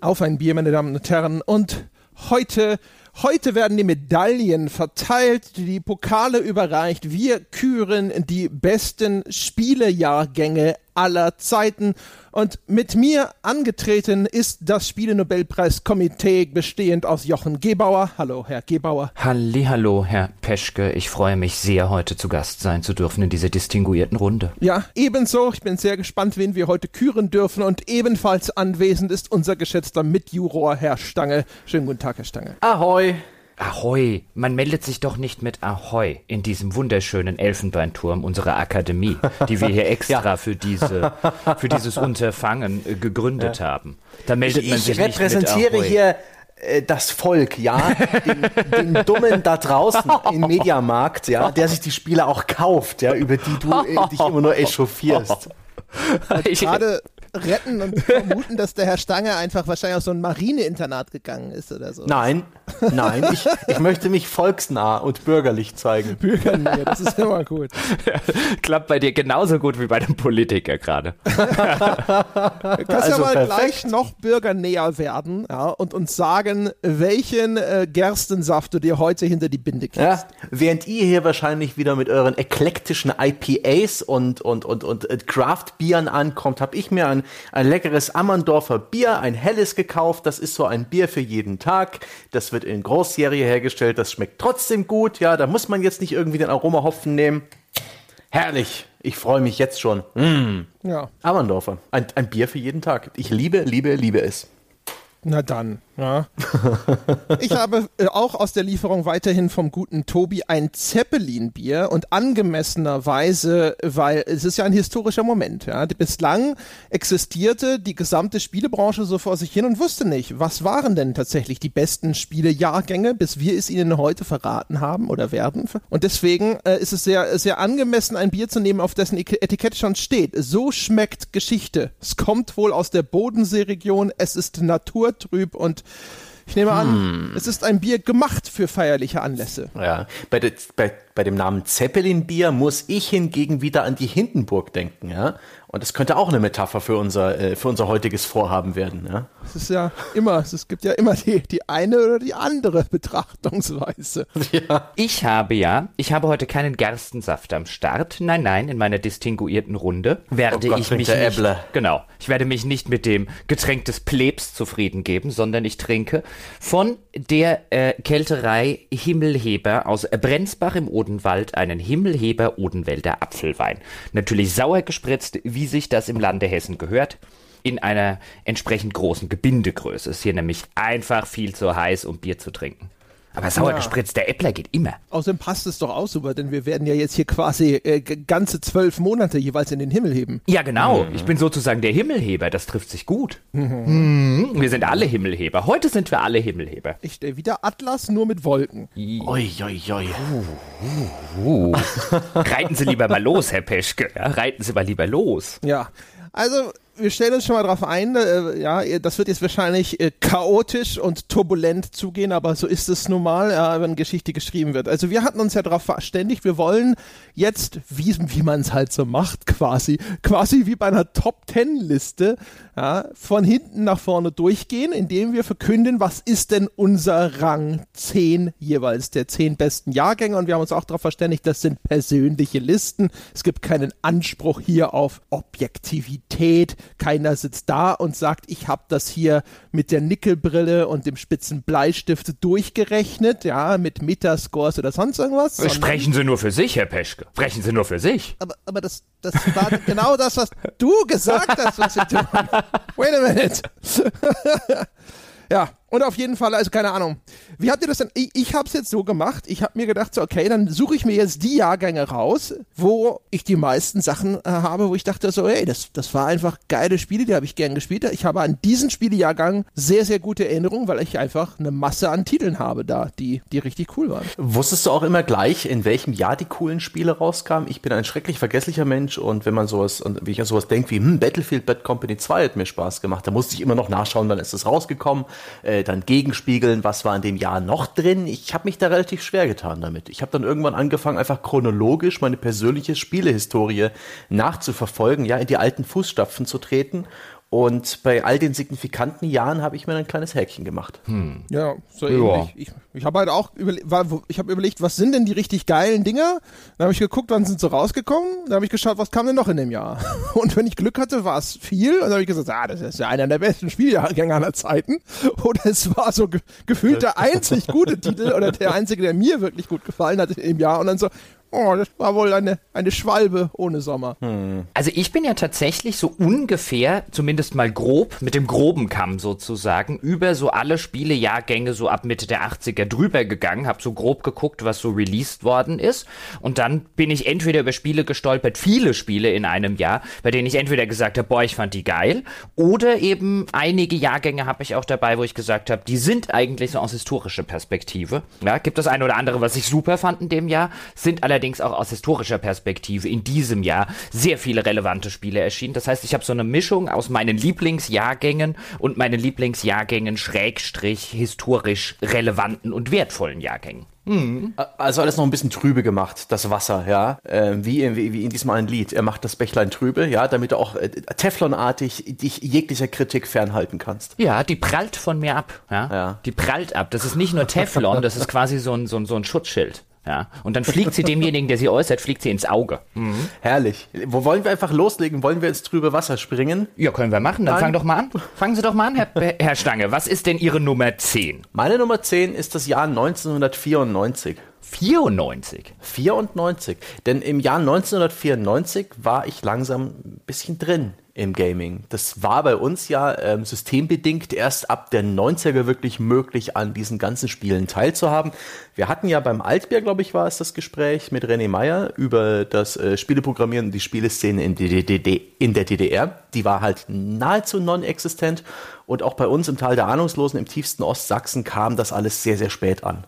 Auf ein Bier, meine Damen und Herren. Und heute, heute werden die Medaillen verteilt, die Pokale überreicht. Wir küren die besten Spielejahrgänge aller Zeiten. Und mit mir angetreten ist das Spiele-Nobelpreiskomitee bestehend aus Jochen Gebauer. Hallo, Herr Gebauer. Hallo, Herr Peschke. Ich freue mich sehr, heute zu Gast sein zu dürfen in dieser distinguierten Runde. Ja, ebenso. Ich bin sehr gespannt, wen wir heute küren dürfen. Und ebenfalls anwesend ist unser geschätzter Mitjuror, Herr Stange. Schönen guten Tag, Herr Stange. Ahoi. Ahoi, man meldet sich doch nicht mit Ahoi in diesem wunderschönen Elfenbeinturm unserer Akademie, die wir hier extra ja. für, diese, für dieses Unterfangen äh, gegründet ja. haben. Da meldet ich, man sich nicht mit Ahoi. Ich repräsentiere hier äh, das Volk, ja, den, den Dummen da draußen im Mediamarkt, ja, der sich die Spiele auch kauft, ja, über die du äh, dich immer nur echauffierst. Ich gerade retten und vermuten, dass der Herr Stange einfach wahrscheinlich auf so ein Marineinternat gegangen ist oder so. Nein, nein, ich, ich möchte mich volksnah und bürgerlich zeigen. Bürgernähe, das ist immer gut. Klappt bei dir genauso gut wie bei dem Politiker gerade. du kannst also ja mal perfekt. gleich noch bürgernäher werden ja, und uns sagen, welchen äh, Gerstensaft du dir heute hinter die Binde kriegst. Ja, während ihr hier wahrscheinlich wieder mit euren eklektischen IPAs und, und, und, und äh, Craft-Bieren ankommt, habe ich mir ein ein, ein leckeres Ammerndorfer Bier, ein helles gekauft. Das ist so ein Bier für jeden Tag. Das wird in Großserie hergestellt. Das schmeckt trotzdem gut. Ja, da muss man jetzt nicht irgendwie den Aromahopfen nehmen. Herrlich. Ich freue mich jetzt schon. Mmh. Ja. Ammerndorfer. Ein, ein Bier für jeden Tag. Ich liebe, liebe, liebe es. Na dann, ja. ich habe äh, auch aus der Lieferung weiterhin vom guten Tobi ein Zeppelin-Bier und angemessenerweise, weil es ist ja ein historischer Moment, ja. Bislang existierte die gesamte Spielebranche so vor sich hin und wusste nicht, was waren denn tatsächlich die besten Spielejahrgänge, bis wir es ihnen heute verraten haben oder werden. Und deswegen äh, ist es sehr, sehr angemessen, ein Bier zu nehmen, auf dessen Etikett schon steht. So schmeckt Geschichte. Es kommt wohl aus der Bodenseeregion, es ist Natur trüb und ich nehme an, hm. es ist ein Bier gemacht für feierliche Anlässe. Ja, bei, de, bei, bei dem Namen Zeppelin-Bier muss ich hingegen wieder an die Hindenburg denken, ja. Und das könnte auch eine Metapher für unser, äh, für unser heutiges Vorhaben werden. Ja? Es ist ja immer, es gibt ja immer die, die eine oder die andere Betrachtungsweise. Ja. Ich habe ja, ich habe heute keinen Gerstensaft am Start. Nein, nein, in meiner distinguierten Runde werde oh Gott, ich mich nicht, genau, ich werde mich nicht mit dem Getränk des Plebs zufrieden geben, sondern ich trinke von der äh, Kälterei Himmelheber aus Brenzbach im Odenwald einen Himmelheber Odenwälder Apfelwein. Natürlich sauer gespritzt, wie sich das im Lande Hessen gehört in einer entsprechend großen Gebindegröße. Ist hier nämlich einfach viel zu heiß, um Bier zu trinken. Aber sauer ja. gespritzt, der Äppler geht immer. Außerdem passt es doch auch super, denn wir werden ja jetzt hier quasi äh, ganze zwölf Monate jeweils in den Himmel heben. Ja, genau. Mhm. Ich bin sozusagen der Himmelheber. Das trifft sich gut. Mhm. Wir sind alle Himmelheber. Heute sind wir alle Himmelheber. Ich stelle wieder Atlas, nur mit Wolken. Oi, oi, oi. Uh, uh, uh. Reiten Sie lieber mal los, Herr Peschke. Ja, reiten Sie mal lieber los. Ja, also wir stellen uns schon mal drauf ein, äh, ja, das wird jetzt wahrscheinlich äh, chaotisch und turbulent zugehen, aber so ist es nun mal, ja, wenn Geschichte geschrieben wird. Also wir hatten uns ja darauf verständigt, wir wollen jetzt, wie, wie man es halt so macht, quasi, quasi wie bei einer Top-Ten-Liste, ja, von hinten nach vorne durchgehen, indem wir verkünden, was ist denn unser Rang 10 jeweils der 10 besten Jahrgänge und wir haben uns auch darauf verständigt, das sind persönliche Listen. Es gibt keinen Anspruch hier auf Objektivität, keiner sitzt da und sagt, ich habe das hier mit der Nickelbrille und dem spitzen Bleistift durchgerechnet, ja, mit Metascores oder sonst irgendwas. Sprechen Sie nur für sich, Herr Peschke. Sprechen Sie nur für sich. Aber, aber das, das war genau das, was du gesagt hast, was Sie tun. Wait a minute. ja, und auf jeden Fall, also keine Ahnung. Wie habt ihr das denn? Ich, ich habe es jetzt so gemacht. Ich habe mir gedacht, so, okay, dann suche ich mir jetzt die Jahrgänge raus, wo ich die meisten Sachen äh, habe, wo ich dachte so, ey, das, das war einfach geile Spiele, die habe ich gern gespielt. Ich habe an diesen Spielejahrgang sehr, sehr gute Erinnerungen, weil ich einfach eine Masse an Titeln habe da, die, die richtig cool waren. Wusstest du auch immer gleich, in welchem Jahr die coolen Spiele rauskamen? Ich bin ein schrecklich vergesslicher Mensch und wenn man sowas, und wie ich an sowas denke wie, hm, Battlefield Bad Company 2 hat mir Spaß gemacht, da musste ich immer noch nachschauen, wann ist es rausgekommen. Äh, äh, dann gegenspiegeln, was war in dem Jahr noch drin. Ich habe mich da relativ schwer getan damit. Ich habe dann irgendwann angefangen, einfach chronologisch meine persönliche Spielehistorie nachzuverfolgen, ja, in die alten Fußstapfen zu treten und bei all den signifikanten Jahren habe ich mir ein kleines Häkchen gemacht. Hm. Ja, so ja. ähnlich. Ich, ich habe halt auch überle ich hab überlegt, was sind denn die richtig geilen Dinger? Dann habe ich geguckt, wann sind sie rausgekommen. Dann habe ich geschaut, was kam denn noch in dem Jahr? Und wenn ich Glück hatte, war es viel. Und dann habe ich gesagt, ah, das ist ja einer der besten Spieljahrgänge aller Zeiten. Oder es war so ge gefühlt der einzig gute Titel oder der einzige, der mir wirklich gut gefallen hat im Jahr. Und dann so, Oh, das war wohl eine, eine Schwalbe ohne Sommer. Hm. Also ich bin ja tatsächlich so ungefähr, zumindest mal grob, mit dem groben Kamm sozusagen, über so alle Spielejahrgänge so ab Mitte der 80er drüber gegangen, habe so grob geguckt, was so released worden ist. Und dann bin ich entweder über Spiele gestolpert, viele Spiele in einem Jahr, bei denen ich entweder gesagt habe, boah, ich fand die geil, oder eben einige Jahrgänge habe ich auch dabei, wo ich gesagt habe, die sind eigentlich so aus historischer Perspektive. Ja, gibt das eine oder andere, was ich super fand in dem Jahr, sind allerdings allerdings auch aus historischer Perspektive in diesem Jahr sehr viele relevante Spiele erschienen. Das heißt, ich habe so eine Mischung aus meinen Lieblingsjahrgängen und meinen Lieblingsjahrgängen schrägstrich historisch relevanten und wertvollen Jahrgängen. Mhm. Also alles noch ein bisschen trübe gemacht, das Wasser, ja. Äh, wie, wie, wie in diesem einen Lied. Er macht das Bächlein trübe, ja, damit du auch äh, Teflonartig dich jeglicher Kritik fernhalten kannst. Ja, die prallt von mir ab, ja. ja. Die prallt ab. Das ist nicht nur Teflon, das ist quasi so ein, so ein, so ein Schutzschild. Ja. Und dann fliegt sie demjenigen, der sie äußert, fliegt sie ins Auge. Mhm. Herrlich. Wo wollen wir einfach loslegen? Wollen wir ins trübe Wasser springen? Ja, können wir machen. Dann Nein. fang doch mal an. Fangen Sie doch mal an, Herr, Herr Stange. Was ist denn Ihre Nummer 10? Meine Nummer 10 ist das Jahr 1994. 94. 94. Denn im Jahr 1994 war ich langsam ein bisschen drin im Gaming. Das war bei uns ja ähm, systembedingt erst ab der 90er wirklich möglich, an diesen ganzen Spielen teilzuhaben. Wir hatten ja beim Altbier, glaube ich, war es das Gespräch mit René Meyer über das äh, Spieleprogrammieren und die Spieleszene in, in der DDR. Die war halt nahezu non-existent und auch bei uns im Tal der Ahnungslosen im tiefsten Ostsachsen kam das alles sehr, sehr spät an.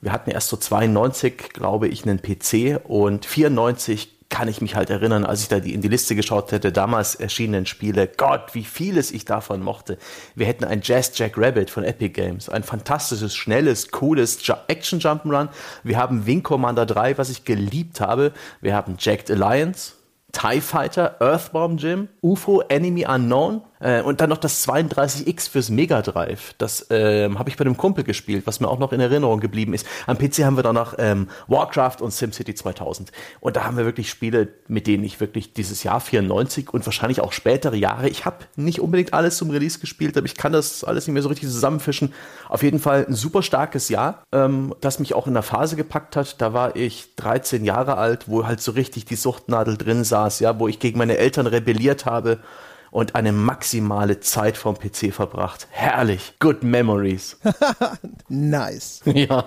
Wir hatten erst so 92, glaube ich, einen PC und 94 kann ich mich halt erinnern, als ich da die, in die Liste geschaut hätte, damals erschienenen Spiele, Gott, wie vieles ich davon mochte. Wir hätten ein Jazz Jack Rabbit von Epic Games, ein fantastisches, schnelles, cooles Action Jump'n'Run. Wir haben Wing Commander 3, was ich geliebt habe. Wir haben Jacked Alliance, TIE Fighter, Earthbomb Gym, UFO Enemy Unknown, äh, und dann noch das 32X fürs Mega Drive. Das ähm, habe ich bei einem Kumpel gespielt, was mir auch noch in Erinnerung geblieben ist. Am PC haben wir dann noch ähm, Warcraft und SimCity 2000. Und da haben wir wirklich Spiele, mit denen ich wirklich dieses Jahr 94 und wahrscheinlich auch spätere Jahre, ich habe nicht unbedingt alles zum Release gespielt, aber ich kann das alles nicht mehr so richtig zusammenfischen. Auf jeden Fall ein super starkes Jahr, ähm, das mich auch in der Phase gepackt hat. Da war ich 13 Jahre alt, wo halt so richtig die Suchtnadel drin saß, ja, wo ich gegen meine Eltern rebelliert habe und eine maximale Zeit vom PC verbracht. Herrlich. Good memories. nice. Ja.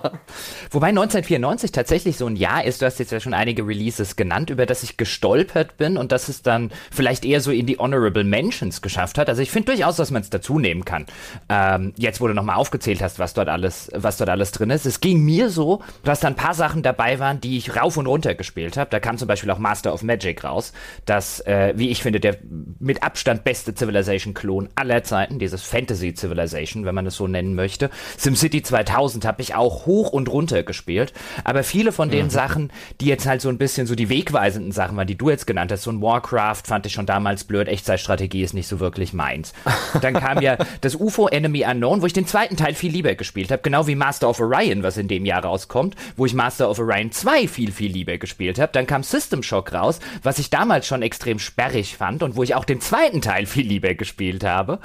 Wobei 1994 tatsächlich so ein Jahr ist, du hast jetzt ja schon einige Releases genannt, über das ich gestolpert bin und das es dann vielleicht eher so in die Honorable Mentions geschafft hat. Also ich finde durchaus, dass man es dazu nehmen kann. Ähm, jetzt, wo du nochmal aufgezählt hast, was dort alles, was dort alles drin ist. Es ging mir so, dass da ein paar Sachen dabei waren, die ich rauf und runter gespielt habe. Da kam zum Beispiel auch Master of Magic raus, das, äh, wie ich finde, der mit Abstand Abstand beste Civilization-Klon aller Zeiten, dieses Fantasy Civilization, wenn man es so nennen möchte. SimCity 2000 habe ich auch hoch und runter gespielt, aber viele von den mhm. Sachen, die jetzt halt so ein bisschen so die wegweisenden Sachen waren, die du jetzt genannt hast, so ein Warcraft fand ich schon damals blöd, Echtzeitstrategie ist nicht so wirklich meins. Dann kam ja das UFO Enemy Unknown, wo ich den zweiten Teil viel lieber gespielt habe, genau wie Master of Orion, was in dem Jahr rauskommt, wo ich Master of Orion 2 viel, viel lieber gespielt habe. Dann kam System Shock raus, was ich damals schon extrem sperrig fand und wo ich auch den zweiten Teil viel lieber gespielt habe.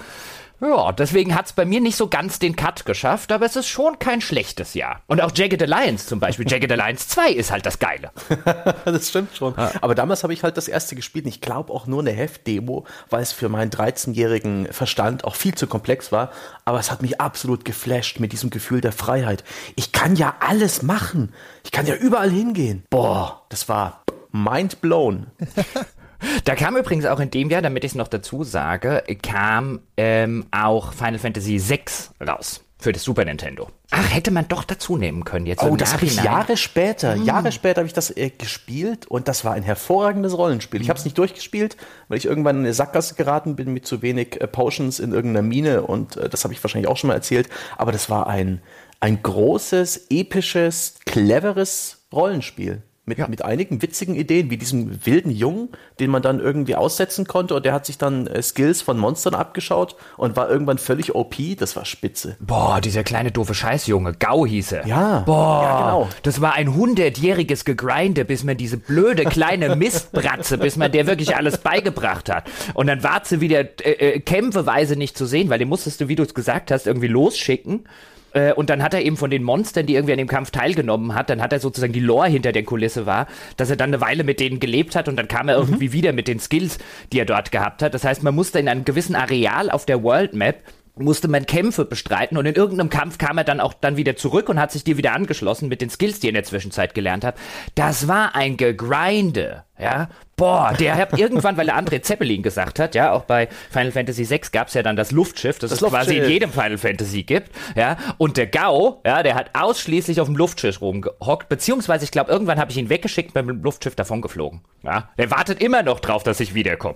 Ja, deswegen hat's bei mir nicht so ganz den Cut geschafft, aber es ist schon kein schlechtes Jahr. Und auch Jagged Alliance zum Beispiel. Jagged Alliance 2 ist halt das Geile. das stimmt schon. Ja. Aber damals habe ich halt das erste gespielt und ich glaube auch nur eine Heftdemo, weil es für meinen 13-jährigen Verstand auch viel zu komplex war. Aber es hat mich absolut geflasht mit diesem Gefühl der Freiheit. Ich kann ja alles machen. Ich kann ja überall hingehen. Boah, das war mind blown. Da kam übrigens auch in dem Jahr, damit ich es noch dazu sage, kam ähm, auch Final Fantasy VI raus. für das Super Nintendo. Ach, hätte man doch dazu nehmen können jetzt. Oh, das habe ich Jahre später, hm. Jahre später habe ich das äh, gespielt und das war ein hervorragendes Rollenspiel. Ich habe es nicht durchgespielt, weil ich irgendwann in eine Sackgasse geraten bin mit zu wenig äh, Potions in irgendeiner Mine und äh, das habe ich wahrscheinlich auch schon mal erzählt. Aber das war ein, ein großes, episches, cleveres Rollenspiel mit, ja. mit einigen witzigen Ideen, wie diesem wilden Jungen, den man dann irgendwie aussetzen konnte und der hat sich dann äh, Skills von Monstern abgeschaut und war irgendwann völlig OP, das war spitze. Boah, dieser kleine doofe Scheißjunge, Gau hieß er. Ja. Boah, ja, genau. das war ein hundertjähriges Gegrinde, bis man diese blöde kleine Mistbratze, bis man der wirklich alles beigebracht hat. Und dann war sie wieder äh, äh, kämpfeweise nicht zu sehen, weil den musstest du, wie du es gesagt hast, irgendwie losschicken. Äh, und dann hat er eben von den Monstern, die irgendwie an dem Kampf teilgenommen hat, dann hat er sozusagen die Lore hinter der Kulisse war, dass er dann eine Weile mit denen gelebt hat und dann kam er mhm. irgendwie wieder mit den Skills, die er dort gehabt hat. Das heißt, man musste in einem gewissen Areal auf der World Map musste man Kämpfe bestreiten und in irgendeinem Kampf kam er dann auch dann wieder zurück und hat sich dir wieder angeschlossen mit den Skills, die er in der Zwischenzeit gelernt hat. Das war ein Gegrinde, ja. Boah, der hat irgendwann, weil der André Zeppelin gesagt hat, ja, auch bei Final Fantasy VI gab es ja dann das Luftschiff, das, das es Luftschiff. quasi in jedem Final Fantasy gibt, ja. Und der Gau, ja, der hat ausschließlich auf dem Luftschiff rumgehockt, beziehungsweise ich glaube, irgendwann habe ich ihn weggeschickt beim Luftschiff davon geflogen. Ja. Der wartet immer noch drauf, dass ich wiederkomme.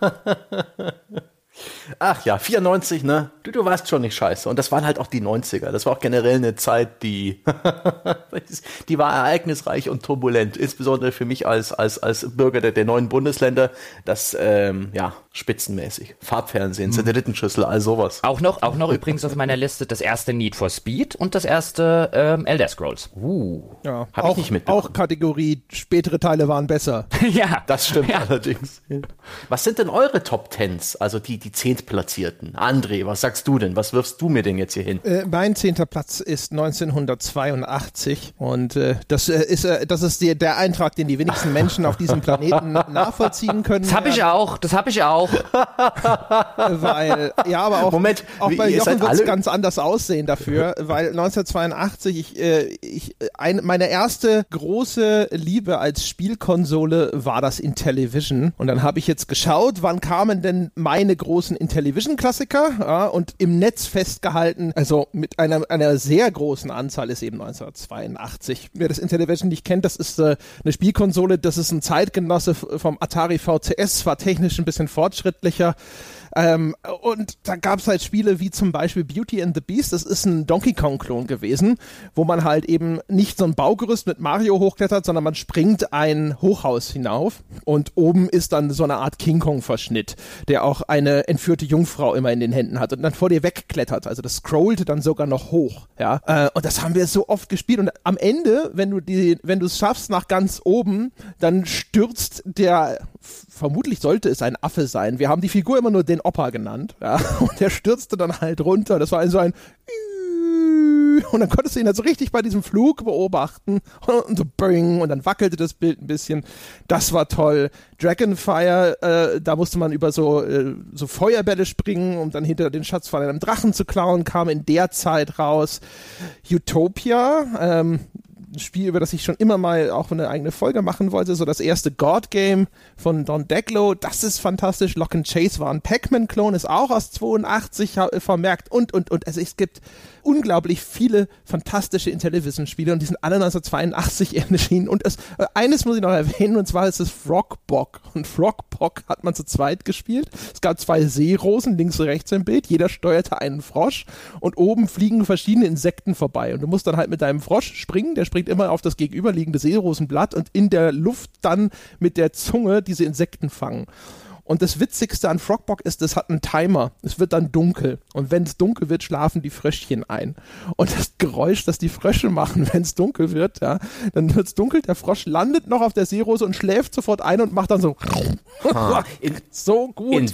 Ach ja, 94, ne? Du, du warst schon nicht scheiße. Und das waren halt auch die 90er. Das war auch generell eine Zeit, die, die war ereignisreich und turbulent. Insbesondere für mich als, als, als Bürger der, der neuen Bundesländer. Das, ähm, ja, spitzenmäßig. Farbfernsehen, mhm. Satellitenschüssel, all sowas. Auch noch, auch noch übrigens auf meiner Liste das erste Need for Speed und das erste ähm, Elder Scrolls. Uh. Ja, Hab auch, ich nicht mit. Auch Kategorie, spätere Teile waren besser. ja. Das stimmt ja. allerdings. Was sind denn eure Top Tens? Also die, die Zehntplatzierten. André, was sagst du denn? Was wirfst du mir denn jetzt hier hin? Äh, mein zehnter Platz ist 1982 und äh, das äh, ist äh, das ist die, der Eintrag, den die wenigsten Menschen auf diesem Planeten nachvollziehen können. Das habe ich auch. Das habe ich auch. weil ja, aber auch Moment, auch bei Jochen wird es ganz anders aussehen dafür, weil 1982 ich, äh, ich ein, meine erste große Liebe als Spielkonsole war das Intellivision und dann habe ich jetzt geschaut, wann kamen denn meine großen Intellivision-Klassiker ja, und im Netz festgehalten, also mit einer, einer sehr großen Anzahl ist eben 1982. Wer das Intellivision nicht kennt, das ist äh, eine Spielkonsole, das ist ein Zeitgenosse vom Atari VCS, war technisch ein bisschen fortschrittlicher. Ähm, und da gab es halt Spiele wie zum Beispiel Beauty and the Beast, das ist ein Donkey Kong-Klon gewesen, wo man halt eben nicht so ein Baugerüst mit Mario hochklettert, sondern man springt ein Hochhaus hinauf und oben ist dann so eine Art King Kong-Verschnitt, der auch eine entführte Jungfrau immer in den Händen hat und dann vor dir wegklettert. Also das scrollte dann sogar noch hoch. Ja, äh, und das haben wir so oft gespielt. Und am Ende, wenn du die, wenn du es schaffst nach ganz oben, dann stürzt der vermutlich sollte es ein Affe sein. Wir haben die Figur immer nur den Opa genannt. Ja? Und der stürzte dann halt runter. Das war so ein und dann konntest du ihn halt so richtig bei diesem Flug beobachten und so bing und dann wackelte das Bild ein bisschen. Das war toll. Dragonfire, äh, da musste man über so, äh, so Feuerbälle springen, um dann hinter den Schatz von einem Drachen zu klauen, kam in der Zeit raus. Utopia, ähm, ein Spiel, über das ich schon immer mal auch eine eigene Folge machen wollte. So das erste God Game von Don Deglow. Das ist fantastisch. Lock and Chase war ein Pac-Man-Klon, ist auch aus 82 vermerkt und, und, und. Also es gibt unglaublich viele fantastische Intellivision-Spiele und die sind alle 1982 erschienen. Und es, äh, eines muss ich noch erwähnen, und zwar ist es Frogbock. Und Frogbock hat man zu zweit gespielt. Es gab zwei Seerosen, links und rechts im Bild. Jeder steuerte einen Frosch und oben fliegen verschiedene Insekten vorbei. Und du musst dann halt mit deinem Frosch springen. Der springt immer auf das gegenüberliegende Seerosenblatt und in der Luft dann mit der Zunge diese Insekten fangen. Und das Witzigste an Frogbock ist, es hat einen Timer. Es wird dann dunkel. Und wenn es dunkel wird, schlafen die Fröschchen ein. Und das Geräusch, das die Frösche machen, wenn es dunkel wird, ja, dann wird es dunkel, der Frosch landet noch auf der Seerose und schläft sofort ein und macht dann so. in, so gut. In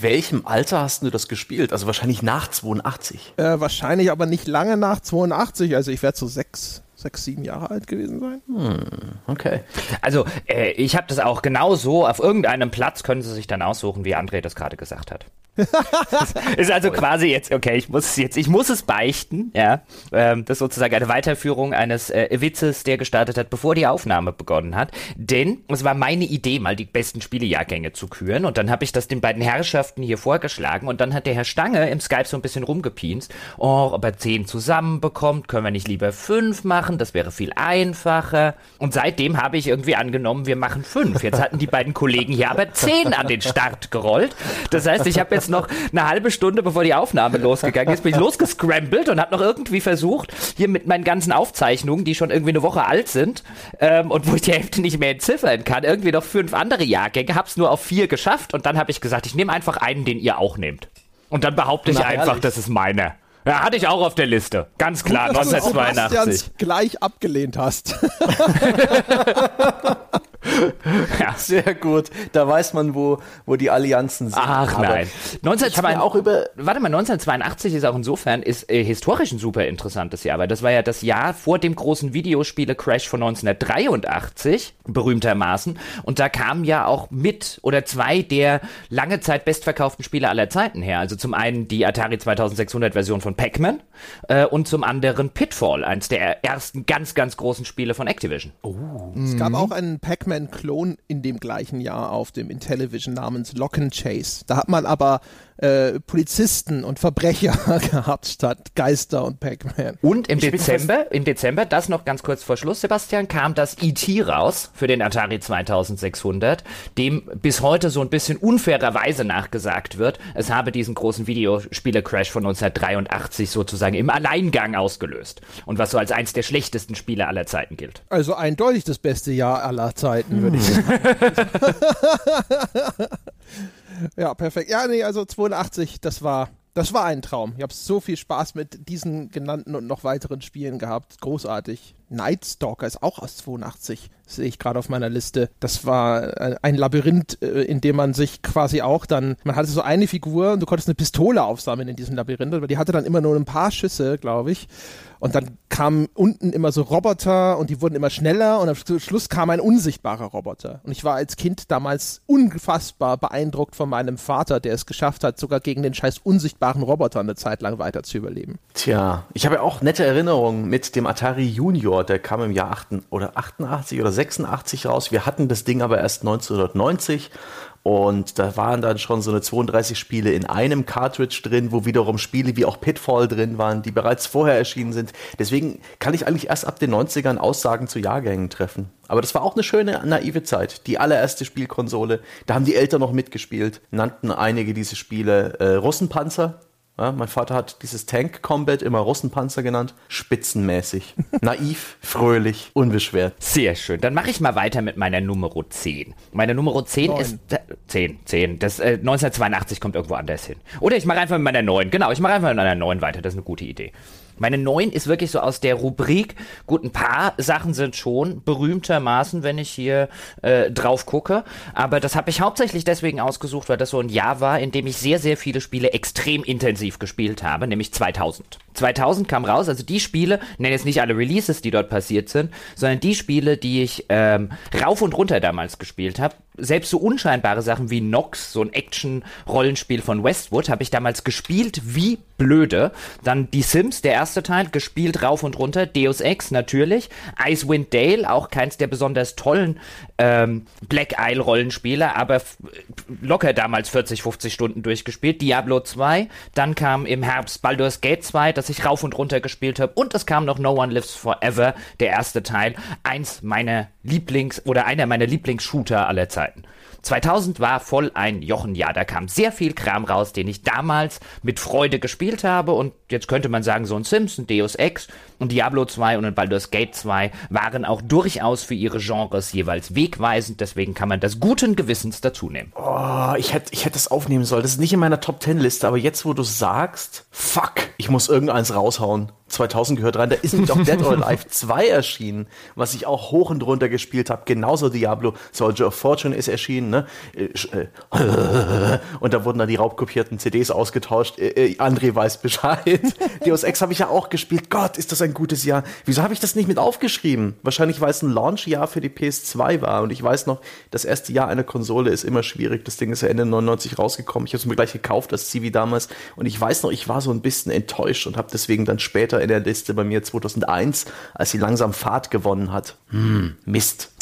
welchem Alter hast du das gespielt? Also wahrscheinlich nach 82. Äh, wahrscheinlich aber nicht lange nach 82. Also ich werde so sechs, sechs, sieben Jahre alt gewesen sein. Hm, okay. Also äh, ich habe das auch genau so, auf irgendeinem Platz können Sie sich dann aussuchen, wie André das gerade gesagt hat. Ist also quasi jetzt, okay, ich muss jetzt, ich muss es beichten, ja. Ähm, das ist sozusagen eine Weiterführung eines äh, Witzes, der gestartet hat, bevor die Aufnahme begonnen hat. Denn es war meine Idee, mal die besten Spielejahrgänge zu küren. Und dann habe ich das den beiden Herrschaften hier vorgeschlagen. Und dann hat der Herr Stange im Skype so ein bisschen rumgepienst. Oh, ob er zehn zusammenbekommt, können wir nicht lieber fünf machen? Das wäre viel einfacher. Und seitdem habe ich irgendwie angenommen, wir machen fünf. Jetzt hatten die beiden Kollegen hier aber zehn an den Start gerollt. Das heißt, ich habe jetzt noch eine halbe Stunde, bevor die Aufnahme losgegangen ist, bin ich losgescrambled und habe noch irgendwie versucht, hier mit meinen ganzen Aufzeichnungen, die schon irgendwie eine Woche alt sind ähm, und wo ich die Hälfte nicht mehr entziffern kann, irgendwie noch fünf andere Jahrgänge, hab's nur auf vier geschafft und dann habe ich gesagt, ich nehme einfach einen, den ihr auch nehmt. Und dann behaupte ich Na, einfach, ehrlich? das ist meine. Ja, hatte ich auch auf der Liste. Ganz klar, Gut, 1982. Du gleich abgelehnt hast. ja. Sehr gut. Da weiß man, wo, wo die Allianzen sind. Ach Aber nein. 1982, auch über warte mal, 1982 ist auch insofern ist äh, historisch ein super interessantes Jahr, weil das war ja das Jahr vor dem großen Videospiele-Crash von 1983, berühmtermaßen. Und da kamen ja auch mit oder zwei der lange Zeit bestverkauften Spiele aller Zeiten her. Also zum einen die Atari 2600 Version von Pac-Man äh, und zum anderen Pitfall, eins der ersten ganz, ganz großen Spiele von Activision. Oh. Es gab auch einen Pac-Man Pac-Man-Klon in dem gleichen Jahr auf dem Intellivision namens Lock and Chase. Da hat man aber äh, Polizisten und Verbrecher gehabt statt Geister und Pac-Man. Und im Dezember, im Dezember, das noch ganz kurz vor Schluss, Sebastian, kam das E.T. raus für den Atari 2600, dem bis heute so ein bisschen unfairerweise nachgesagt wird, es habe diesen großen Videospiele-Crash von 1983 sozusagen im Alleingang ausgelöst. Und was so als eins der schlechtesten Spiele aller Zeiten gilt. Also eindeutig das beste Jahr aller Zeiten, würde ich sagen. Ja, perfekt. Ja, nee, also 82, das war, das war ein Traum. Ich habe so viel Spaß mit diesen genannten und noch weiteren Spielen gehabt. Großartig. Night Stalker ist auch aus 82, sehe ich gerade auf meiner Liste. Das war äh, ein Labyrinth, äh, in dem man sich quasi auch dann, man hatte so eine Figur und du konntest eine Pistole aufsammeln in diesem Labyrinth, aber die hatte dann immer nur ein paar Schüsse, glaube ich. Und dann kamen unten immer so Roboter und die wurden immer schneller und am Schluss kam ein unsichtbarer Roboter. Und ich war als Kind damals unfassbar beeindruckt von meinem Vater, der es geschafft hat, sogar gegen den scheiß unsichtbaren Roboter eine Zeit lang weiter zu überleben. Tja, ich habe ja auch nette Erinnerungen mit dem Atari Junior, der kam im Jahr 8, oder 88 oder 86 raus. Wir hatten das Ding aber erst 1990 und da waren dann schon so eine 32 Spiele in einem Cartridge drin, wo wiederum Spiele wie auch Pitfall drin waren, die bereits vorher erschienen sind. Deswegen kann ich eigentlich erst ab den 90ern Aussagen zu Jahrgängen treffen. Aber das war auch eine schöne, naive Zeit. Die allererste Spielkonsole, da haben die Eltern noch mitgespielt, nannten einige diese Spiele äh, Russenpanzer. Ja, mein Vater hat dieses Tank Combat immer Russenpanzer genannt. Spitzenmäßig. Naiv, fröhlich, unbeschwert. Sehr schön. Dann mache ich mal weiter mit meiner Nummer 10. Meine Nummer 10 Neun. ist. Äh, 10, 10. Das, äh, 1982 kommt irgendwo anders hin. Oder ich mache einfach mit meiner 9. Genau, ich mache einfach mit meiner 9 weiter. Das ist eine gute Idee. Meine neun ist wirklich so aus der Rubrik, gut, ein paar Sachen sind schon berühmtermaßen, wenn ich hier äh, drauf gucke, aber das habe ich hauptsächlich deswegen ausgesucht, weil das so ein Jahr war, in dem ich sehr, sehr viele Spiele extrem intensiv gespielt habe, nämlich 2000. 2000 kam raus, also die Spiele, nenne jetzt nicht alle Releases, die dort passiert sind, sondern die Spiele, die ich ähm, rauf und runter damals gespielt habe, selbst so unscheinbare Sachen wie Nox, so ein Action-Rollenspiel von Westwood, habe ich damals gespielt wie blöde. Dann die Sims, der erste Teil, gespielt rauf und runter. Deus Ex natürlich. Icewind Dale, auch keins der besonders tollen ähm, Black Isle Rollenspiele, aber locker damals 40, 50 Stunden durchgespielt. Diablo 2. Dann kam im Herbst Baldur's Gate 2, das ich rauf und runter gespielt habe. Und es kam noch No One Lives Forever, der erste Teil. Eins meiner Lieblings- oder einer meiner Lieblingsshooter aller Zeiten. 2000 war voll ein Jochenjahr. Da kam sehr viel Kram raus, den ich damals mit Freude gespielt habe. Und jetzt könnte man sagen, so ein Sims, ein Deus Ex und Diablo 2 und ein Baldur's Gate 2 waren auch durchaus für ihre Genres jeweils wegweisend. Deswegen kann man das guten Gewissens dazu nehmen. Oh, ich hätte ich hätte das aufnehmen sollen. Das ist nicht in meiner Top 10 Liste, aber jetzt, wo du sagst, fuck, ich muss irgendeins raushauen. 2000 gehört rein. Da ist nämlich auch Dead or Alive 2 erschienen, was ich auch hoch und runter gespielt habe. Genauso Diablo Soldier of Fortune ist erschienen. Ne? Äh, und da wurden dann die raubkopierten CDs ausgetauscht. Äh, André weiß Bescheid. Deus Ex habe ich ja auch gespielt. Gott, ist das ein gutes Jahr. Wieso habe ich das nicht mit aufgeschrieben? Wahrscheinlich, weil es ein Launch-Jahr für die PS2 war. Und ich weiß noch, das erste Jahr einer Konsole ist immer schwierig. Das Ding ist ja Ende 99 rausgekommen. Ich habe es mir gleich gekauft, das Civi damals. Und ich weiß noch, ich war so ein bisschen enttäuscht und habe deswegen dann später in der Liste bei mir 2001, als sie langsam Fahrt gewonnen hat. Hm, Mist.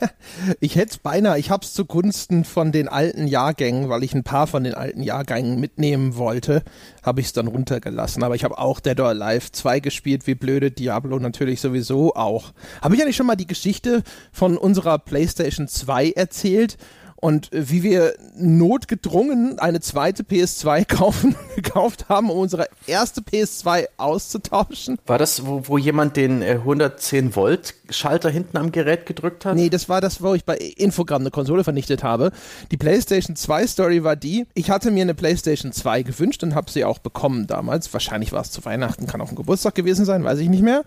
ich hätte es beinahe, ich habe es zugunsten von den alten Jahrgängen, weil ich ein paar von den alten Jahrgängen mitnehmen wollte, habe ich es dann runtergelassen. Aber ich habe auch Dead or Alive 2 gespielt, wie blöde Diablo natürlich sowieso auch. Habe ich ja nicht schon mal die Geschichte von unserer PlayStation 2 erzählt? Und wie wir notgedrungen eine zweite PS2 kaufen, gekauft haben, um unsere erste PS2 auszutauschen. War das, wo, wo jemand den 110 äh, Volt Schalter hinten am Gerät gedrückt hat? Nee, das war das, wo ich bei Infogramm eine Konsole vernichtet habe. Die PlayStation 2 Story war die, ich hatte mir eine PlayStation 2 gewünscht und habe sie auch bekommen damals. Wahrscheinlich war es zu Weihnachten, kann auch ein Geburtstag gewesen sein, weiß ich nicht mehr.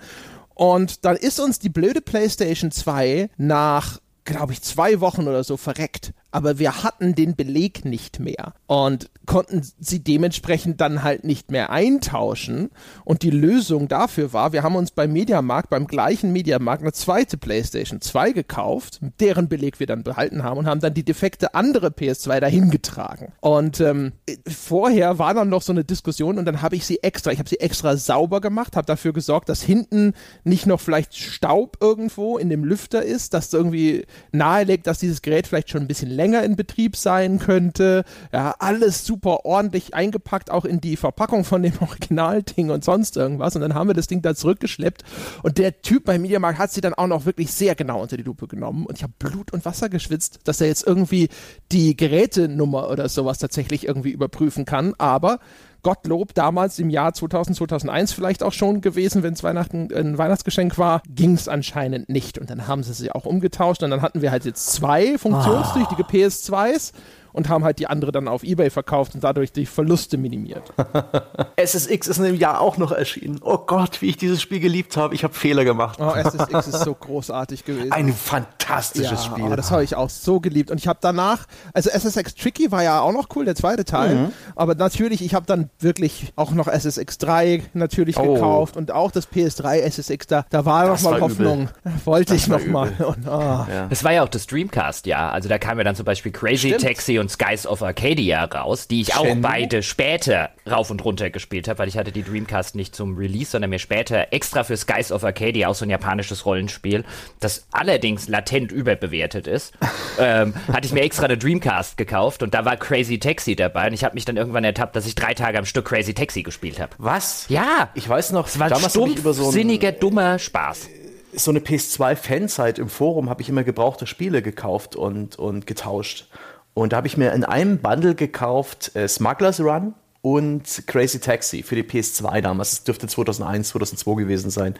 Und dann ist uns die blöde PlayStation 2 nach glaube ich, zwei Wochen oder so verreckt aber wir hatten den Beleg nicht mehr und konnten sie dementsprechend dann halt nicht mehr eintauschen. Und die Lösung dafür war, wir haben uns beim Mediamarkt, beim gleichen Mediamarkt, eine zweite PlayStation 2 gekauft, deren Beleg wir dann behalten haben und haben dann die defekte andere PS2 dahin getragen. Und ähm, vorher war dann noch so eine Diskussion und dann habe ich sie extra, ich habe sie extra sauber gemacht, habe dafür gesorgt, dass hinten nicht noch vielleicht Staub irgendwo in dem Lüfter ist, dass irgendwie nahelegt, dass dieses Gerät vielleicht schon ein bisschen länger länger in Betrieb sein könnte. Ja, alles super ordentlich eingepackt, auch in die Verpackung von dem Originalding und sonst irgendwas. Und dann haben wir das Ding da zurückgeschleppt. Und der Typ beim Mediamarkt hat sie dann auch noch wirklich sehr genau unter die Lupe genommen. Und ich habe Blut und Wasser geschwitzt, dass er jetzt irgendwie die Gerätenummer oder sowas tatsächlich irgendwie überprüfen kann. Aber Gottlob damals im Jahr 2000, 2001 vielleicht auch schon gewesen, wenn es Weihnachten ein Weihnachtsgeschenk war, ging es anscheinend nicht. Und dann haben sie sie auch umgetauscht und dann hatten wir halt jetzt zwei funktionstüchtige ah. PS2s und haben halt die andere dann auf Ebay verkauft und dadurch die Verluste minimiert. SSX ist in dem Jahr auch noch erschienen. Oh Gott, wie ich dieses Spiel geliebt habe. Ich habe Fehler gemacht. Oh, SSX ist so großartig gewesen. Ein fantastisches ja, Spiel. Oh, das habe ich auch so geliebt. Und ich habe danach, also SSX Tricky war ja auch noch cool, der zweite Teil. Mhm. Aber natürlich, ich habe dann wirklich auch noch SSX 3 natürlich oh. gekauft und auch das PS3 SSX, da, da war noch mal Hoffnung. Übel. Wollte das ich noch mal. Und, oh. ja. Das war ja auch das Dreamcast, ja. Also da kam ja dann zum Beispiel Crazy Stimmt. Taxi und und Skies of Arcadia raus, die ich Shenmue? auch beide später rauf und runter gespielt habe, weil ich hatte die Dreamcast nicht zum Release, sondern mir später extra für Skies of Arcadia, auch so ein japanisches Rollenspiel, das allerdings latent überbewertet ist, ähm, hatte ich mir extra eine Dreamcast gekauft und da war Crazy Taxi dabei und ich habe mich dann irgendwann ertappt, dass ich drei Tage am Stück Crazy Taxi gespielt habe. Was? Ja. Ich weiß noch, es war damals stumpf, über so sinniger, dummer Spaß so eine PS2-Fanzeit im Forum habe ich immer gebrauchte Spiele gekauft und, und getauscht. Und da habe ich mir in einem Bundle gekauft äh, Smugglers Run und Crazy Taxi für die PS2 damals. Das dürfte 2001, 2002 gewesen sein.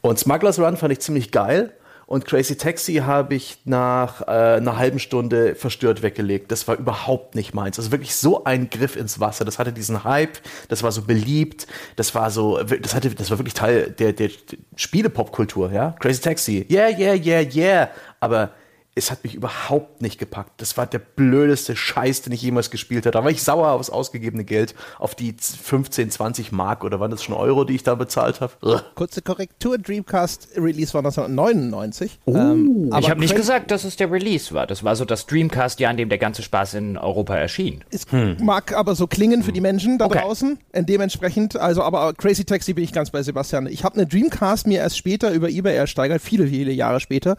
Und Smugglers Run fand ich ziemlich geil. Und Crazy Taxi habe ich nach äh, einer halben Stunde verstört weggelegt. Das war überhaupt nicht meins. Also wirklich so ein Griff ins Wasser. Das hatte diesen Hype, das war so beliebt, das war so, das hatte, das war wirklich Teil der, der Spiele-Popkultur, ja. Crazy Taxi, yeah, yeah, yeah, yeah. Aber es hat mich überhaupt nicht gepackt. Das war der blödeste Scheiß, den ich jemals gespielt habe. Da war ich sauer aufs ausgegebene Geld, auf die 15, 20 Mark oder waren das schon Euro, die ich da bezahlt habe. Kurze Korrektur, Dreamcast Release war 1999. Oh. Ähm, ich habe nicht gesagt, dass es der Release war. Das war so das Dreamcast-Jahr, in dem der ganze Spaß in Europa erschien. Es hm. mag aber so klingen für die Menschen da okay. draußen. Und dementsprechend, also aber Crazy Taxi bin ich ganz bei Sebastian. Ich habe eine Dreamcast mir erst später über eBay ersteigert, viele, viele Jahre später.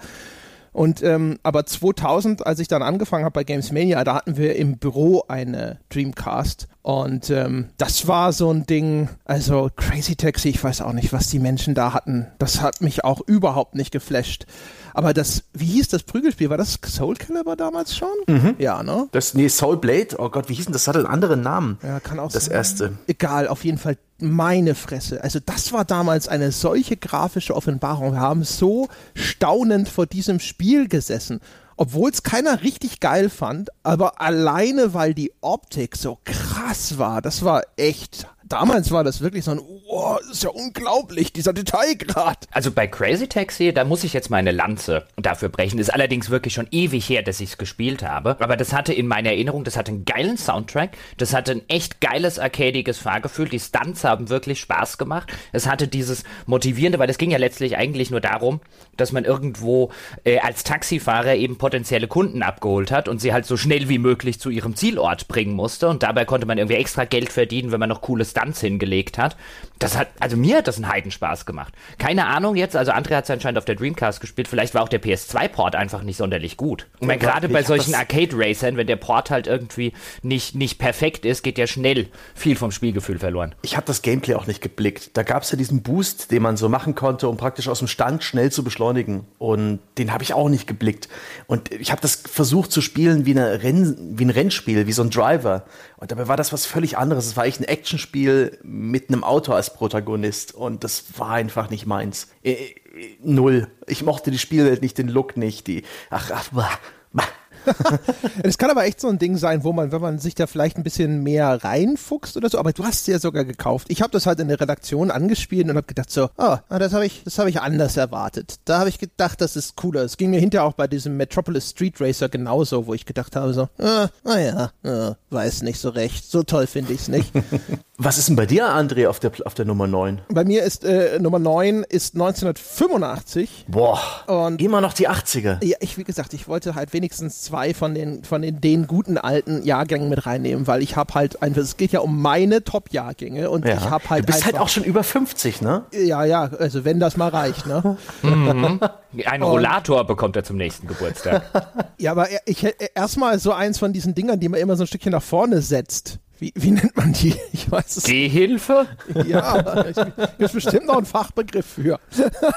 Und ähm, aber 2000, als ich dann angefangen habe bei Games Mania, da hatten wir im Büro eine Dreamcast und ähm, das war so ein Ding, also Crazy Taxi, ich weiß auch nicht, was die Menschen da hatten. Das hat mich auch überhaupt nicht geflasht. Aber das, wie hieß das Prügelspiel? War das Soul Calibur damals schon? Mhm. Ja, ne? Das, nee, Soul Blade, oh Gott, wie hieß denn das? Das hatte einen anderen Namen. Ja, kann auch Das sein. erste. Egal, auf jeden Fall meine Fresse. Also das war damals eine solche grafische Offenbarung. Wir haben so staunend vor diesem Spiel gesessen obwohl es keiner richtig geil fand, aber alleine weil die Optik so krass war, das war echt damals war das wirklich so ein, oh, ist ja unglaublich, dieser Detailgrad. Also bei Crazy Taxi, da muss ich jetzt meine Lanze dafür brechen. Ist allerdings wirklich schon ewig her, dass ich es gespielt habe. Aber das hatte in meiner Erinnerung, das hatte einen geilen Soundtrack, das hatte ein echt geiles arcadiges Fahrgefühl. Die Stunts haben wirklich Spaß gemacht. Es hatte dieses motivierende, weil es ging ja letztlich eigentlich nur darum, dass man irgendwo äh, als Taxifahrer eben potenzielle Kunden abgeholt hat und sie halt so schnell wie möglich zu ihrem Zielort bringen musste. Und dabei konnte man irgendwie extra Geld verdienen, wenn man noch coole Stunts hingelegt hat. Das hat, also mir hat das einen Heidenspaß gemacht. Keine Ahnung jetzt, also André hat es anscheinend auf der Dreamcast gespielt, vielleicht war auch der PS2-Port einfach nicht sonderlich gut. Und ja, gerade bei solchen Arcade-Racern, wenn der Port halt irgendwie nicht, nicht perfekt ist, geht ja schnell viel vom Spielgefühl verloren. Ich habe das Gameplay auch nicht geblickt. Da gab es ja diesen Boost, den man so machen konnte, um praktisch aus dem Stand schnell zu beschleunigen. Und den habe ich auch nicht geblickt. Und ich habe das versucht zu spielen wie, eine Renn, wie ein Rennspiel, wie so ein Driver. Und dabei war das was völlig anderes. Es war echt ein Actionspiel mit einem Auto als Protagonist. Und das war einfach nicht meins. Äh, äh, null. Ich mochte die Spielwelt nicht, den Look nicht, die. Ach, ach, bah, bah. Es kann aber echt so ein Ding sein, wo man, wenn man sich da vielleicht ein bisschen mehr reinfuchst oder so, aber du hast sie ja sogar gekauft. Ich habe das halt in der Redaktion angespielt und habe gedacht so, oh, das habe ich, das habe ich anders erwartet. Da habe ich gedacht, das ist cooler. Es ging mir hinterher auch bei diesem Metropolis Street Racer genauso, wo ich gedacht habe so, ah, naja, ah, weiß nicht so recht. So toll finde ich es nicht. Was ist denn bei dir, André, auf der, auf der Nummer 9? Bei mir ist äh, Nummer 9 ist 1985. Boah, und immer noch die 80er. Ja, ich, wie gesagt, ich wollte halt wenigstens zwei von den, von den, den guten alten Jahrgängen mit reinnehmen, weil ich habe halt einfach, es geht ja um meine Top-Jahrgänge und ja. ich habe halt. Du bist halt auch schon über 50, ne? Ja, ja, also wenn das mal reicht, ne? mhm. Ein Rollator bekommt er zum nächsten Geburtstag. ja, aber ich erstmal so eins von diesen Dingern, die man immer so ein Stückchen nach vorne setzt. Wie, wie nennt man die? Ich weiß es Gehhilfe? Ja, ich, ist bestimmt noch ein Fachbegriff für.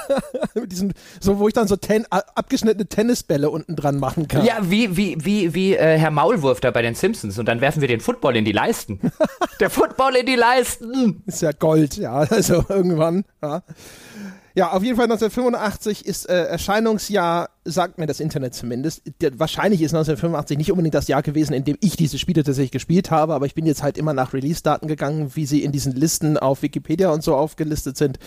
Mit diesen, so, wo ich dann so ten, abgeschnittene Tennisbälle unten dran machen kann. Ja, wie, wie, wie, wie äh, Herr Maulwurf da bei den Simpsons. Und dann werfen wir den Football in die Leisten. Der Football in die Leisten! Ist ja Gold, ja. Also irgendwann, ja. Ja, auf jeden Fall 1985 ist äh, Erscheinungsjahr sagt mir das Internet zumindest. Der, wahrscheinlich ist 1985 nicht unbedingt das Jahr gewesen, in dem ich diese Spiele tatsächlich gespielt habe, aber ich bin jetzt halt immer nach Release-Daten gegangen, wie sie in diesen Listen auf Wikipedia und so aufgelistet sind.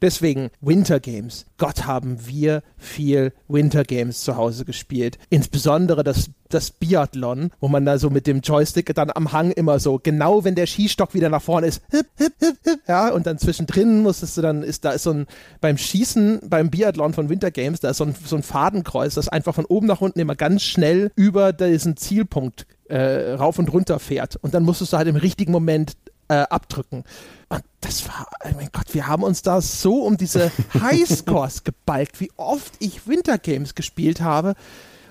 Deswegen Winter Games. Gott haben wir viel Winter Games zu Hause gespielt. Insbesondere das das Biathlon, wo man da so mit dem Joystick dann am Hang immer so, genau wenn der Skistock wieder nach vorne ist, hip, hip, hip, hip, ja, und dann zwischendrin musstest du dann, ist da ist so ein, beim Schießen, beim Biathlon von Winter Games, da ist so ein, so ein Faden Fadenkreuz, das einfach von oben nach unten immer ganz schnell über diesen Zielpunkt äh, rauf und runter fährt. Und dann musstest du halt im richtigen Moment äh, abdrücken. Und das war, oh mein Gott, wir haben uns da so um diese Highscores gebalgt, wie oft ich Wintergames gespielt habe.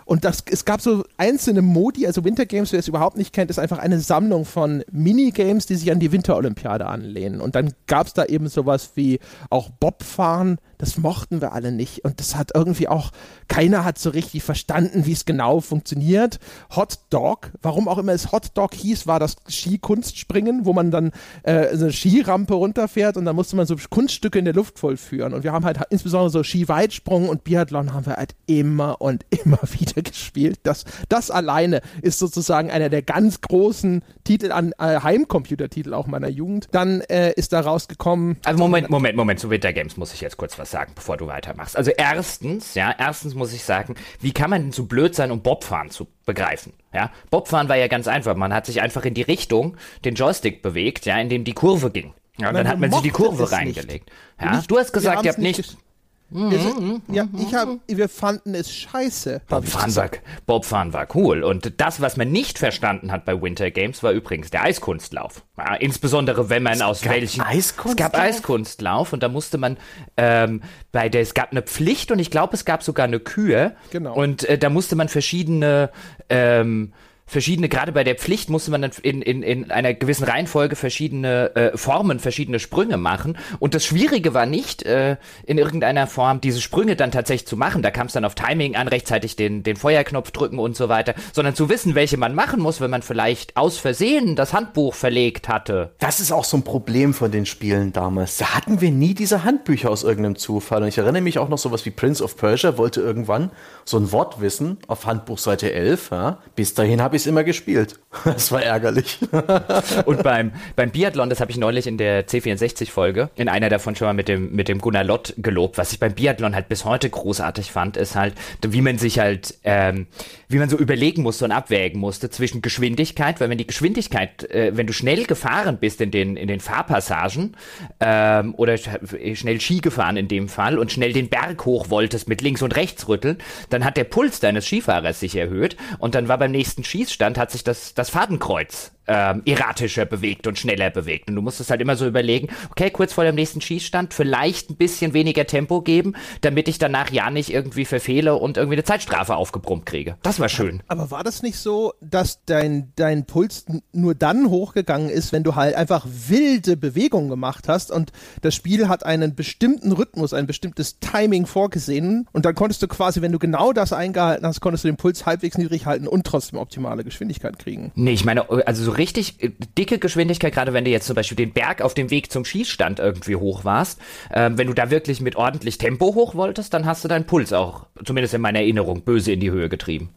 Und das, es gab so einzelne Modi, also Winter Games, wer es überhaupt nicht kennt, ist einfach eine Sammlung von Minigames, die sich an die Winterolympiade anlehnen. Und dann gab es da eben sowas wie auch Bobfahren, das mochten wir alle nicht. Und das hat irgendwie auch, keiner hat so richtig verstanden, wie es genau funktioniert. Hot Dog, warum auch immer es Hot Dog hieß, war das Skikunstspringen, wo man dann äh, eine Skirampe runterfährt und dann musste man so Kunststücke in der Luft vollführen. Und wir haben halt insbesondere so Skiweitsprung und Biathlon haben wir halt immer und immer wieder gespielt. Das, das alleine ist sozusagen einer der ganz großen Titel an äh, Heimcomputertitel auch meiner Jugend. Dann äh, ist da rausgekommen. Also Moment, Moment, Moment, zu Winter Games muss ich jetzt kurz was sagen, bevor du weitermachst. Also erstens, ja, erstens muss ich sagen, wie kann man denn so blöd sein, um Bobfahren zu begreifen? Ja, Bobfahren war ja ganz einfach. Man hat sich einfach in die Richtung den Joystick bewegt, ja, in dem die Kurve ging. Ja, und dann hat man sich die Kurve reingelegt. Ja, du hast gesagt, ihr habt nicht Mhm, ja, ich hab, wir fanden es scheiße. Bobfahren war, Bobfahren war cool. Und das, was man nicht verstanden hat bei Winter Games, war übrigens der Eiskunstlauf. Ja, insbesondere wenn man es aus welchen. Eiskunstlauf? Es gab Eiskunstlauf und da musste man ähm, bei der, es gab eine Pflicht und ich glaube, es gab sogar eine Kühe. Genau. Und äh, da musste man verschiedene ähm, verschiedene, gerade bei der Pflicht musste man dann in, in, in einer gewissen Reihenfolge verschiedene äh, Formen, verschiedene Sprünge machen. Und das Schwierige war nicht, äh, in irgendeiner Form diese Sprünge dann tatsächlich zu machen. Da kam es dann auf Timing an, rechtzeitig den, den Feuerknopf drücken und so weiter, sondern zu wissen, welche man machen muss, wenn man vielleicht aus Versehen das Handbuch verlegt hatte. Das ist auch so ein Problem von den Spielen damals. Da hatten wir nie diese Handbücher aus irgendeinem Zufall. Und ich erinnere mich auch noch sowas wie Prince of Persia wollte irgendwann so ein Wort wissen auf Handbuchseite 11. Ja? Bis dahin habe ich ich immer gespielt. Das war ärgerlich. Und beim, beim Biathlon, das habe ich neulich in der C64-Folge, in einer davon schon mal mit dem, mit dem Gunnar Lott gelobt. Was ich beim Biathlon halt bis heute großartig fand, ist halt, wie man sich halt, ähm, wie man so überlegen musste und abwägen musste zwischen Geschwindigkeit, weil wenn die Geschwindigkeit, äh, wenn du schnell gefahren bist in den, in den Fahrpassagen ähm, oder schnell Ski gefahren in dem Fall und schnell den Berg hoch wolltest mit links und rechts rütteln, dann hat der Puls deines Skifahrers sich erhöht und dann war beim nächsten Schießstand hat sich das, das Fadenkreuz ähm, erratischer bewegt und schneller bewegt. Und du musst es halt immer so überlegen, okay, kurz vor dem nächsten Schießstand vielleicht ein bisschen weniger Tempo geben, damit ich danach ja nicht irgendwie verfehle und irgendwie eine Zeitstrafe aufgebrummt kriege. Das war schön. Aber war das nicht so, dass dein, dein Puls nur dann hochgegangen ist, wenn du halt einfach wilde Bewegungen gemacht hast und das Spiel hat einen bestimmten Rhythmus, ein bestimmtes Timing vorgesehen und dann konntest du quasi, wenn du genau das eingehalten hast, konntest du den Puls halbwegs niedrig halten und trotzdem optimale Geschwindigkeit kriegen. Nee, ich meine, also so richtig äh, dicke Geschwindigkeit, gerade wenn du jetzt zum Beispiel den Berg auf dem Weg zum Schießstand irgendwie hoch warst, äh, wenn du da wirklich mit ordentlich Tempo hoch wolltest, dann hast du deinen Puls auch, zumindest in meiner Erinnerung, böse in die Höhe getrieben.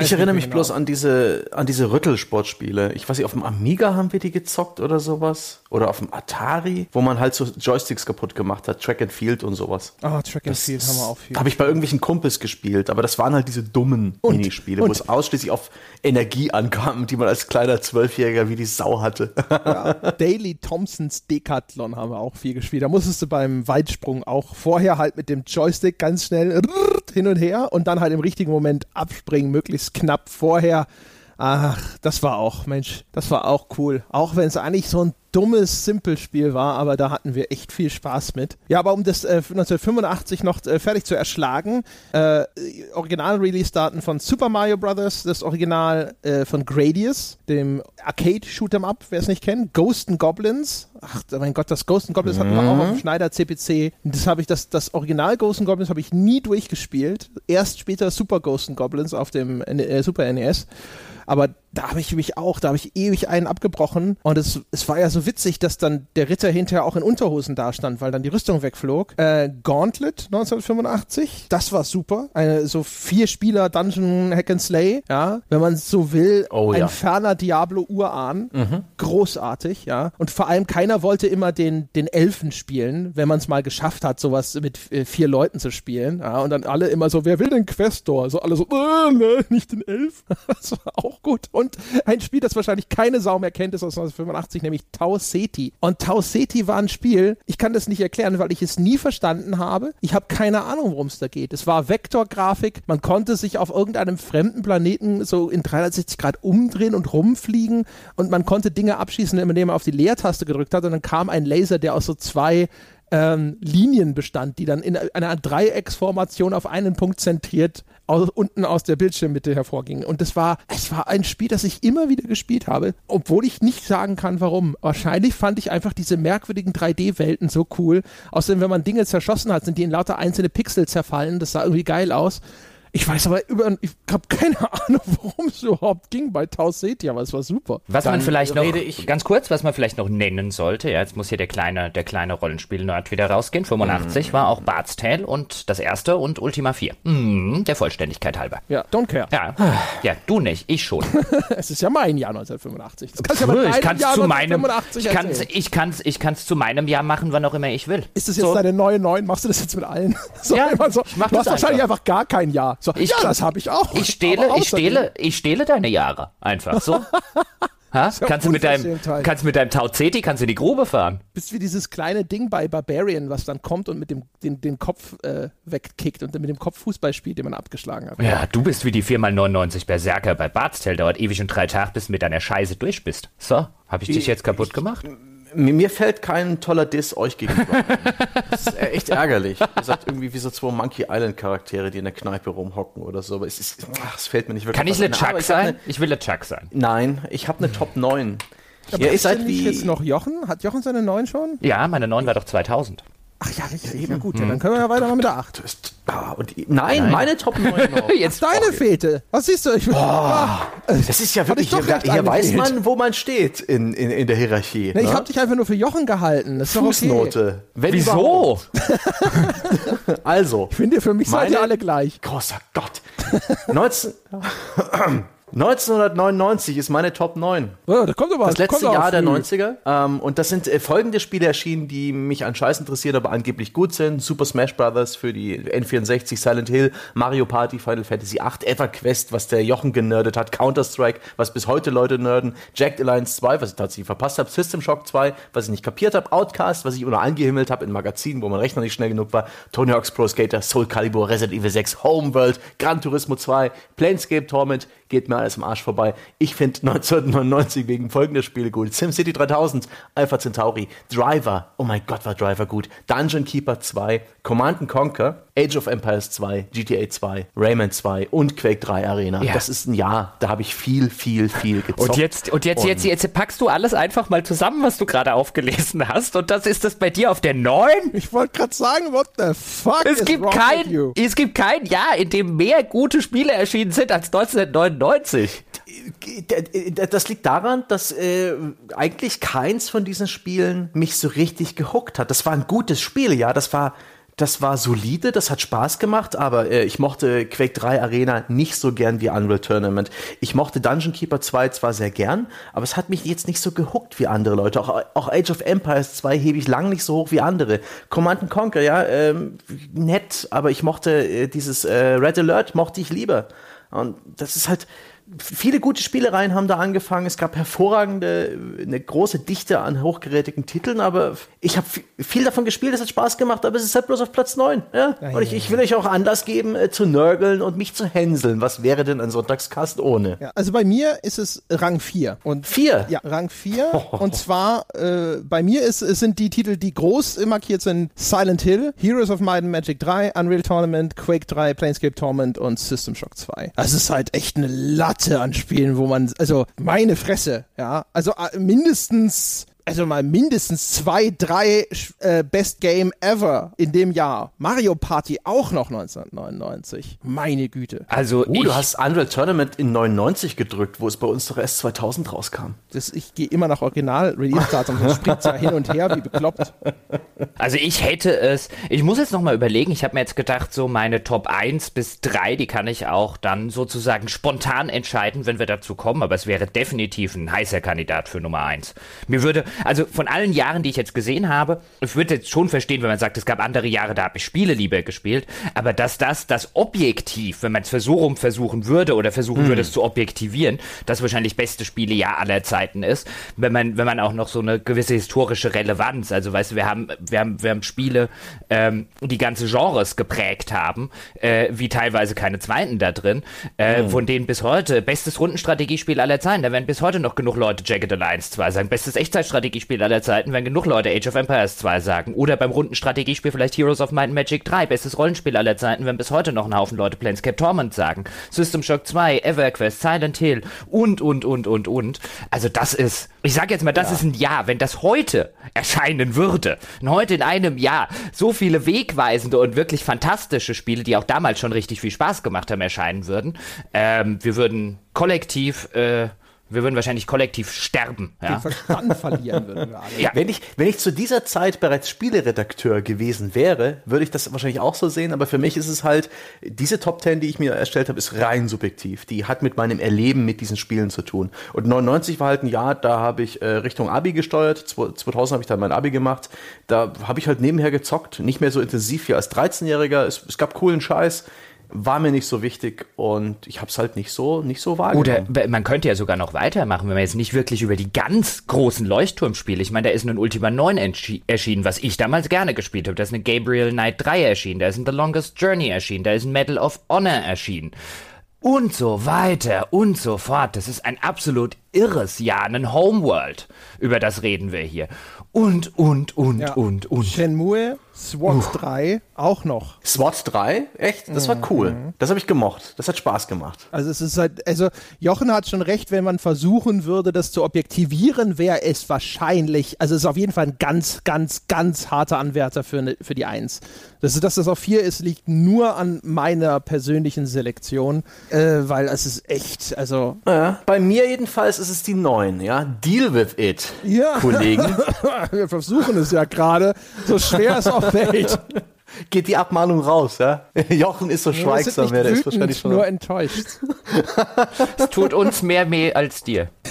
ich erinnere mich genau. bloß an diese, an diese Rüttelsportspiele. Ich weiß nicht, auf dem Amiga haben wir die gezockt oder sowas. Oder auf dem Atari, wo man halt so Joysticks kaputt gemacht hat. Track and Field und sowas. Ah, oh, Track and das Field haben wir auch viel. Habe ich bei irgendwelchen Kumpels gespielt, aber das waren halt diese dummen und, Minispiele, und, wo es ausschließlich auf Energie ankam, die man als kleiner Zwölfjähriger wie die Sau hatte. Ja, Daily Thompsons Decathlon haben wir auch viel gespielt. Da musstest du beim Weitsprung auch vorher halt mit dem Joystick ganz schnell hin und her und dann halt im richtigen Moment abspringen, möglichst knapp vorher. Ach, das war auch, Mensch, das war auch cool. Auch wenn es eigentlich so ein dummes Simple-Spiel war, aber da hatten wir echt viel Spaß mit. Ja, aber um das äh, 1985 noch äh, fertig zu erschlagen, äh, Original-Release-Daten von Super Mario Bros., das Original äh, von Gradius, dem Arcade-Shoot'em-up, wer es nicht kennt, Ghost and Goblins. Ach, mein Gott, das Ghost and Goblins mhm. hatten wir auch auf dem Schneider CPC. Das habe ich, das, das Original Ghost and Goblins habe ich nie durchgespielt. Erst später Super Ghost and Goblins auf dem äh, Super NES. Aber da habe ich mich auch, da habe ich ewig einen abgebrochen und es, es war ja so witzig, dass dann der Ritter hinterher auch in Unterhosen dastand, weil dann die Rüstung wegflog. Äh, Gauntlet 1985, das war super. Eine so vier Spieler Dungeon Hack and Slay, ja, wenn man so will, oh, ein ja. ferner Diablo Urahn, mhm. großartig, ja. Und vor allem keiner wollte immer den den Elfen spielen, wenn man es mal geschafft hat, sowas mit äh, vier Leuten zu spielen, ja. Und dann alle immer so, wer will den Questor? So alle so, äh, ne, nicht den Elf. das war auch gut. Und ein Spiel, das wahrscheinlich keine Sau mehr kennt, ist aus 1985, nämlich Tau Ceti. Und Tau Ceti war ein Spiel, ich kann das nicht erklären, weil ich es nie verstanden habe. Ich habe keine Ahnung, worum es da geht. Es war Vektorgrafik, man konnte sich auf irgendeinem fremden Planeten so in 360 Grad umdrehen und rumfliegen und man konnte Dinge abschießen, indem man auf die Leertaste gedrückt hat und dann kam ein Laser, der aus so zwei ähm, Linien bestand, die dann in einer Dreiecksformation auf einen Punkt zentriert aus, unten aus der Bildschirmmitte hervorging. Und das war, es war ein Spiel, das ich immer wieder gespielt habe, obwohl ich nicht sagen kann, warum. Wahrscheinlich fand ich einfach diese merkwürdigen 3D-Welten so cool. Außerdem, wenn man Dinge zerschossen hat, sind die in lauter einzelne Pixel zerfallen. Das sah irgendwie geil aus. Ich weiß aber über, ich habe keine Ahnung, worum es überhaupt ging bei Tau Ceti, aber es war super. Was Dann man vielleicht noch, ganz kurz, was man vielleicht noch nennen sollte, ja, jetzt muss hier der kleine, der kleine Rollenspiel-Nerd wieder rausgehen. 85 mm. war auch Bart's Tale und das erste und Ultima 4. Mm, der Vollständigkeit halber. Ja, don't care. Ja, ja du nicht, ich schon. es ist ja mein Jahr 1985. Das kannst Puh, ja ich kann es zu meinem, ich kann's, ich kann's, ich kann's zu meinem Jahr machen, wann auch immer ich will. Ist das jetzt so. deine neue 9? Machst du das jetzt mit allen? So, ja, so, ich mach du hast wahrscheinlich einfach gar kein Jahr. So, ich, ja, das habe ich auch. Ich stehle, ich stehle, ich stehle deine Jahre. Einfach so. Ha? Kannst, du mit deinem, kannst mit deinem Tau Ceti kannst in die Grube fahren. Bist wie dieses kleine Ding bei Barbarian, was dann kommt und mit dem den, den Kopf äh, wegkickt und dann mit dem Kopf Fußball spielt, den man abgeschlagen hat. Ja, du bist wie die 4x99 Berserker bei Bart's Dauert ewig und drei Tage, bis du mit deiner Scheiße durch bist. So, habe ich dich jetzt kaputt gemacht? Mir fällt kein toller Diss euch gegenüber. das ist echt ärgerlich. Ihr seid irgendwie wie so zwei Monkey Island Charaktere, die in der Kneipe rumhocken oder so. Aber es, ist, ach, es fällt mir nicht wirklich. Kann ich LeChuck sein? Eine, ich will LeChuck sein. Nein, ich habe eine Top 9. Aber ja, ihr seid wie jetzt noch Jochen? Hat Jochen seine 9 schon? Ja, meine 9 war doch 2000. Ach ja, richtig. Ja, gut, ja, dann können wir ja weitermachen mit der 8. Ah, und, nein, nein, meine Top 9 noch. Jetzt deine okay. fehlte. Was siehst du? Ich, oh, ah, das ist ja wirklich, hier, hier weiß man, wo man steht in, in, in der Hierarchie. Nee, ne? Ich habe dich einfach nur für Jochen gehalten. Das Fußnote. Okay. Wieso? also. Ich finde, für mich seid ihr alle gleich. Großer Gott. 19... 1999 ist meine Top 9. Ja, da kommt aber, das letzte Jahr der 90er. Ähm, und das sind äh, folgende Spiele erschienen, die mich an Scheiß interessieren, aber angeblich gut sind. Super Smash Bros. für die N64, Silent Hill, Mario Party, Final Fantasy VIII, EverQuest, was der Jochen genördet hat, Counter-Strike, was bis heute Leute nerden, Jacked Alliance 2, was ich tatsächlich verpasst habe, System Shock 2, was ich nicht kapiert habe, Outcast, was ich nur angehimmelt habe in Magazinen, wo mein Rechner nicht schnell genug war, Tony Hawk's Pro Skater, Soul Calibur, Resident Evil 6, Homeworld, Gran Turismo 2, Planescape Torment, geht mir alles am Arsch vorbei. Ich finde 1999 wegen folgender Spiele gut. SimCity 3000, Alpha Centauri, Driver, oh mein Gott, war Driver gut. Dungeon Keeper 2, Command Conquer, Age of Empires 2, GTA 2, Rayman 2 und Quake 3 Arena. Ja. Das ist ein Jahr, da habe ich viel, viel, viel gezockt. Und jetzt, und jetzt, und jetzt, jetzt packst du alles einfach mal zusammen, was du gerade aufgelesen hast. Und das ist das bei dir auf der 9? Ich wollte gerade sagen, what the fuck es gibt kein, Es gibt kein Jahr, in dem mehr gute Spiele erschienen sind als 1999 das liegt daran, dass äh, eigentlich keins von diesen Spielen mich so richtig gehuckt hat. Das war ein gutes Spiel, ja, das war das war solide, das hat Spaß gemacht, aber äh, ich mochte Quake 3 Arena nicht so gern wie Unreal Tournament. Ich mochte Dungeon Keeper 2 zwar sehr gern, aber es hat mich jetzt nicht so gehuckt wie andere Leute. Auch, auch Age of Empires 2 hebe ich lang nicht so hoch wie andere. Command Conquer, ja, ähm, nett, aber ich mochte äh, dieses äh, Red Alert, mochte ich lieber. Und das ist halt, viele gute Spielereien haben da angefangen. Es gab hervorragende, eine große Dichte an hochgerätigen Titeln, aber ich habe viel davon gespielt, es hat Spaß gemacht, aber es ist halt bloß auf Platz 9. Ja? und ich, ich, will euch auch Anlass geben, äh, zu nörgeln und mich zu hänseln. Was wäre denn ein Sonntagskast ohne? Ja, also bei mir ist es Rang 4. Und 4? Ja, Rang 4. und zwar, äh, bei mir ist, sind die Titel, die groß markiert sind, Silent Hill, Heroes of Might and Magic 3, Unreal Tournament, Quake 3, Planescape Torment und System Shock 2. Das ist halt echt eine Latte Latte an Spielen, wo man, also meine Fresse, ja, also äh, mindestens also mal mindestens zwei, drei äh, Best Game Ever in dem Jahr. Mario Party auch noch 1999. Meine Güte. Also oh, du hast Unreal Tournament in 99 gedrückt, wo es bei uns doch erst 2000 rauskam. Das, ich gehe immer nach Original-Release-Datum. Das springt ja hin und her wie bekloppt. Also ich hätte es, ich muss jetzt nochmal überlegen, ich habe mir jetzt gedacht, so meine Top 1 bis 3, die kann ich auch dann sozusagen spontan entscheiden, wenn wir dazu kommen, aber es wäre definitiv ein heißer Kandidat für Nummer 1. Mir würde, also von allen Jahren, die ich jetzt gesehen habe, ich würde jetzt schon verstehen, wenn man sagt, es gab andere Jahre, da habe ich Spiele lieber gespielt, aber dass das das objektiv, wenn man es rum versuchen würde oder versuchen mhm. würde, es zu objektivieren, das wahrscheinlich beste Spielejahr aller Zeiten ist, wenn man, wenn man auch noch so eine gewisse historische Relevanz, also weißt du, wir haben, wir haben, wir haben Spiele, ähm, die ganze Genres geprägt haben, äh, wie teilweise keine zweiten da drin, äh, mhm. von denen bis heute bestes Rundenstrategiespiel aller Zeiten, da werden bis heute noch genug Leute Jagged Alliance 2 sagen, bestes Echtzeitstrategiespiel aller Zeiten, wenn genug Leute Age of Empires 2 sagen. Oder beim Rundenstrategiespiel vielleicht Heroes of Might and Magic 3, bestes Rollenspiel aller Zeiten, wenn bis heute noch ein Haufen Leute Planescape Torment sagen. System Shock 2, EverQuest, Silent Hill und, und, und, und, und. Also das ist, ich sag jetzt mal, das ja. ist ein Jahr. Wenn das heute erscheinen würde, heute in einem Jahr so viele wegweisende und wirklich fantastische Spiele, die auch damals schon richtig viel Spaß gemacht haben, erscheinen würden, ähm, wir würden kollektiv äh, wir würden wahrscheinlich kollektiv sterben. Ja? Den Verstand verlieren würden wir alle. Ja. Wenn, ich, wenn ich zu dieser Zeit bereits Spieleredakteur gewesen wäre, würde ich das wahrscheinlich auch so sehen, aber für mich ist es halt, diese Top Ten, die ich mir erstellt habe, ist rein subjektiv. Die hat mit meinem Erleben mit diesen Spielen zu tun. Und 99 war halt ein Jahr, da habe ich äh, Richtung Abi gesteuert. 2000 habe ich dann mein Abi gemacht. Da habe ich halt nebenher gezockt, nicht mehr so intensiv wie als 13-Jähriger. Es, es gab coolen Scheiß war mir nicht so wichtig und ich habe es halt nicht so nicht so wahrgenommen. Oder man könnte ja sogar noch weitermachen, wenn man jetzt nicht wirklich über die ganz großen Leuchtturmspiele. Ich meine, da ist ein Ultima 9 erschienen, was ich damals gerne gespielt habe. Da ist eine Gabriel Knight 3 erschienen, da ist ein The Longest Journey erschienen, da ist ein Medal of Honor erschienen. Und so weiter und so fort. Das ist ein absolut irres Jahr, ein Homeworld. Über das reden wir hier. Und, und, und, ja. und, und. Shenmue SWAT uh. 3 auch noch. SWAT 3? Echt? Das war cool. Mhm. Das habe ich gemocht. Das hat Spaß gemacht. Also es ist halt, also Jochen hat schon recht, wenn man versuchen würde, das zu objektivieren, wäre es wahrscheinlich, also es ist auf jeden Fall ein ganz, ganz, ganz harter Anwärter für, ne, für die 1. Das, dass das auf 4 ist, liegt nur an meiner persönlichen Selektion, äh, weil es ist echt, also. Ja, bei mir jedenfalls ist es die 9, ja. Deal with it, ja. Kollegen. Wir versuchen es ja gerade, so schwer es auch fällt. geht die Abmahnung raus, ja? Jochen ist so ja, schweigsam, der ist wahrscheinlich schon. nur enttäuscht. es tut uns mehr weh als dir.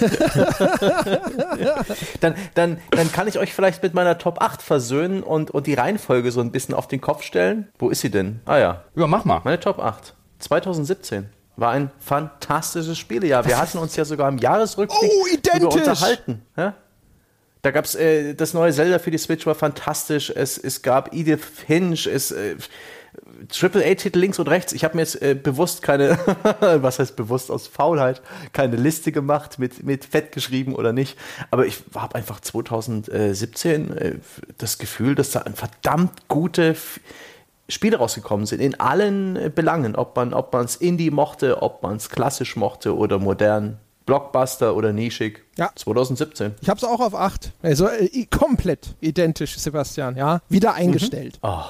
dann, dann, dann kann ich euch vielleicht mit meiner Top 8 versöhnen und, und die Reihenfolge so ein bisschen auf den Kopf stellen. Wo ist sie denn? Ah ja. Ja, mach mal. Meine Top 8. 2017 war ein fantastisches Spielejahr. Wir hatten uns ja sogar im Jahresrückblick oh, unterhalten. Ja? Da gab es äh, das neue Zelda für die Switch war fantastisch. Es, es gab Edith Finch, es äh, Triple A-Titel links und rechts. Ich habe mir jetzt äh, bewusst keine, was heißt bewusst aus Faulheit, keine Liste gemacht mit, mit Fett geschrieben oder nicht. Aber ich habe einfach 2017 äh, das Gefühl, dass da ein verdammt gute Spiele rausgekommen sind, in allen äh, Belangen, ob man es Indie mochte, ob man es klassisch mochte oder modern. Blockbuster oder nischig. Ja. 2017. Ich habe es auch auf 8. Also äh, komplett identisch, Sebastian, ja. Wieder eingestellt. Mhm. Oh,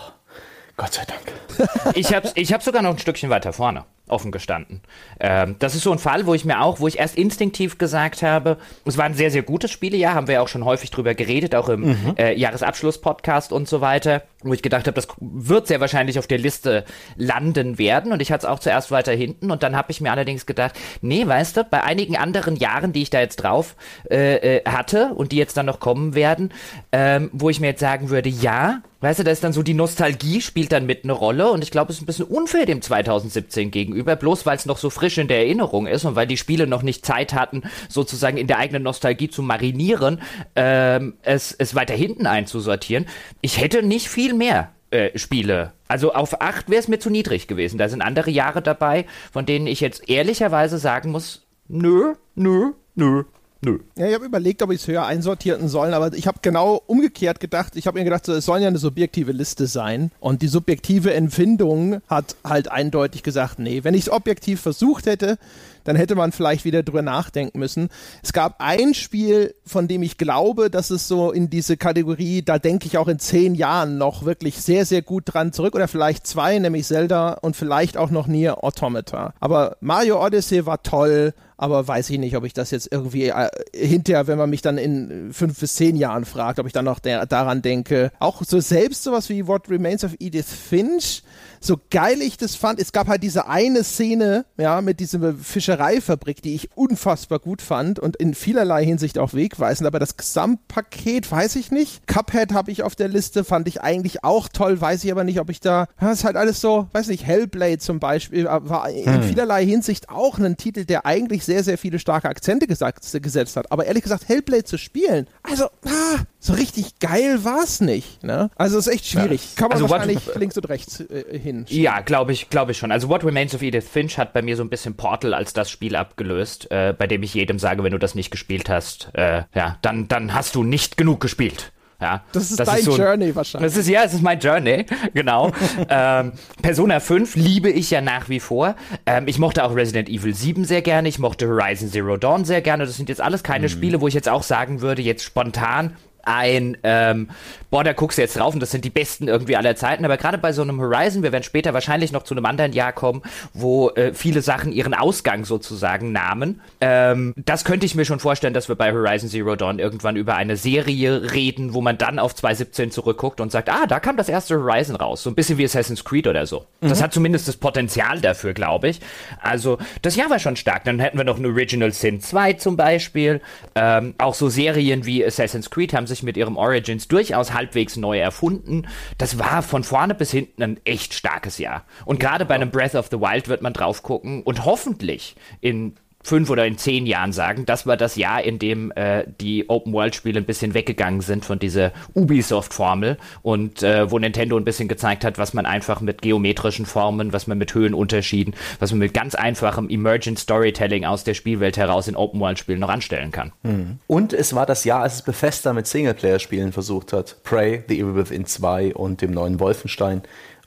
Gott sei Dank. ich habe ich hab sogar noch ein Stückchen weiter vorne offen gestanden. Ähm, das ist so ein Fall, wo ich mir auch, wo ich erst instinktiv gesagt habe, es war ein sehr, sehr gutes Spielejahr, haben wir ja auch schon häufig drüber geredet, auch im mhm. äh, Jahresabschluss-Podcast und so weiter, wo ich gedacht habe, das wird sehr wahrscheinlich auf der Liste landen werden und ich hatte es auch zuerst weiter hinten und dann habe ich mir allerdings gedacht, nee, weißt du, bei einigen anderen Jahren, die ich da jetzt drauf äh, äh, hatte und die jetzt dann noch kommen werden, ähm, wo ich mir jetzt sagen würde, ja, Weißt du, da ist dann so die Nostalgie spielt dann mit eine Rolle und ich glaube, es ist ein bisschen unfair dem 2017 gegenüber, bloß weil es noch so frisch in der Erinnerung ist und weil die Spiele noch nicht Zeit hatten, sozusagen in der eigenen Nostalgie zu marinieren, ähm, es, es weiter hinten einzusortieren. Ich hätte nicht viel mehr äh, Spiele. Also auf 8 wäre es mir zu niedrig gewesen. Da sind andere Jahre dabei, von denen ich jetzt ehrlicherweise sagen muss, nö, nö, nö, Nö. Ja, ich habe überlegt, ob ich es höher einsortierten sollen, aber ich habe genau umgekehrt gedacht. Ich habe mir gedacht, es soll ja eine subjektive Liste sein. Und die subjektive Empfindung hat halt eindeutig gesagt, nee, wenn ich es objektiv versucht hätte, dann hätte man vielleicht wieder drüber nachdenken müssen. Es gab ein Spiel, von dem ich glaube, dass es so in diese Kategorie, da denke ich auch in zehn Jahren noch wirklich sehr, sehr gut dran zurück oder vielleicht zwei, nämlich Zelda und vielleicht auch noch Nier Automata. Aber Mario Odyssey war toll, aber weiß ich nicht, ob ich das jetzt irgendwie äh, hinterher, wenn man mich dann in fünf bis zehn Jahren fragt, ob ich dann noch der, daran denke. Auch so selbst sowas wie What Remains of Edith Finch, so geil ich das fand, es gab halt diese eine Szene, ja, mit dieser Fischereifabrik, die ich unfassbar gut fand und in vielerlei Hinsicht auch wegweisend, aber das Gesamtpaket weiß ich nicht. Cuphead habe ich auf der Liste, fand ich eigentlich auch toll, weiß ich aber nicht, ob ich da, das ist halt alles so, weiß nicht, Hellblade zum Beispiel, äh, war in hm. vielerlei Hinsicht auch ein Titel, der eigentlich sehr, sehr viele starke Akzente gesagt, gesetzt hat. Aber ehrlich gesagt, Hellblade zu spielen, also, ah, so richtig geil war es nicht. Ne? Also es ist echt schwierig. Ja. Kann man also wahrscheinlich what, links und rechts äh, hin. Ja, glaube ich, glaube ich schon. Also What Remains of Edith Finch hat bei mir so ein bisschen Portal als das Spiel abgelöst, äh, bei dem ich jedem sage, wenn du das nicht gespielt hast, äh, ja, dann, dann hast du nicht genug gespielt. Ja, das ist das dein ist so, Journey wahrscheinlich. Das ist, ja, es ist mein Journey, genau. ähm, Persona 5 liebe ich ja nach wie vor. Ähm, ich mochte auch Resident Evil 7 sehr gerne. Ich mochte Horizon Zero Dawn sehr gerne. Das sind jetzt alles keine mhm. Spiele, wo ich jetzt auch sagen würde, jetzt spontan, ein, ähm, boah, da guckst du jetzt drauf und das sind die besten irgendwie aller Zeiten. Aber gerade bei so einem Horizon, wir werden später wahrscheinlich noch zu einem anderen Jahr kommen, wo äh, viele Sachen ihren Ausgang sozusagen nahmen. Ähm, das könnte ich mir schon vorstellen, dass wir bei Horizon Zero Dawn irgendwann über eine Serie reden, wo man dann auf 2017 zurückguckt und sagt, ah, da kam das erste Horizon raus. So ein bisschen wie Assassin's Creed oder so. Mhm. Das hat zumindest das Potenzial dafür, glaube ich. Also, das Jahr war schon stark. Dann hätten wir noch ein Original Sin 2 zum Beispiel. Ähm, auch so Serien wie Assassin's Creed haben sich sich mit ihrem Origins durchaus halbwegs neu erfunden. Das war von vorne bis hinten ein echt starkes Jahr. Und gerade bei einem Breath of the Wild wird man drauf gucken und hoffentlich in fünf oder in zehn Jahren sagen, das war das Jahr, in dem äh, die Open-World-Spiele ein bisschen weggegangen sind von dieser Ubisoft-Formel und äh, wo Nintendo ein bisschen gezeigt hat, was man einfach mit geometrischen Formen, was man mit Höhenunterschieden, was man mit ganz einfachem Emergent Storytelling aus der Spielwelt heraus in Open-World-Spielen noch anstellen kann. Mhm. Und es war das Jahr, als es Bethesda mit Singleplayer-Spielen versucht hat. Prey, The Evil Within 2 und dem neuen Wolfenstein.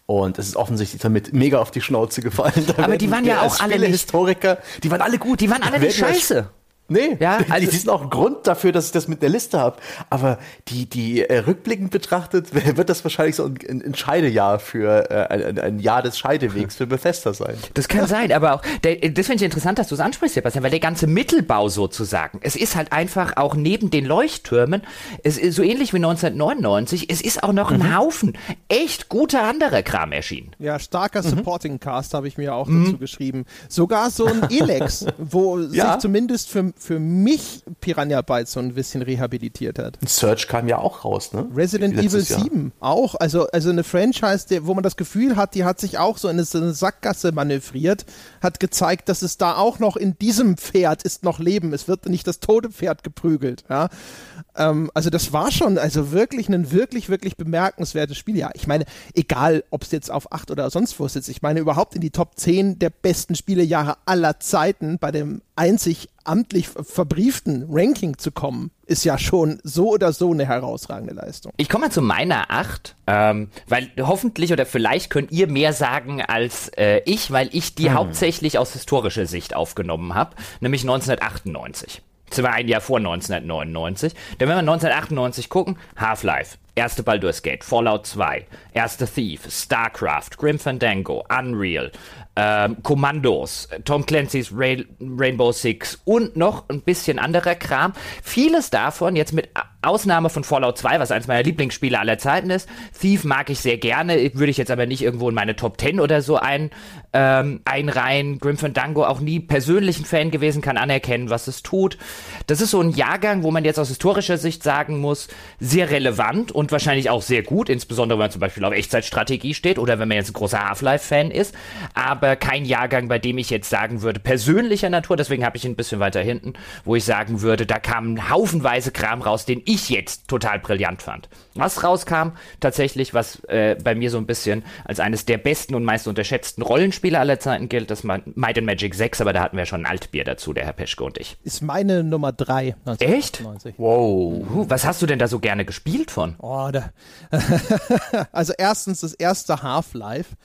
Und es ist offensichtlich damit mega auf die Schnauze gefallen. Da Aber die waren ja auch alle Historiker, die waren alle gut. Die waren alle nicht scheiße. Nee, ja, also die sind auch ein Grund dafür, dass ich das mit der Liste habe. Aber die, die äh, rückblickend betrachtet, wird das wahrscheinlich so ein, ein Scheidejahr für äh, ein, ein, Jahr des Scheidewegs für Bethesda sein. Das kann sein, aber auch, der, das finde ich interessant, dass du es ansprichst, Sebastian, weil der ganze Mittelbau sozusagen, es ist halt einfach auch neben den Leuchttürmen, es ist so ähnlich wie 1999, es ist auch noch mhm. ein Haufen echt guter anderer Kram erschienen. Ja, starker mhm. Supporting Cast habe ich mir auch mhm. dazu geschrieben. Sogar so ein Elex, wo ja. sich zumindest für für mich Piranha Bytes so ein bisschen rehabilitiert hat. Search kam ja auch raus, ne? Resident Evil 7 auch. Also, also eine Franchise, der, wo man das Gefühl hat, die hat sich auch so in eine Sackgasse manövriert, hat gezeigt, dass es da auch noch in diesem Pferd ist noch Leben. Es wird nicht das tote Pferd geprügelt. Ja? Ähm, also das war schon also wirklich ein wirklich, wirklich bemerkenswertes Spiel. Ja, ich meine, egal, ob es jetzt auf 8 oder sonst wo sitzt, ich meine überhaupt in die Top 10 der besten Spielejahre aller Zeiten bei dem einzig amtlich verbrieften Ranking zu kommen, ist ja schon so oder so eine herausragende Leistung. Ich komme mal zu meiner 8, ähm, weil hoffentlich oder vielleicht könnt ihr mehr sagen als äh, ich, weil ich die hm. hauptsächlich aus historischer Sicht aufgenommen habe, nämlich 1998. Das war ein Jahr vor 1999. Denn wenn wir 1998 gucken, Half-Life, erste Baldur's Gate, Fallout 2, erste Thief, StarCraft, Grim Fandango, Unreal, ähm, Kommandos, Tom Clancy's Rain Rainbow Six und noch ein bisschen anderer Kram. Vieles davon jetzt mit Ausnahme von Fallout 2, was eines meiner Lieblingsspiele aller Zeiten ist. Thief mag ich sehr gerne, würde ich jetzt aber nicht irgendwo in meine Top 10 oder so ein, ähm, einreihen. Grim Fandango auch nie persönlich ein Fan gewesen, kann anerkennen, was es tut. Das ist so ein Jahrgang, wo man jetzt aus historischer Sicht sagen muss, sehr relevant und wahrscheinlich auch sehr gut, insbesondere wenn man zum Beispiel auf Echtzeitstrategie steht oder wenn man jetzt ein großer Half-Life-Fan ist, aber kein Jahrgang, bei dem ich jetzt sagen würde, persönlicher Natur, deswegen habe ich ihn ein bisschen weiter hinten, wo ich sagen würde, da kam haufenweise Kram raus, den ich ich jetzt total brillant fand. Was rauskam, tatsächlich, was äh, bei mir so ein bisschen als eines der besten und meist unterschätzten Rollenspiele aller Zeiten gilt, das Might and Magic 6, aber da hatten wir schon ein Altbier dazu, der Herr Peschke und ich. Ist meine Nummer 3. Echt? Wow. Was hast du denn da so gerne gespielt von? Oh, da also erstens das erste Half-Life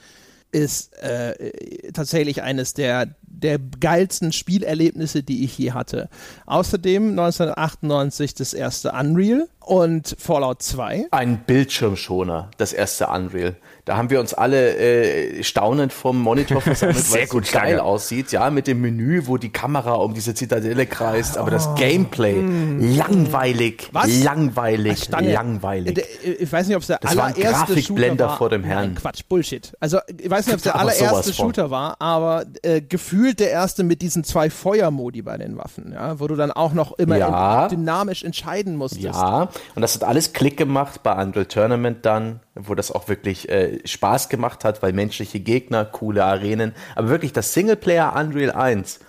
ist äh, tatsächlich eines der, der geilsten Spielerlebnisse, die ich je hatte. Außerdem 1998 das erste Unreal und Fallout 2. Ein Bildschirmschoner, das erste Unreal. Da haben wir uns alle äh, staunend vom Monitor versammelt, weil es so geil aussieht, ja, mit dem Menü, wo die Kamera um diese Zitadelle kreist, aber das oh. Gameplay mm. langweilig, Was? langweilig, langweilig. Äh, ich weiß nicht, ob es der das allererste Shooter war. vor dem Herrn. Nein, Quatsch, Bullshit. Also ich weiß nicht, ob es der allererste Shooter war, aber äh, gefühlt der erste mit diesen zwei Feuermodi bei den Waffen, ja, wo du dann auch noch immer ja. dynamisch entscheiden musstest. Ja, und das hat alles Klick gemacht bei Unreal Tournament dann, wo das auch wirklich äh, Spaß gemacht hat, weil menschliche Gegner, coole Arenen, aber wirklich das Singleplayer Unreal 1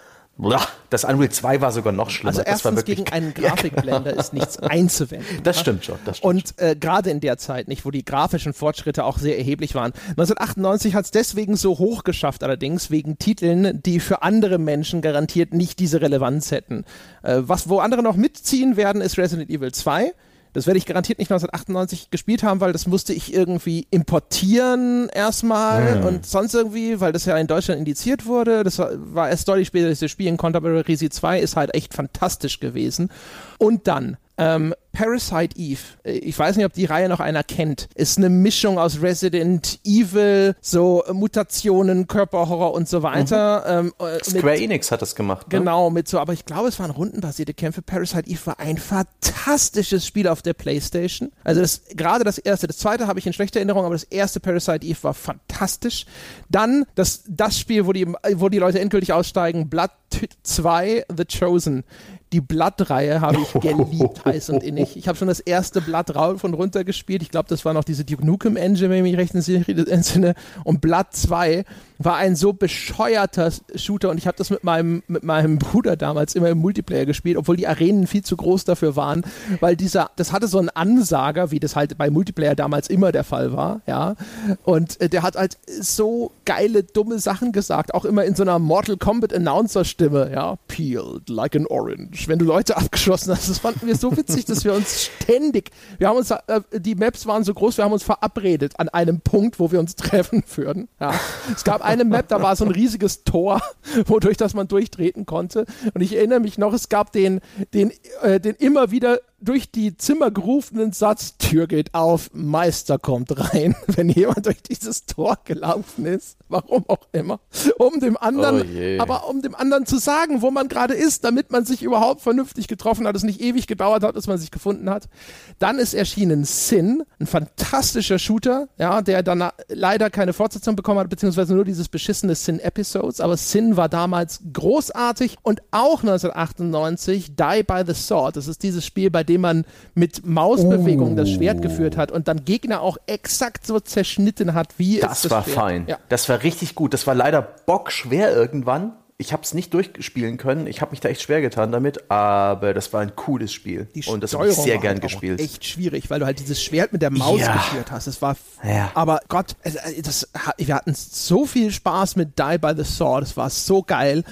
das Unreal 2 war sogar noch schlimmer. Also erstens gegen einen Grafikblender ist nichts einzuwenden. Das stimmt schon. Das stimmt und äh, gerade in der Zeit, nicht, wo die grafischen Fortschritte auch sehr erheblich waren. 1998 hat es deswegen so hoch geschafft, allerdings wegen Titeln, die für andere Menschen garantiert nicht diese Relevanz hätten. Äh, was wo andere noch mitziehen werden, ist Resident Evil 2 das werde ich garantiert nicht 1998 gespielt haben, weil das musste ich irgendwie importieren erstmal mhm. und sonst irgendwie, weil das ja in Deutschland indiziert wurde. Das war, war erst deutlich später, dass ich das spielen konnte, aber Resi 2 ist halt echt fantastisch gewesen. Und dann ähm, Parasite Eve, äh, ich weiß nicht, ob die Reihe noch einer kennt, ist eine Mischung aus Resident Evil, so Mutationen, Körperhorror und so weiter. Mhm. Ähm, äh, Square mit, Enix hat das gemacht. Ne? Genau, mit so, aber ich glaube, es waren rundenbasierte Kämpfe. Parasite Eve war ein fantastisches Spiel auf der Playstation. Also das, gerade das erste, das zweite habe ich in schlechter Erinnerung, aber das erste Parasite Eve war fantastisch. Dann das, das Spiel, wo die, wo die Leute endgültig aussteigen, Blood 2, The Chosen die Blatt-Reihe habe ich geliebt, heiß und innig. Ich habe schon das erste Blatt rauf und runter gespielt. Ich glaube, das war noch diese Duke Nukem Engine, wenn ich mich recht entsinne. Und Blatt 2 war ein so bescheuerter Shooter und ich habe das mit meinem, mit meinem Bruder damals immer im Multiplayer gespielt, obwohl die Arenen viel zu groß dafür waren, weil dieser, das hatte so einen Ansager, wie das halt bei Multiplayer damals immer der Fall war, ja. Und äh, der hat halt so geile, dumme Sachen gesagt, auch immer in so einer Mortal Kombat Announcer Stimme, ja. peeled like an orange. Wenn du Leute abgeschossen hast, das fanden wir so witzig, dass wir uns ständig, wir haben uns, äh, die Maps waren so groß, wir haben uns verabredet an einem Punkt, wo wir uns treffen würden. Ja. Es gab eine Map, da war so ein riesiges Tor, wodurch das man durchtreten konnte. Und ich erinnere mich noch, es gab den, den, äh, den immer wieder durch die Zimmer gerufenen Satz, Tür geht auf, Meister kommt rein, wenn jemand durch dieses Tor gelaufen ist, warum auch immer, um dem anderen, oh aber um dem anderen zu sagen, wo man gerade ist, damit man sich überhaupt vernünftig getroffen hat, es nicht ewig gedauert hat, bis man sich gefunden hat. Dann ist erschienen Sin, ein fantastischer Shooter, ja, der dann leider keine Fortsetzung bekommen hat, beziehungsweise nur dieses beschissene Sin Episodes, aber Sin war damals großartig und auch 1998 Die by the Sword, das ist dieses Spiel, bei dem indem man mit Mausbewegungen oh. das Schwert geführt hat und dann Gegner auch exakt so zerschnitten hat, wie das es das war Schwert. fein. Ja. Das war richtig gut. Das war leider bockschwer irgendwann. Ich habe es nicht durchspielen können. Ich habe mich da echt schwer getan damit, aber das war ein cooles Spiel Die und das habe ich sehr gern halt gespielt. Echt schwierig, weil du halt dieses Schwert mit der Maus ja. geführt hast. Das war, ja. aber Gott, das, wir hatten so viel Spaß mit Die by the Sword. Das war so geil.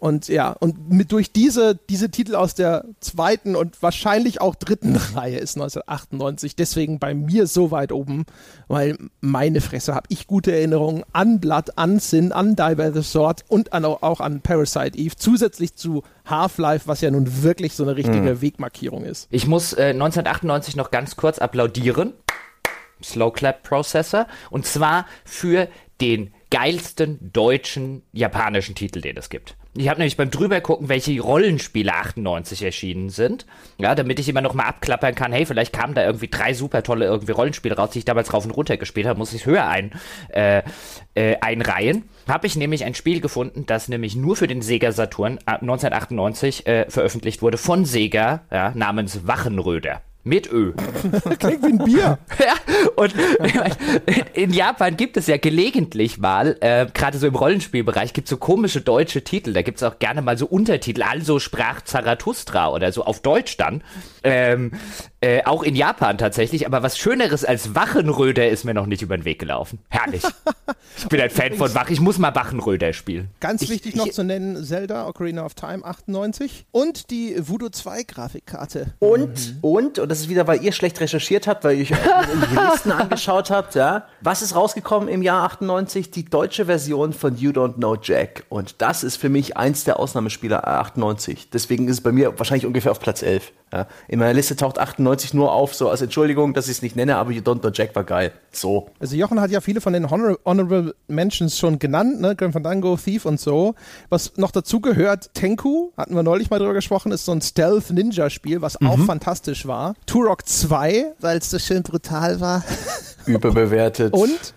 Und ja, und mit durch diese, diese Titel aus der zweiten und wahrscheinlich auch dritten Reihe ist 1998 deswegen bei mir so weit oben, weil meine Fresse habe ich gute Erinnerungen an Blood, an Sin, an Die by the Sword und an, auch an Parasite Eve, zusätzlich zu Half-Life, was ja nun wirklich so eine richtige mhm. Wegmarkierung ist. Ich muss äh, 1998 noch ganz kurz applaudieren. Slow Clap Processor. Und zwar für den geilsten deutschen japanischen Titel, den es gibt. Ich habe nämlich beim drübergucken, welche Rollenspiele 98 erschienen sind, ja, damit ich immer noch mal abklappern kann, hey, vielleicht kamen da irgendwie drei super tolle irgendwie Rollenspiele raus, die ich damals rauf und runter gespielt habe, muss ich höher ein, äh, äh, einreihen. Habe ich nämlich ein Spiel gefunden, das nämlich nur für den Sega Saturn 1998 äh, äh, veröffentlicht wurde von Sega, ja, namens Wachenröder. Mit Ö. Klingt wie ein Bier. ja, und in Japan gibt es ja gelegentlich mal, äh, gerade so im Rollenspielbereich, gibt es so komische deutsche Titel. Da gibt es auch gerne mal so Untertitel. Also sprach Zarathustra oder so auf Deutsch dann. Ähm, äh, auch in Japan tatsächlich. Aber was Schöneres als Wachenröder ist mir noch nicht über den Weg gelaufen. Herrlich. ich bin ein Fan von Wach. Ich muss mal Wachenröder spielen. Ganz ich, wichtig ich, noch zu nennen: Zelda Ocarina of Time 98 und die Voodoo 2 Grafikkarte. Und, mhm. und, und das ist wieder, weil ihr schlecht recherchiert habt, weil ihr euch die Listen angeschaut habt, ja. Was ist rausgekommen im Jahr 98? Die deutsche Version von You Don't Know Jack. Und das ist für mich eins der Ausnahmespieler 98. Deswegen ist es bei mir wahrscheinlich ungefähr auf Platz 11. Ja. In meiner Liste taucht 98 nur auf, so als Entschuldigung, dass ich es nicht nenne, aber You Don't Know Jack war geil. So. Also Jochen hat ja viele von den Honor Honorable Mentions schon genannt, ne? Grim Fandango, Thief und so. Was noch dazu gehört, Tenku, hatten wir neulich mal drüber gesprochen, ist so ein Stealth-Ninja-Spiel, was mhm. auch fantastisch war. Turok 2, weil es so schön brutal war. Überbewertet. Und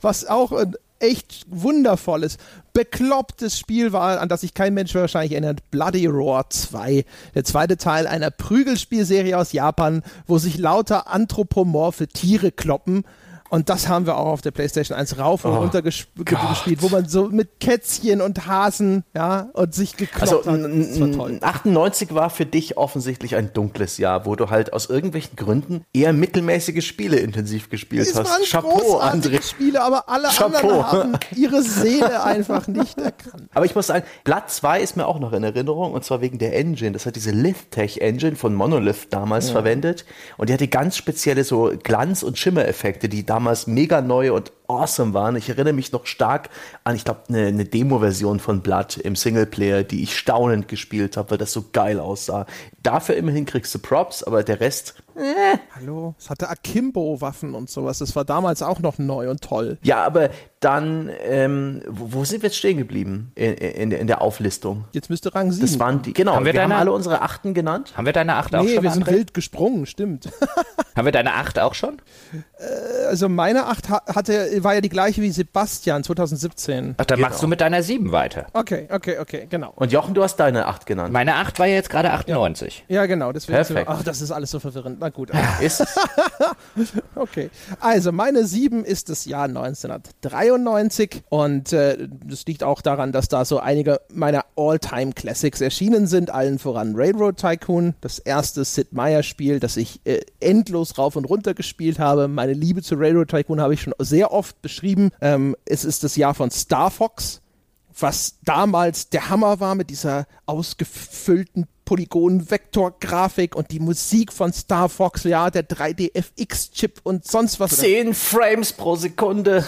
was auch ein echt wundervolles, beklopptes Spiel war, an das sich kein Mensch wahrscheinlich erinnert, Bloody Roar 2. Der zweite Teil einer Prügelspielserie aus Japan, wo sich lauter anthropomorphe Tiere kloppen und das haben wir auch auf der PlayStation 1 rauf und oh, runter gesp Gott. gespielt, wo man so mit Kätzchen und Hasen, ja, und sich gekloppt also, hat. War toll. 98 war für dich offensichtlich ein dunkles Jahr, wo du halt aus irgendwelchen Gründen eher mittelmäßige Spiele intensiv gespielt es hast. Waren Chapeau, André. Spiele, aber alle Chapeau. anderen haben ihre Seele einfach nicht erkannt. Aber ich muss sagen, Blatt 2 ist mir auch noch in Erinnerung und zwar wegen der Engine. Das hat diese Lithtech Engine von Monolith damals ja. verwendet und die hatte ganz spezielle so Glanz- und Schimmereffekte, die da damals mega neu und awesome waren. Ich erinnere mich noch stark an, ich glaube, eine, eine Demo-Version von Blood im Singleplayer, die ich staunend gespielt habe, weil das so geil aussah. Dafür immerhin kriegst du Props, aber der Rest. Äh. Hallo, es hatte Akimbo-Waffen und sowas. Das war damals auch noch neu und toll. Ja, aber dann, ähm, wo, wo, sind wir jetzt stehen geblieben in, in, in, der Auflistung? Jetzt müsste Rang 7. Das waren die, genau. Haben wir, wir deine, haben alle unsere Achten genannt. Haben wir deine Acht auch nee, schon? Nee, wir sind wild gesprungen, stimmt. haben wir deine Acht auch schon? Äh, also meine Acht hatte, war ja die gleiche wie Sebastian 2017. Ach, dann genau. machst du mit deiner 7 weiter. Okay, okay, okay, genau. Und Jochen, du hast deine 8 genannt. Meine 8 war ja jetzt gerade 98. Ja, ja genau. Deswegen Perfekt. So, ach, das ist alles so verwirrend. Na gut. ist okay. Also meine 7 ist das Jahr 1993 und äh, das liegt auch daran, dass da so einige meiner All-Time Classics erschienen sind, allen voran Railroad Tycoon, das erste Sid Meier Spiel, das ich äh, endlos rauf und runter gespielt habe. Meine Liebe zu Railroad Tycoon habe ich schon sehr oft beschrieben. Ähm, es ist das Jahr von Star Fox was damals der Hammer war mit dieser ausgefüllten Polygon-Vektor-Grafik und die Musik von Star Fox, ja, der 3D-FX-Chip und sonst was. Zehn Frames pro Sekunde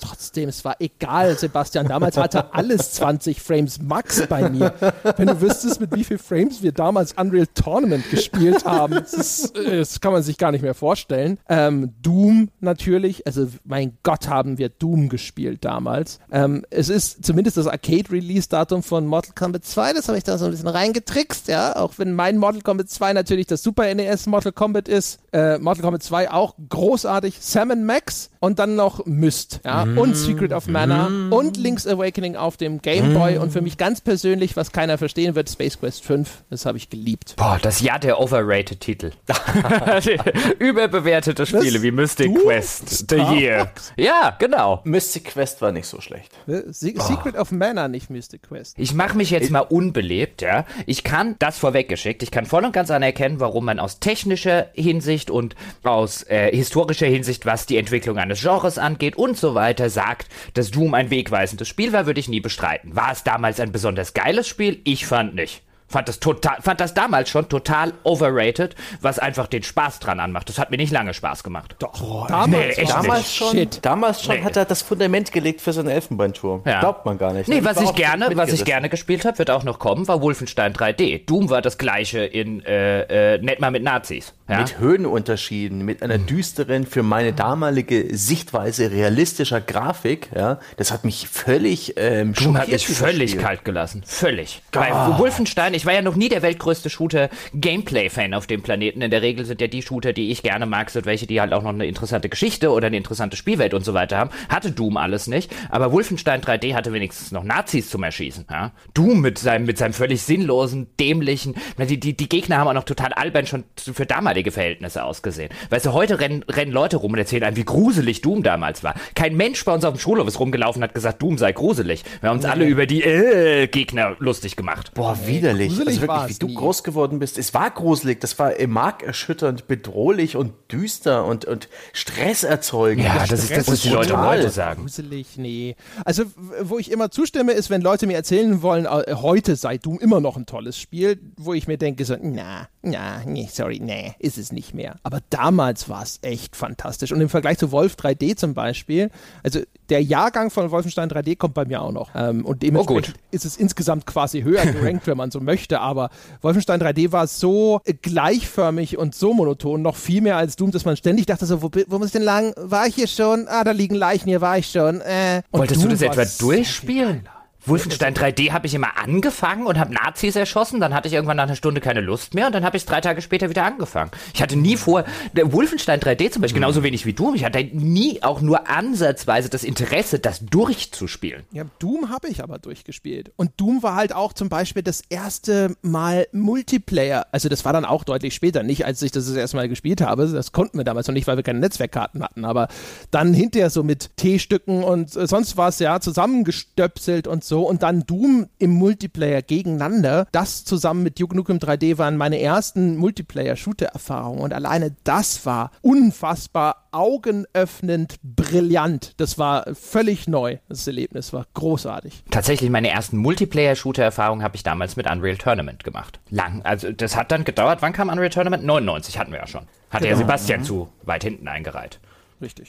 trotzdem, es war egal, Sebastian. Damals hatte alles 20 Frames Max bei mir. Wenn du wüsstest, mit wie viel Frames wir damals Unreal Tournament gespielt haben, das, ist, äh, das kann man sich gar nicht mehr vorstellen. Ähm, Doom natürlich, also mein Gott, haben wir Doom gespielt damals. Ähm, es ist zumindest das Arcade-Release-Datum von Mortal Kombat 2, das habe ich da so ein bisschen reingetrickst, ja, auch wenn mein Mortal Kombat 2 natürlich das Super NES Mortal Kombat ist. Äh, Mortal Kombat 2 auch großartig. Salmon Max und dann noch Myst, ja mm. und Secret of Mana mm. und Link's Awakening auf dem Game Boy mm. und für mich ganz persönlich, was keiner verstehen wird, Space Quest 5. Das habe ich geliebt. Boah, das Jahr der overrated Titel. Überbewertete Spiele das wie Mystic Quest, The Year. Ja, genau. Mystic Quest war nicht so schlecht. Se Secret oh. of Mana, nicht Mystic Quest. Ich mache mich jetzt mal unbelebt, ja. Ich kann das vorweggeschickt, ich kann voll und ganz anerkennen, warum man aus technischer Hinsicht und aus äh, historischer Hinsicht, was die Entwicklung eines Genres angeht und so weiter, sagt, dass Doom ein wegweisendes Spiel war, würde ich nie bestreiten. War es damals ein besonders geiles Spiel? Ich fand nicht. Fand das, total, fand das damals schon total overrated, was einfach den Spaß dran anmacht. Das hat mir nicht lange Spaß gemacht. Doch, Boah, damals, nee, damals schon, Shit. damals schon nee. hat er das Fundament gelegt für seinen Elfenbeinturm. Ja. Glaubt man gar nicht. Nee, was ich gerne, was ich gerne gespielt habe, wird auch noch kommen, war Wolfenstein 3D. Doom war das gleiche in äh, äh, nicht mal mit Nazis. Ja? Mit Höhenunterschieden, mit einer düsteren, für meine damalige Sichtweise realistischer Grafik. Ja, das hat mich völlig ähm, Doom hat mich völlig Spiel. kalt gelassen. Völlig. Oh. Bei Wolfenstein, ich war ja noch nie der weltgrößte Shooter-Gameplay-Fan auf dem Planeten. In der Regel sind ja die Shooter, die ich gerne mag, sind welche, die halt auch noch eine interessante Geschichte oder eine interessante Spielwelt und so weiter haben. Hatte Doom alles nicht. Aber Wolfenstein 3D hatte wenigstens noch Nazis zum Erschießen. Ja? Doom mit seinem, mit seinem völlig sinnlosen, dämlichen, die, die, die Gegner haben auch noch total albern schon für damalige Verhältnisse ausgesehen. Weißt du, heute rennen, rennen Leute rum und erzählen einem, wie gruselig Doom damals war. Kein Mensch bei uns auf dem Schulhof ist rumgelaufen und hat gesagt, Doom sei gruselig. Wir haben uns alle über die äh, Gegner lustig gemacht. Boah, widerlich. Gruselig also wirklich, wie nie. du groß geworden bist. Es war gruselig, das war markerschütternd, bedrohlich und düster und, und stresserzeugend. Ja, das, ist das, was die Leute heute sagen. Gruselig, nee. Also, wo ich immer zustimme, ist, wenn Leute mir erzählen wollen, äh, heute sei Doom immer noch ein tolles Spiel, wo ich mir denke, so, na, na, nee, sorry, nee ist es nicht mehr. Aber damals war es echt fantastisch. Und im Vergleich zu Wolf 3D zum Beispiel, also der Jahrgang von Wolfenstein 3D kommt bei mir auch noch. Ähm, und dementsprechend oh ist es insgesamt quasi höher gerankt, wenn man so möchte. Aber Wolfenstein 3D war so gleichförmig und so monoton, noch viel mehr als Doom, dass man ständig dachte so, wo, wo muss ich denn lang? War ich hier schon? Ah, da liegen Leichen, hier war ich schon. Äh. Wolltest Doom du das etwa durchspielen? Wolfenstein 3D habe ich immer angefangen und habe Nazis erschossen, dann hatte ich irgendwann nach einer Stunde keine Lust mehr und dann habe ich es drei Tage später wieder angefangen. Ich hatte nie vor, der Wolfenstein 3D zum Beispiel, mhm. genauso wenig wie du, ich hatte nie auch nur ansatzweise das Interesse, das durchzuspielen. Ja, Doom habe ich aber durchgespielt. Und Doom war halt auch zum Beispiel das erste Mal Multiplayer. Also das war dann auch deutlich später, nicht als ich das das erste Mal gespielt habe. Das konnten wir damals noch nicht, weil wir keine Netzwerkkarten hatten. Aber dann hinterher so mit T-Stücken und äh, sonst was, ja, zusammengestöpselt und so so und dann Doom im Multiplayer gegeneinander. Das zusammen mit Duke Nukem 3D waren meine ersten Multiplayer-Shooter-Erfahrungen und alleine das war unfassbar augenöffnend brillant. Das war völlig neu. Das Erlebnis war großartig. Tatsächlich meine ersten Multiplayer-Shooter-Erfahrungen habe ich damals mit Unreal Tournament gemacht. Lang, also das hat dann gedauert. Wann kam Unreal Tournament? 99 hatten wir ja schon. Hatte genau. ja Sebastian mhm. zu weit hinten eingereiht. Richtig.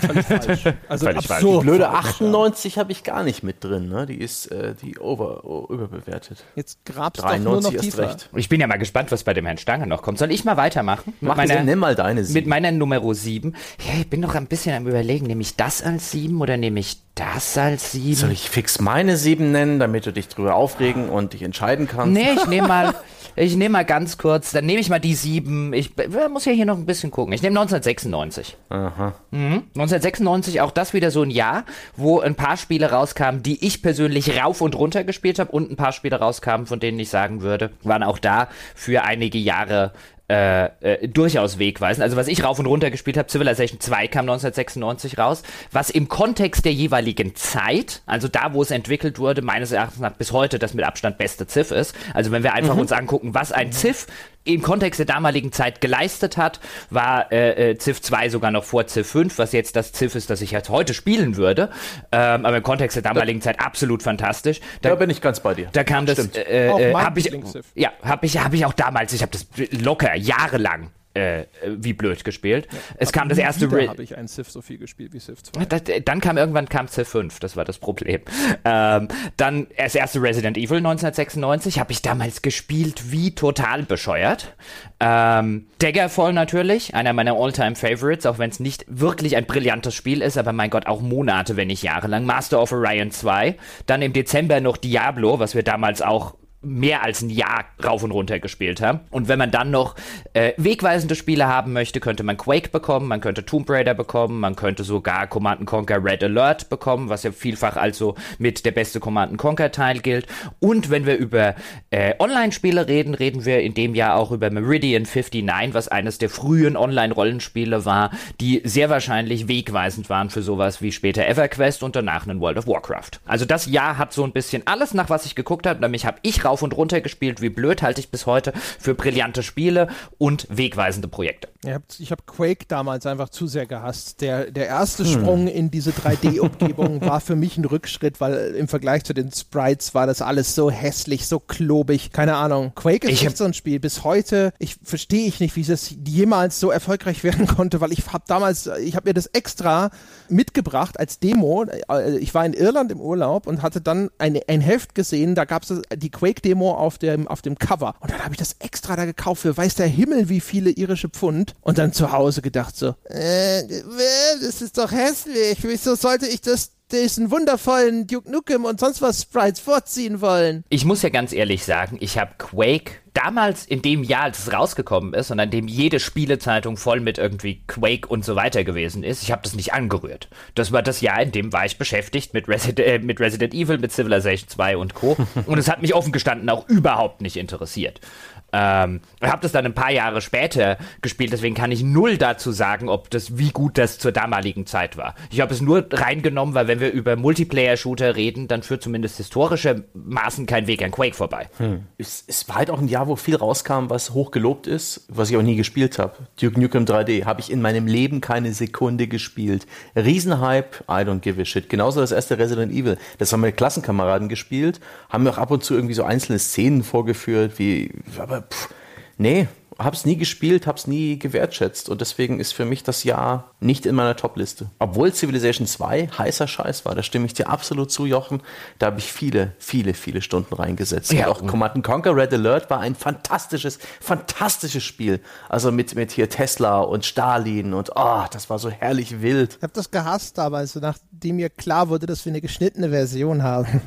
Völlig falsch. Also Völlig absurd. Die blöde 98 habe ich gar nicht mit drin. Ne? Die ist äh, die over, oh, überbewertet. Jetzt grabst du nur noch tiefer. Recht. Ich bin ja mal gespannt, was bei dem Herrn Stange noch kommt. Soll ich mal weitermachen? Mach meiner, Sie, nimm mal deine 7. Mit meiner Nummer 7. Ja, ich bin noch ein bisschen am überlegen, nehme ich das als 7 oder nehme ich das als 7? Soll ich fix meine 7 nennen, damit du dich drüber aufregen und dich entscheiden kannst? Nee, ich nehme mal... Ich nehme mal ganz kurz, dann nehme ich mal die sieben. Ich muss ja hier noch ein bisschen gucken. Ich nehme 1996. Aha. Mhm. 1996 auch das wieder so ein Jahr, wo ein paar Spiele rauskamen, die ich persönlich rauf und runter gespielt habe und ein paar Spiele rauskamen, von denen ich sagen würde, waren auch da für einige Jahre äh, äh, durchaus wegweisend. Also was ich rauf und runter gespielt habe, Civilization 2 kam 1996 raus, was im Kontext der jeweiligen Zeit, also da, wo es entwickelt wurde, meines Erachtens nach bis heute das mit Abstand beste Ziff ist. Also wenn wir einfach mhm. uns angucken, was ein Ziff im Kontext der damaligen Zeit geleistet hat, war äh, äh Civ 2 sogar noch vor Civ 5, was jetzt das Civ ist, das ich jetzt heute spielen würde. Ähm, aber im Kontext der damaligen da, Zeit absolut fantastisch. Da, da, bin ich ganz bei dir. Da kam das, äh, äh, habe ich, ja, habe ich, habe ich auch damals, ich habe das locker jahrelang äh, wie blöd gespielt. Ja, es kam das erste. habe ich ein Civ so viel gespielt wie Civ 2. Das, dann kam irgendwann kam Civ 5, das war das Problem. Ähm, dann das erste Resident Evil 1996 habe ich damals gespielt wie total bescheuert. Ähm, Daggerfall natürlich, einer meiner All-Time Favorites, auch wenn es nicht wirklich ein brillantes Spiel ist, aber mein Gott, auch Monate, wenn nicht Jahre lang. Master of Orion 2, dann im Dezember noch Diablo, was wir damals auch mehr als ein Jahr rauf und runter gespielt haben. Und wenn man dann noch äh, wegweisende Spiele haben möchte, könnte man Quake bekommen, man könnte Tomb Raider bekommen, man könnte sogar Command Conquer Red Alert bekommen, was ja vielfach also mit der beste Command Conquer Teil gilt. Und wenn wir über äh, Online-Spiele reden, reden wir in dem Jahr auch über Meridian 59, was eines der frühen Online-Rollenspiele war, die sehr wahrscheinlich wegweisend waren für sowas wie später EverQuest und danach einen World of Warcraft. Also das Jahr hat so ein bisschen alles, nach was ich geguckt habe, nämlich habe ich rauf und runter gespielt, wie blöd halte ich bis heute für brillante Spiele und wegweisende Projekte. Ich habe Quake damals einfach zu sehr gehasst. Der, der erste hm. Sprung in diese 3D-Umgebung war für mich ein Rückschritt, weil im Vergleich zu den Sprites war das alles so hässlich, so klobig. Keine Ahnung. Quake ist ich echt so ein Spiel. Bis heute, ich verstehe ich nicht, wie es jemals so erfolgreich werden konnte, weil ich habe damals, ich habe mir das extra mitgebracht als Demo. Ich war in Irland im Urlaub und hatte dann ein, ein Heft gesehen, da gab es die Quake-Demo auf dem, auf dem Cover. Und dann habe ich das extra da gekauft für weiß der Himmel wie viele irische Pfund und dann zu Hause gedacht so, äh, das ist doch hässlich. Wieso sollte ich das diesen wundervollen Duke Nukem und sonst was Sprites vorziehen wollen. Ich muss ja ganz ehrlich sagen, ich habe Quake damals in dem Jahr, als es rausgekommen ist und an dem jede Spielezeitung voll mit irgendwie Quake und so weiter gewesen ist, ich habe das nicht angerührt. Das war das Jahr, in dem war ich beschäftigt mit, Resi äh, mit Resident Evil, mit Civilization 2 und Co. und es hat mich offen gestanden auch überhaupt nicht interessiert. Ähm, ich habe das dann ein paar Jahre später gespielt, deswegen kann ich null dazu sagen, ob das, wie gut das zur damaligen Zeit war. Ich habe es nur reingenommen, weil wenn wir über Multiplayer-Shooter reden, dann führt zumindest historische Maßen kein Weg an Quake vorbei. Hm. Es, es, war halt auch ein Jahr, wo viel rauskam, was hoch gelobt ist, was ich auch nie gespielt habe. Duke Nukem 3D habe ich in meinem Leben keine Sekunde gespielt. Riesenhype, I don't give a shit. Genauso das erste Resident Evil. Das haben meine Klassenkameraden gespielt, haben mir auch ab und zu irgendwie so einzelne Szenen vorgeführt, wie, aber pff, nee, hab's nie gespielt, hab's nie gewertschätzt und deswegen ist für mich das Jahr nicht in meiner Top-Liste. Obwohl Civilization 2 heißer Scheiß war, da stimme ich dir absolut zu, Jochen. Da habe ich viele, viele, viele Stunden reingesetzt. Ja. Und auch Command Conquer Red Alert war ein fantastisches, fantastisches Spiel. Also mit, mit hier Tesla und Stalin und oh, das war so herrlich wild. Ich habe das gehasst damals, so nachdem mir klar wurde, dass wir eine geschnittene Version haben.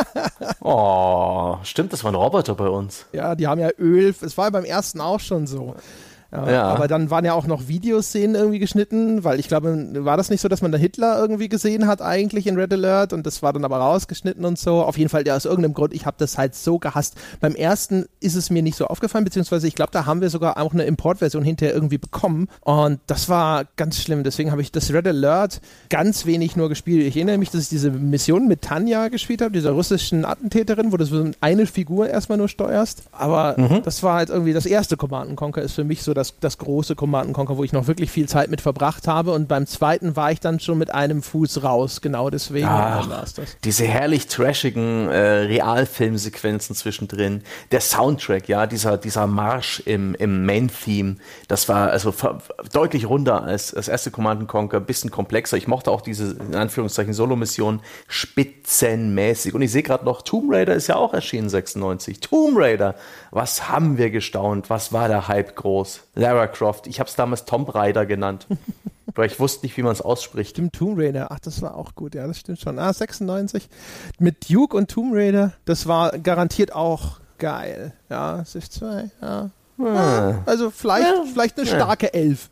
oh, stimmt, das war ein Roboter bei uns. Ja, die haben ja Öl, es war beim ersten auch schon so. Ja. Aber dann waren ja auch noch Videoszenen irgendwie geschnitten, weil ich glaube, war das nicht so, dass man da Hitler irgendwie gesehen hat eigentlich in Red Alert und das war dann aber rausgeschnitten und so. Auf jeden Fall, ja, aus irgendeinem Grund, ich habe das halt so gehasst. Beim ersten ist es mir nicht so aufgefallen, beziehungsweise ich glaube, da haben wir sogar auch eine Importversion hinterher irgendwie bekommen und das war ganz schlimm. Deswegen habe ich das Red Alert ganz wenig nur gespielt. Ich erinnere mich, dass ich diese Mission mit Tanja gespielt habe, dieser russischen Attentäterin, wo du so eine Figur erstmal nur steuerst. Aber mhm. das war halt irgendwie das erste Command Conquer ist für mich so das das, das große Command Conquer, wo ich noch wirklich viel Zeit mit verbracht habe. Und beim zweiten war ich dann schon mit einem Fuß raus. Genau deswegen Ach, war es das. Diese herrlich trashigen äh, Realfilmsequenzen zwischendrin. Der Soundtrack, ja, dieser, dieser Marsch im, im Main-Theme, das war also deutlich runder als das erste Command Conquer, bisschen komplexer. Ich mochte auch diese, in Anführungszeichen, Solo-Mission spitzenmäßig. Und ich sehe gerade noch, Tomb Raider ist ja auch erschienen 96. Tomb Raider, was haben wir gestaunt? Was war der Hype groß? Lara Croft. Ich habe es damals Tomb Raider genannt. weil ich wusste nicht, wie man es ausspricht. Stimmt, Tomb Raider. Ach, das war auch gut. Ja, das stimmt schon. Ah, 96. Mit Duke und Tomb Raider, das war garantiert auch geil. Ja, Civ 2, ja. Ah, also vielleicht, ja, vielleicht eine starke ja. Elf.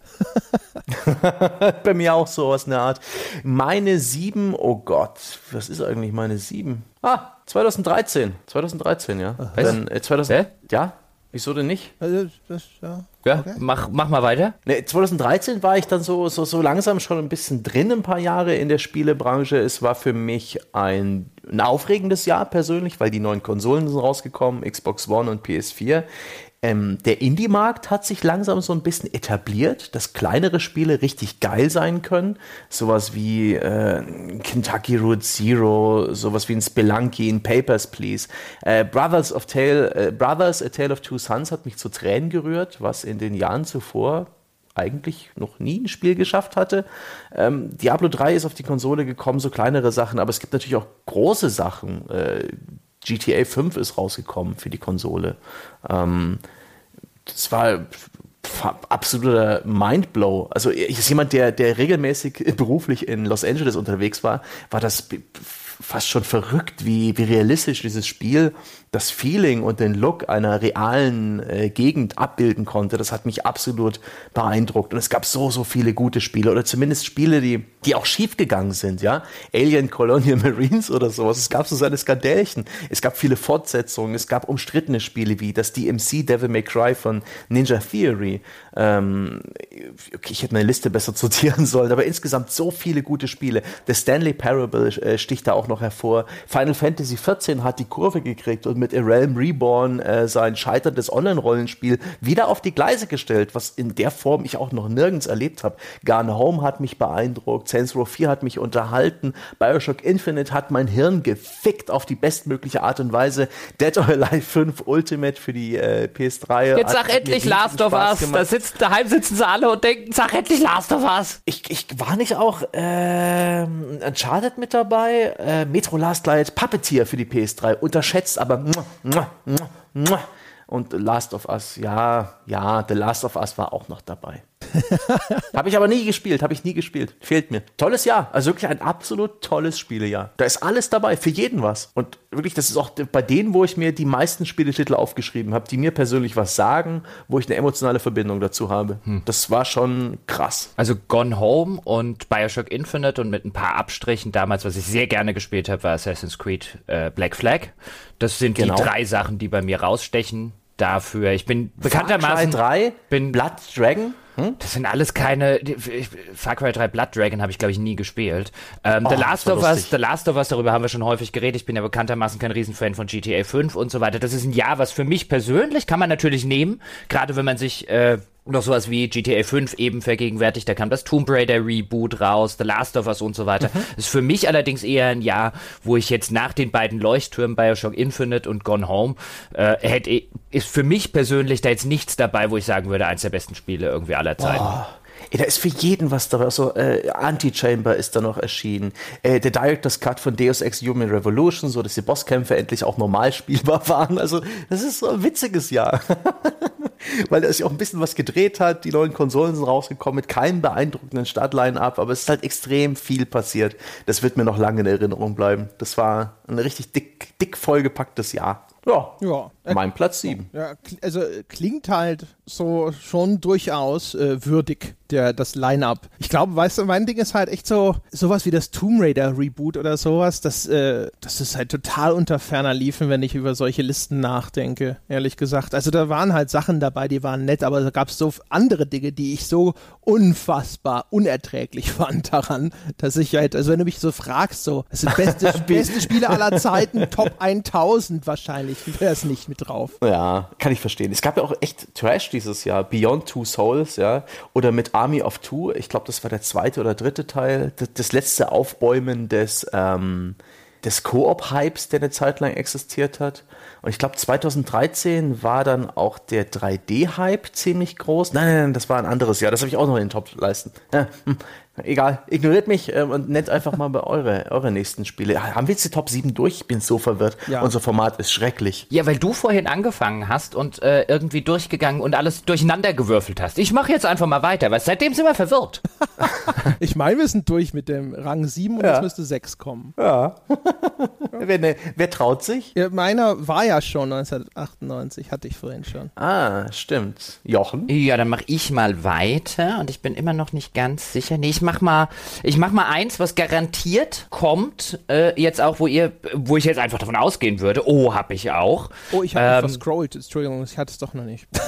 Bei mir auch so aus einer Art. Meine sieben, oh Gott, was ist eigentlich meine sieben? Ah, 2013. 2013, ja. Dann, äh, 2000, ja, Wieso denn nicht? Also, das, ja, ja okay. mach, mach mal weiter. Nee, 2013 war ich dann so, so, so langsam schon ein bisschen drin, ein paar Jahre in der Spielebranche. Es war für mich ein, ein aufregendes Jahr persönlich, weil die neuen Konsolen sind rausgekommen, Xbox One und PS4. Ähm, der Indie-Markt hat sich langsam so ein bisschen etabliert, dass kleinere Spiele richtig geil sein können. Sowas wie äh, Kentucky Route Zero, sowas wie ein Spelunky, ein Papers, Please. Äh, Brothers of Tale, äh, Brothers, A Tale of Two Sons hat mich zu Tränen gerührt, was in den Jahren zuvor eigentlich noch nie ein Spiel geschafft hatte. Ähm, Diablo 3 ist auf die Konsole gekommen, so kleinere Sachen, aber es gibt natürlich auch große Sachen. Äh, GTA 5 ist rausgekommen für die Konsole. Ähm, das war absoluter Mindblow. Also ich ist jemand, der, der regelmäßig beruflich in Los Angeles unterwegs war, war das fast schon verrückt, wie, wie realistisch dieses Spiel das Feeling und den Look einer realen äh, Gegend abbilden konnte, das hat mich absolut beeindruckt. Und es gab so, so viele gute Spiele oder zumindest Spiele, die, die auch schief gegangen sind, ja. Alien Colonial Marines oder sowas. Es gab so seine Skandälchen. Es gab viele Fortsetzungen. Es gab umstrittene Spiele wie das DMC Devil May Cry von Ninja Theory. Ähm, okay, ich hätte meine Liste besser sortieren sollen, aber insgesamt so viele gute Spiele. The Stanley Parable äh, sticht da auch noch hervor. Final Fantasy XIV hat die Kurve gekriegt und mit A Realm Reborn äh, sein scheiterndes Online-Rollenspiel wieder auf die Gleise gestellt, was in der Form ich auch noch nirgends erlebt habe. Gone Home hat mich beeindruckt, Saints Row 4 hat mich unterhalten, Bioshock Infinite hat mein Hirn gefickt auf die bestmögliche Art und Weise, Dead or Alive 5 Ultimate für die äh, PS3. Jetzt sag endlich Last of Us, da sitzt, daheim sitzen sie alle und denken, sag endlich Last of Us. Ich, ich war nicht auch äh, Uncharted mit dabei, äh, Metro Last Light, Puppeteer für die PS3, unterschätzt, aber und Last of Us, ja, ja, The Last of Us war auch noch dabei. habe ich aber nie gespielt, habe ich nie gespielt. Fehlt mir. Tolles Jahr, also wirklich ein absolut tolles Spielejahr. Da ist alles dabei, für jeden was. Und wirklich, das ist auch bei denen, wo ich mir die meisten Spieletitel aufgeschrieben habe, die mir persönlich was sagen, wo ich eine emotionale Verbindung dazu habe. Hm. Das war schon krass. Also Gone Home und Bioshock Infinite und mit ein paar abstrichen damals, was ich sehr gerne gespielt habe, war Assassin's Creed äh, Black Flag. Das sind genau. die drei Sachen, die bei mir rausstechen dafür. Ich bin bekanntermaßen. Far Cry 3, bin Blood Dragon. Hm? Das sind alles keine. Far Cry 3 Blood Dragon habe ich, glaube ich, nie gespielt. Ähm, oh, The Last of Us, The Last of Us, darüber haben wir schon häufig geredet. Ich bin ja bekanntermaßen kein Riesenfan von GTA 5 und so weiter. Das ist ein Jahr, was für mich persönlich kann man natürlich nehmen, gerade wenn man sich äh, noch sowas wie GTA 5 eben vergegenwärtigt. Da kam das Tomb Raider Reboot raus, The Last of Us und so weiter. Mhm. Ist für mich allerdings eher ein Jahr, wo ich jetzt nach den beiden Leuchttürmen Bioshock Infinite und Gone Home äh, hätte, ist für mich persönlich da jetzt nichts dabei, wo ich sagen würde, eins der besten Spiele irgendwie aller Zeiten. Oh. Ey, da ist für jeden was dabei. So, äh, Anti-Chamber ist da noch erschienen. Äh, der Director's Cut von Deus Ex Human Revolution, so dass die Bosskämpfe endlich auch normal spielbar waren. Also, das ist so ein witziges Jahr. Weil er sich auch ein bisschen was gedreht hat. Die neuen Konsolen sind rausgekommen mit keinem beeindruckenden Startline-Up, aber es ist halt extrem viel passiert. Das wird mir noch lange in Erinnerung bleiben. Das war ein richtig dick, dick vollgepacktes Jahr. Ja. ja. Mein Platz 7. Ja, also klingt halt so schon durchaus äh, würdig, der, das Line-Up. Ich glaube, weißt du, mein Ding ist halt echt so, sowas wie das Tomb Raider Reboot oder sowas, das, äh, das ist halt total unter ferner Liefen, wenn ich über solche Listen nachdenke, ehrlich gesagt. Also da waren halt Sachen dabei, die waren nett, aber da gab es so andere Dinge, die ich so unfassbar unerträglich fand daran, dass ich halt, also wenn du mich so fragst, so, es sind beste, beste Spiele aller Zeiten, Top 1000 wahrscheinlich, wäre es nicht mit drauf. Ja, kann ich verstehen. Es gab ja auch echt Trash dieses Jahr. Beyond Two Souls, ja. Oder mit Army of Two. Ich glaube, das war der zweite oder dritte Teil. Das, das letzte Aufbäumen des, ähm, des Koop-Hypes, der eine Zeit lang existiert hat. Und ich glaube, 2013 war dann auch der 3D-Hype ziemlich groß. Nein, nein, nein, das war ein anderes Jahr. Das habe ich auch noch in den Top-Leisten. Ja, hm. Egal, ignoriert mich äh, und nennt einfach mal bei eure, eure nächsten Spiele. Haben wir jetzt die Top 7 durch? Ich bin so verwirrt. Ja. Unser Format ist schrecklich. Ja, weil du vorhin angefangen hast und äh, irgendwie durchgegangen und alles durcheinander gewürfelt hast. Ich mache jetzt einfach mal weiter, weil seitdem sind wir verwirrt. ich meine, wir sind durch mit dem Rang 7 und ja. jetzt müsste 6 kommen. Ja. wer, ne, wer, traut sich? Ja, meiner war ja schon 1998, hatte ich vorhin schon. Ah, stimmt. Jochen? Ja, dann mache ich mal weiter und ich bin immer noch nicht ganz sicher. Nee, ich mach mal, ich mach mal eins, was garantiert kommt, äh, jetzt auch, wo ihr, wo ich jetzt einfach davon ausgehen würde. Oh, hab ich auch. Oh, ich habe ähm, verscrollt. Entschuldigung, ich hatte es doch noch nicht.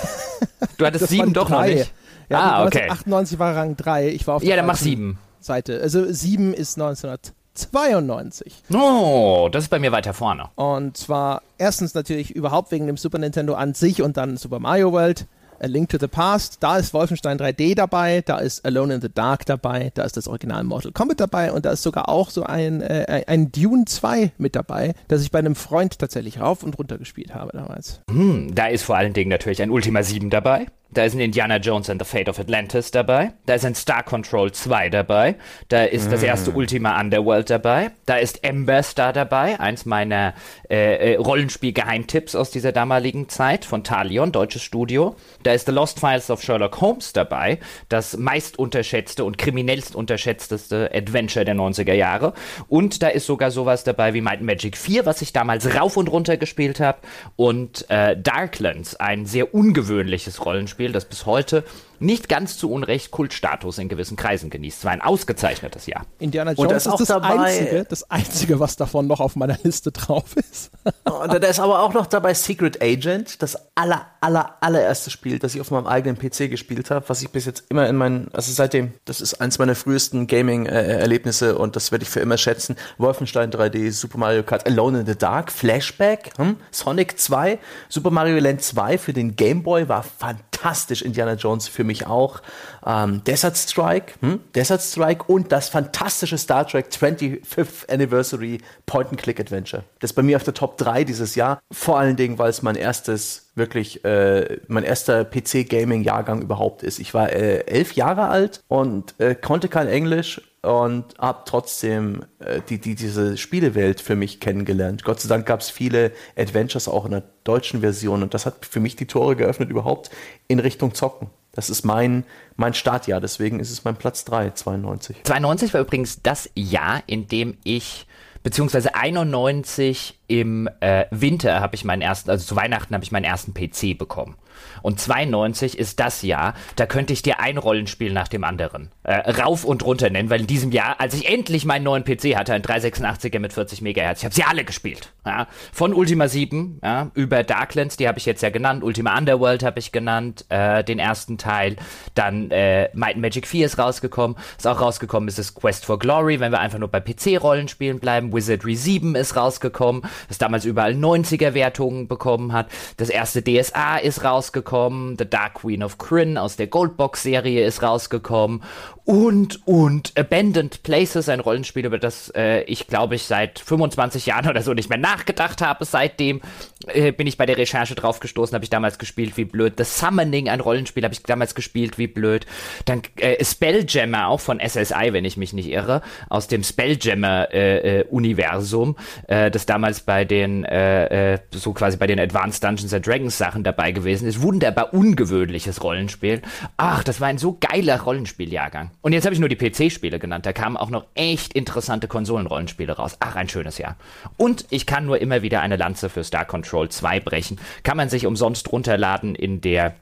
Du hattest sieben doch noch nicht. Ja, ah, okay. 98 war Rang 3. Ich war auf Ja, dann mach sieben. Seite. Also sieben ist 1900. 92. Oh, das ist bei mir weiter vorne. Und zwar erstens natürlich überhaupt wegen dem Super Nintendo an sich und dann Super Mario World. A Link to the Past, da ist Wolfenstein 3D dabei, da ist Alone in the Dark dabei, da ist das Original Mortal Kombat dabei und da ist sogar auch so ein, äh, ein Dune 2 mit dabei, das ich bei einem Freund tatsächlich rauf und runter gespielt habe damals. Hm, da ist vor allen Dingen natürlich ein Ultima 7 dabei. Da ist ein Indiana Jones and the Fate of Atlantis dabei. Da ist ein Star Control 2 dabei. Da ist mm. das erste mm. Ultima Underworld dabei. Da ist Ember Star dabei, eins meiner äh, äh, Rollenspiel-Geheimtipps aus dieser damaligen Zeit von Talion, deutsches Studio. Da ist The Lost Files of Sherlock Holmes dabei, das meist unterschätzte und kriminellst unterschätzteste Adventure der 90er Jahre. Und da ist sogar sowas dabei wie Might Magic 4, was ich damals rauf und runter gespielt habe. Und äh, Darklands, ein sehr ungewöhnliches Rollenspiel Spiel, das bis heute nicht ganz zu Unrecht Kultstatus in gewissen Kreisen genießt. Es war ein ausgezeichnetes Jahr. Indiana Jones ist, ist das, dabei, einzige, das einzige, was davon noch auf meiner Liste drauf ist. Und da ist aber auch noch dabei Secret Agent, das aller, aller, allererste Spiel, das ich auf meinem eigenen PC gespielt habe, was ich bis jetzt immer in meinen, also seitdem, das ist eins meiner frühesten Gaming-Erlebnisse und das werde ich für immer schätzen. Wolfenstein 3D, Super Mario Kart, Alone in the Dark, Flashback, hm? Sonic 2, Super Mario Land 2 für den Game Boy war fantastisch. Indiana Jones für mich mich auch. Ähm, Desert Strike, hm? Desert Strike und das fantastische Star Trek 25th Anniversary Point-and-Click-Adventure. Das ist bei mir auf der Top 3 dieses Jahr. Vor allen Dingen, weil es mein erstes, wirklich, äh, mein erster PC-Gaming-Jahrgang überhaupt ist. Ich war äh, elf Jahre alt und äh, konnte kein Englisch und habe trotzdem äh, die, die, diese Spielewelt für mich kennengelernt. Gott sei Dank gab es viele Adventures auch in der deutschen Version und das hat für mich die Tore geöffnet überhaupt in Richtung Zocken. Das ist mein, mein Startjahr, deswegen ist es mein Platz 3, 92. 92 war übrigens das Jahr, in dem ich, beziehungsweise 91 im äh, Winter habe ich meinen ersten, also zu Weihnachten habe ich meinen ersten PC bekommen. Und 92 ist das Jahr, da könnte ich dir ein Rollenspiel nach dem anderen äh, rauf und runter nennen, weil in diesem Jahr, als ich endlich meinen neuen PC hatte, ein 386er mit 40 Megahertz, ich habe sie alle gespielt. Ja? Von Ultima 7 ja, über Darklands, die habe ich jetzt ja genannt, Ultima Underworld habe ich genannt, äh, den ersten Teil, dann äh, Might and Magic 4 ist rausgekommen, ist auch rausgekommen, ist es Quest for Glory, wenn wir einfach nur bei PC-Rollenspielen bleiben, Wizardry 7 ist rausgekommen, das damals überall 90er-Wertungen bekommen hat, das erste DSA ist rausgekommen. The Dark Queen of Kryn aus der Goldbox-Serie ist rausgekommen. Und, und Abandoned Places, ein Rollenspiel, über das äh, ich, glaube ich, seit 25 Jahren oder so nicht mehr nachgedacht habe. Seitdem äh, bin ich bei der Recherche drauf gestoßen, habe ich damals gespielt, wie blöd. The Summoning, ein Rollenspiel, habe ich damals gespielt, wie blöd. Dann äh, Spelljammer, auch von SSI, wenn ich mich nicht irre, aus dem Spelljammer-Universum, äh, äh, das damals bei den, äh, äh, so quasi bei den Advanced Dungeons and Dragons Sachen dabei gewesen ist. Wunderbar ungewöhnliches Rollenspiel. Ach, das war ein so geiler Rollenspieljahrgang. Und jetzt habe ich nur die PC-Spiele genannt. Da kamen auch noch echt interessante Konsolenrollenspiele raus. Ach, ein schönes Jahr. Und ich kann nur immer wieder eine Lanze für Star Control 2 brechen. Kann man sich umsonst runterladen in der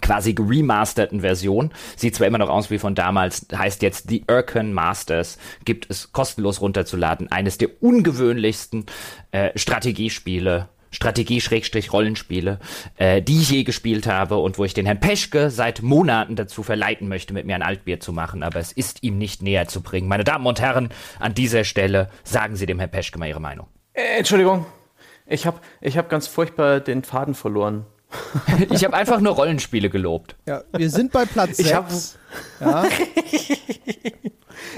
quasi remasterten Version. Sieht zwar immer noch aus wie von damals, heißt jetzt The Urken Masters, gibt es kostenlos runterzuladen. Eines der ungewöhnlichsten äh, Strategiespiele Strategie-Rollenspiele, äh, die ich je gespielt habe und wo ich den Herrn Peschke seit Monaten dazu verleiten möchte, mit mir ein Altbier zu machen, aber es ist ihm nicht näher zu bringen. Meine Damen und Herren, an dieser Stelle sagen Sie dem Herrn Peschke mal Ihre Meinung. Äh, Entschuldigung, ich habe ich hab ganz furchtbar den Faden verloren. ich habe einfach nur Rollenspiele gelobt. Ja, wir sind bei Platz ich 6. Ja.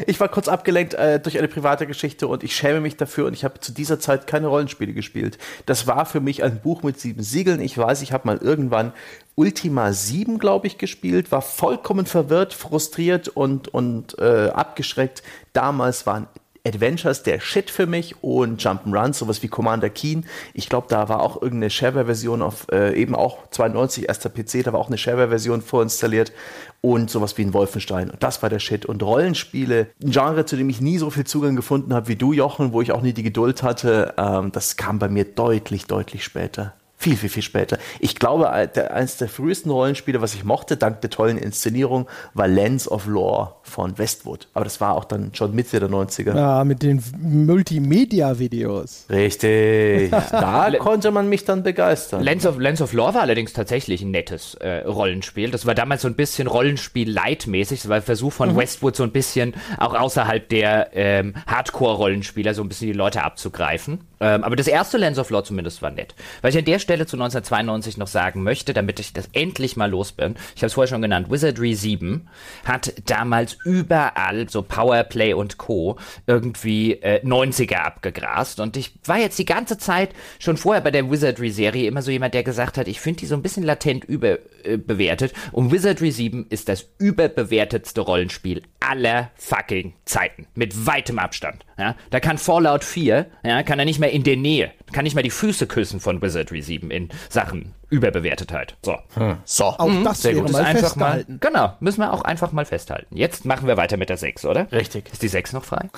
Ich war kurz abgelenkt äh, durch eine private Geschichte und ich schäme mich dafür und ich habe zu dieser Zeit keine Rollenspiele gespielt. Das war für mich ein Buch mit sieben Siegeln. Ich weiß, ich habe mal irgendwann Ultima 7, glaube ich, gespielt, war vollkommen verwirrt, frustriert und, und äh, abgeschreckt. Damals waren Adventures der Shit für mich und Jump'n'Runs, sowas wie Commander Keen. Ich glaube, da war auch irgendeine Shareware-Version auf äh, eben auch 92 erster PC, da war auch eine Shareware-Version vorinstalliert und sowas wie ein Wolfenstein. Und das war der Shit. Und Rollenspiele, ein Genre, zu dem ich nie so viel Zugang gefunden habe wie du, Jochen, wo ich auch nie die Geduld hatte, ähm, das kam bei mir deutlich, deutlich später. Viel, viel, viel später. Ich glaube, eines der frühesten Rollenspiele, was ich mochte, dank der tollen Inszenierung, war Lens of Lore von Westwood. Aber das war auch dann schon Mitte der 90er. Ja, mit den Multimedia-Videos. Richtig. da konnte man mich dann begeistern. Lens of, Lens of Lore war allerdings tatsächlich ein nettes äh, Rollenspiel. Das war damals so ein bisschen Rollenspiel-leitmäßig. Das war ein Versuch von mhm. Westwood, so ein bisschen auch außerhalb der ähm, Hardcore-Rollenspieler so ein bisschen die Leute abzugreifen. Ähm, aber das erste Lens of Lore zumindest war nett. Weil ich an der Stelle zu 1992 noch sagen möchte, damit ich das endlich mal los bin. Ich habe es vorher schon genannt. Wizardry 7 hat damals überall so Powerplay und Co. irgendwie äh, 90er abgegrast. Und ich war jetzt die ganze Zeit schon vorher bei der Wizardry-Serie immer so jemand, der gesagt hat, ich finde die so ein bisschen latent überbewertet. Äh, und Wizardry 7 ist das überbewertetste Rollenspiel aller fucking Zeiten. Mit weitem Abstand. Ja? Da kann Fallout 4, ja, kann er nicht mehr in der Nähe, kann nicht mehr die Füße küssen von Wizardry 7 in Sachen Überbewertetheit. So. Hm. So. Auch mhm. das Sehr gut. mal einfach mal, Genau, müssen wir auch einfach mal festhalten. Jetzt machen wir weiter mit der 6, oder? Richtig. Ist die 6 noch frei?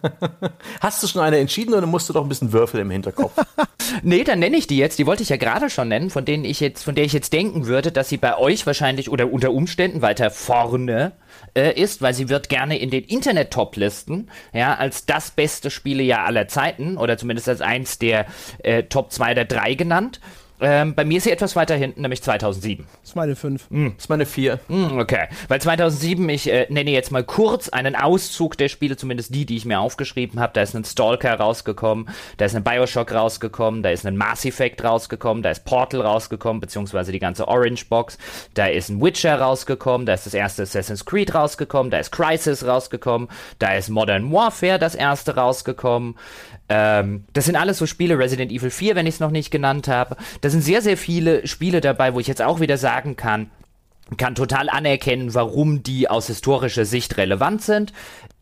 Hast du schon eine entschieden oder musst du doch ein bisschen Würfel im Hinterkopf? nee, dann nenne ich die jetzt. Die wollte ich ja gerade schon nennen, von denen ich jetzt, von der ich jetzt denken würde, dass sie bei euch wahrscheinlich oder unter Umständen weiter vorne äh, ist, weil sie wird gerne in den Internet-Top-Listen ja, als das beste Spielejahr aller Zeiten oder zumindest als eins der äh, Top 2 oder 3 genannt. Ähm, bei mir ist sie etwas weiter hinten, nämlich 2007. Das ist meine 5. Mm. Das ist meine 4. Mm, okay. Weil 2007, ich äh, nenne jetzt mal kurz einen Auszug der Spiele, zumindest die, die ich mir aufgeschrieben habe. Da ist ein Stalker rausgekommen, da ist ein Bioshock rausgekommen, da ist ein Mass Effect rausgekommen, da ist Portal rausgekommen, beziehungsweise die ganze Orange Box. Da ist ein Witcher rausgekommen, da ist das erste Assassin's Creed rausgekommen, da ist Crisis rausgekommen, da ist Modern Warfare das erste rausgekommen. Ähm, das sind alles so Spiele, Resident Evil 4, wenn ich es noch nicht genannt habe. Da sind sehr, sehr viele Spiele dabei, wo ich jetzt auch wieder sagen kann, kann total anerkennen, warum die aus historischer Sicht relevant sind.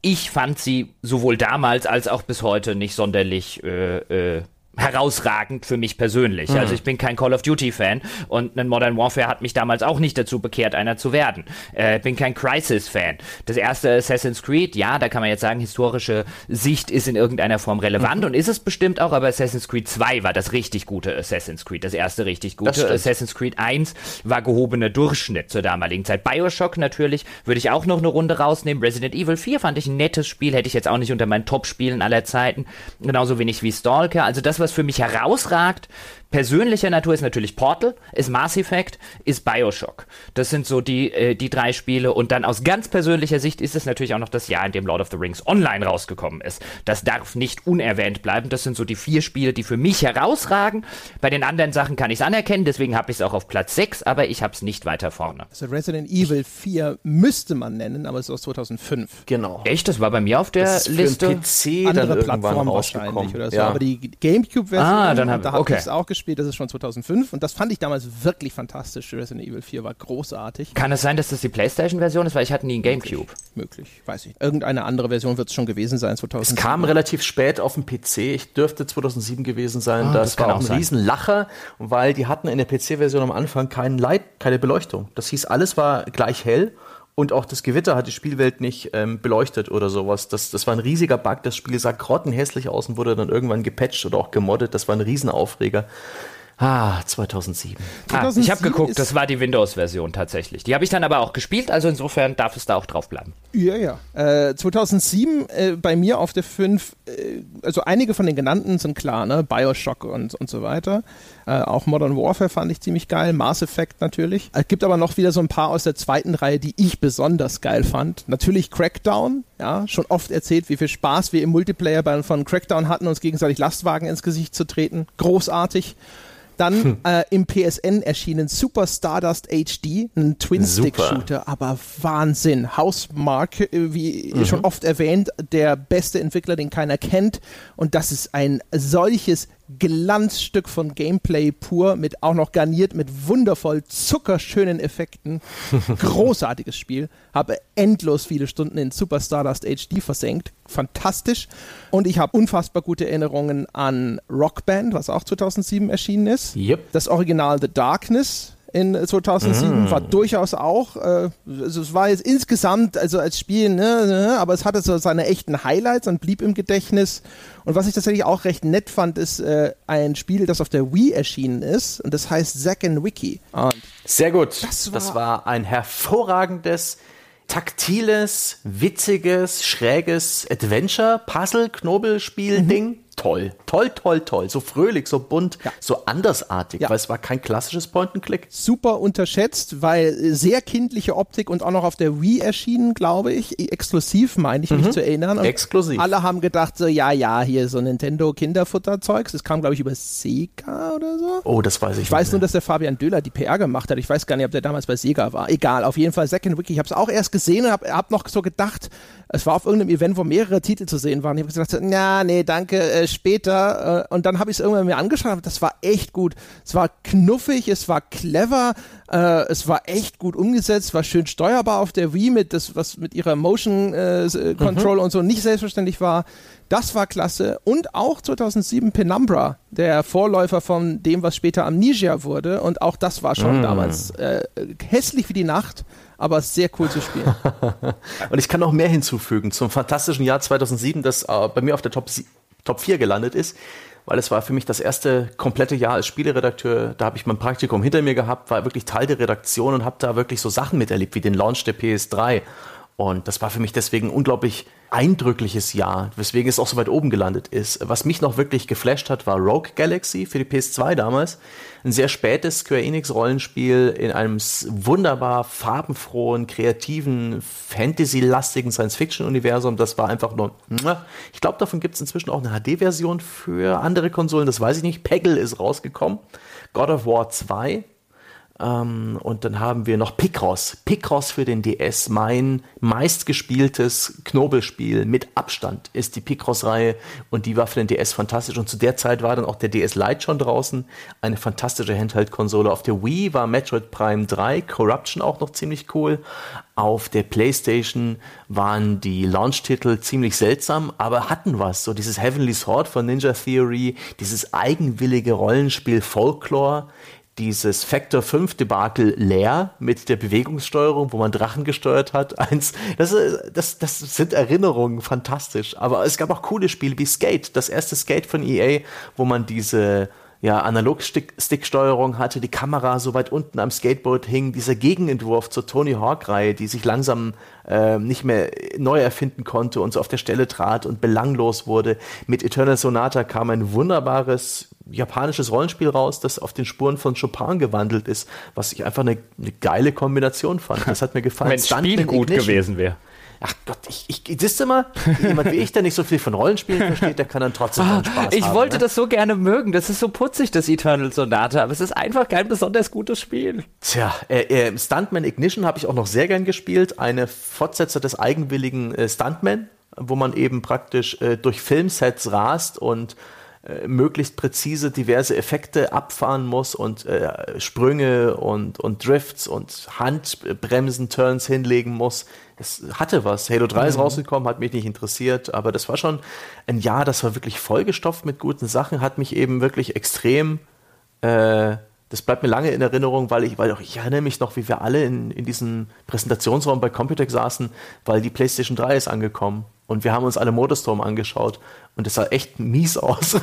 Ich fand sie sowohl damals als auch bis heute nicht sonderlich äh, äh, herausragend für mich persönlich. Mhm. Also ich bin kein Call of Duty Fan und ein Modern Warfare hat mich damals auch nicht dazu bekehrt, einer zu werden. Äh, bin kein Crisis Fan. Das erste Assassin's Creed, ja, da kann man jetzt sagen, historische Sicht ist in irgendeiner Form relevant mhm. und ist es bestimmt auch, aber Assassin's Creed 2 war das richtig gute Assassin's Creed, das erste richtig gute. Assassin's Creed 1 war gehobener Durchschnitt zur damaligen Zeit. Bioshock natürlich würde ich auch noch eine Runde rausnehmen. Resident Evil 4 fand ich ein nettes Spiel, hätte ich jetzt auch nicht unter meinen Top-Spielen aller Zeiten. Genauso wenig wie Stalker. Also das, was für mich herausragt, persönlicher Natur ist natürlich Portal, ist Mass Effect, ist Bioshock. Das sind so die, äh, die drei Spiele. Und dann aus ganz persönlicher Sicht ist es natürlich auch noch das Jahr, in dem Lord of the Rings online rausgekommen ist. Das darf nicht unerwähnt bleiben. Das sind so die vier Spiele, die für mich herausragen. Bei den anderen Sachen kann ich es anerkennen, deswegen habe ich es auch auf Platz 6, aber ich habe es nicht weiter vorne. Also Resident Evil 4 müsste man nennen, aber es ist aus 2005. Genau. Echt? Das war bei mir auf der das ist Liste. Für PC Andere dann Plattform wahrscheinlich oder so. Ja. Aber die Gamecube-Version, ah, dann hab, da habe okay. ich es auch gespielt gespielt, das ist schon 2005 und das fand ich damals wirklich fantastisch. Resident Evil 4 war großartig. Kann es sein, dass das die PlayStation-Version ist, weil ich hatte nie einen Gamecube? Möglich, möglich weiß ich. Irgendeine andere Version wird es schon gewesen sein, 2007. Es kam relativ spät auf dem PC, ich dürfte 2007 gewesen sein. Ah, das, das war auch ein sein. Riesenlacher, weil die hatten in der PC-Version am Anfang keinen Light, keine Beleuchtung. Das hieß, alles war gleich hell und auch das Gewitter hat die Spielwelt nicht ähm, beleuchtet oder sowas. Das, das war ein riesiger Bug. Das Spiel sah grottenhässlich aus und wurde dann irgendwann gepatcht oder auch gemoddet. Das war ein Riesenaufreger. Ah, 2007. 2007 ah, ich habe geguckt, das war die Windows-Version tatsächlich. Die habe ich dann aber auch gespielt, also insofern darf es da auch drauf bleiben. Ja, ja. Äh, 2007 äh, bei mir auf der 5, äh, also einige von den genannten sind klar, ne? Bioshock und, und so weiter. Äh, auch Modern Warfare fand ich ziemlich geil, Mass Effect natürlich. Es gibt aber noch wieder so ein paar aus der zweiten Reihe, die ich besonders geil fand. Natürlich Crackdown, ja, schon oft erzählt, wie viel Spaß wir im Multiplayer bei, von Crackdown hatten, uns gegenseitig Lastwagen ins Gesicht zu treten. Großartig. Dann hm. äh, im PSN erschienen Super Stardust HD, ein Twin-Stick-Shooter, aber Wahnsinn. Housemark, äh, wie mhm. schon oft erwähnt, der beste Entwickler, den keiner kennt. Und das ist ein solches Glanzstück von Gameplay pur, mit auch noch garniert mit wundervoll zuckerschönen Effekten. Großartiges Spiel. Habe endlos viele Stunden in Super Stardust HD versenkt. Fantastisch. Und ich habe unfassbar gute Erinnerungen an Rock Band, was auch 2007 erschienen ist. Yep. Das Original The Darkness in 2007 mm. war durchaus auch, äh, also es war jetzt insgesamt, also als Spiel, ne, ne, aber es hatte so seine echten Highlights und blieb im Gedächtnis. Und was ich tatsächlich auch recht nett fand, ist äh, ein Spiel, das auf der Wii erschienen ist und das heißt Zack and Wiki. Und Sehr gut. Das war, das war ein hervorragendes taktiles, witziges, schräges Adventure, Puzzle, Knobelspiel-Ding. Mhm toll. Toll, toll, toll. So fröhlich, so bunt, ja. so andersartig, ja. weil es war kein klassisches Point-and-Click. Super unterschätzt, weil sehr kindliche Optik und auch noch auf der Wii erschienen, glaube ich. Exklusiv, meine ich mhm. mich zu erinnern. Und Exklusiv. Alle haben gedacht, so, ja, ja, hier so Nintendo Kinderfutterzeugs. Das kam, glaube ich, über Sega oder so. Oh, das weiß ich nicht. Ich weiß mehr. nur, dass der Fabian Döhler die PR gemacht hat. Ich weiß gar nicht, ob der damals bei Sega war. Egal, auf jeden Fall Second Wiki. Ich habe es auch erst gesehen und habe hab noch so gedacht, es war auf irgendeinem Event, wo mehrere Titel zu sehen waren. Ich habe gesagt, na, nee, danke, äh, später. Äh, und dann habe ich es irgendwann mir angeschaut. Das war echt gut. Es war knuffig, es war clever, äh, es war echt gut umgesetzt, war schön steuerbar auf der Wii mit das, was mit ihrer Motion äh, äh Control mhm. und so nicht selbstverständlich war. Das war klasse. Und auch 2007 Penumbra, der Vorläufer von dem, was später Amnesia wurde. Und auch das war schon mm. damals äh, hässlich wie die Nacht, aber sehr cool zu spielen. und ich kann noch mehr hinzufügen zum fantastischen Jahr 2007, das äh, bei mir auf der Top, Top 4 gelandet ist weil es war für mich das erste komplette Jahr als Spieleredakteur. Da habe ich mein Praktikum hinter mir gehabt, war wirklich Teil der Redaktion und habe da wirklich so Sachen miterlebt, wie den Launch der PS3 und das war für mich deswegen ein unglaublich eindrückliches Jahr, weswegen es auch so weit oben gelandet ist. Was mich noch wirklich geflasht hat, war Rogue Galaxy für die PS2 damals. Ein sehr spätes Square Enix Rollenspiel in einem wunderbar farbenfrohen, kreativen, fantasy-lastigen Science-Fiction-Universum. Das war einfach nur, ich glaube, davon gibt es inzwischen auch eine HD-Version für andere Konsolen, das weiß ich nicht. Peggle ist rausgekommen. God of War 2 ähm, und dann haben wir noch Picross. Picross für den DS. Mein meistgespieltes Knobelspiel mit Abstand ist die Picross-Reihe und die war für den DS fantastisch. Und zu der Zeit war dann auch der DS Lite schon draußen. Eine fantastische Handheld-Konsole. Auf der Wii war Metroid Prime 3, Corruption auch noch ziemlich cool. Auf der PlayStation waren die Launch-Titel ziemlich seltsam, aber hatten was. So dieses Heavenly Sword von Ninja Theory, dieses eigenwillige Rollenspiel Folklore dieses Factor 5 Debakel leer mit der Bewegungssteuerung, wo man Drachen gesteuert hat. Eins, das, das, das sind Erinnerungen, fantastisch. Aber es gab auch coole Spiele wie Skate, das erste Skate von EA, wo man diese ja, Analog-Stick-Steuerung hatte, die Kamera so weit unten am Skateboard hing, dieser Gegenentwurf zur Tony Hawk-Reihe, die sich langsam äh, nicht mehr neu erfinden konnte und so auf der Stelle trat und belanglos wurde. Mit Eternal Sonata kam ein wunderbares japanisches Rollenspiel raus, das auf den Spuren von Chopin gewandelt ist, was ich einfach eine, eine geile Kombination fand. Das hat mir gefallen. Wenn das Spiel gut gewesen wäre. Ach Gott, ich, ich siehst du mal, jemand wie ich, der nicht so viel von Rollenspielen versteht, der kann dann trotzdem ah, Spaß ich haben. Ich wollte ne? das so gerne mögen. Das ist so putzig, das Eternal Sonata, aber es ist einfach kein besonders gutes Spiel. Tja, äh, äh, Stuntman Ignition habe ich auch noch sehr gern gespielt. Eine Fortsetzer des eigenwilligen äh, Stuntman, wo man eben praktisch äh, durch Filmsets rast und äh, möglichst präzise diverse Effekte abfahren muss und äh, Sprünge und, und Drifts und Handbremsen, Turns hinlegen muss. Es hatte was. Halo 3 mhm. ist rausgekommen, hat mich nicht interessiert, aber das war schon ein Jahr, das war wirklich vollgestopft mit guten Sachen, hat mich eben wirklich extrem äh, das bleibt mir lange in Erinnerung, weil ich, weil auch ich erinnere mich noch, wie wir alle in, in diesem Präsentationsraum bei Computec saßen, weil die PlayStation 3 ist angekommen. Und wir haben uns alle Motorstorm angeschaut und es sah echt mies aus. wir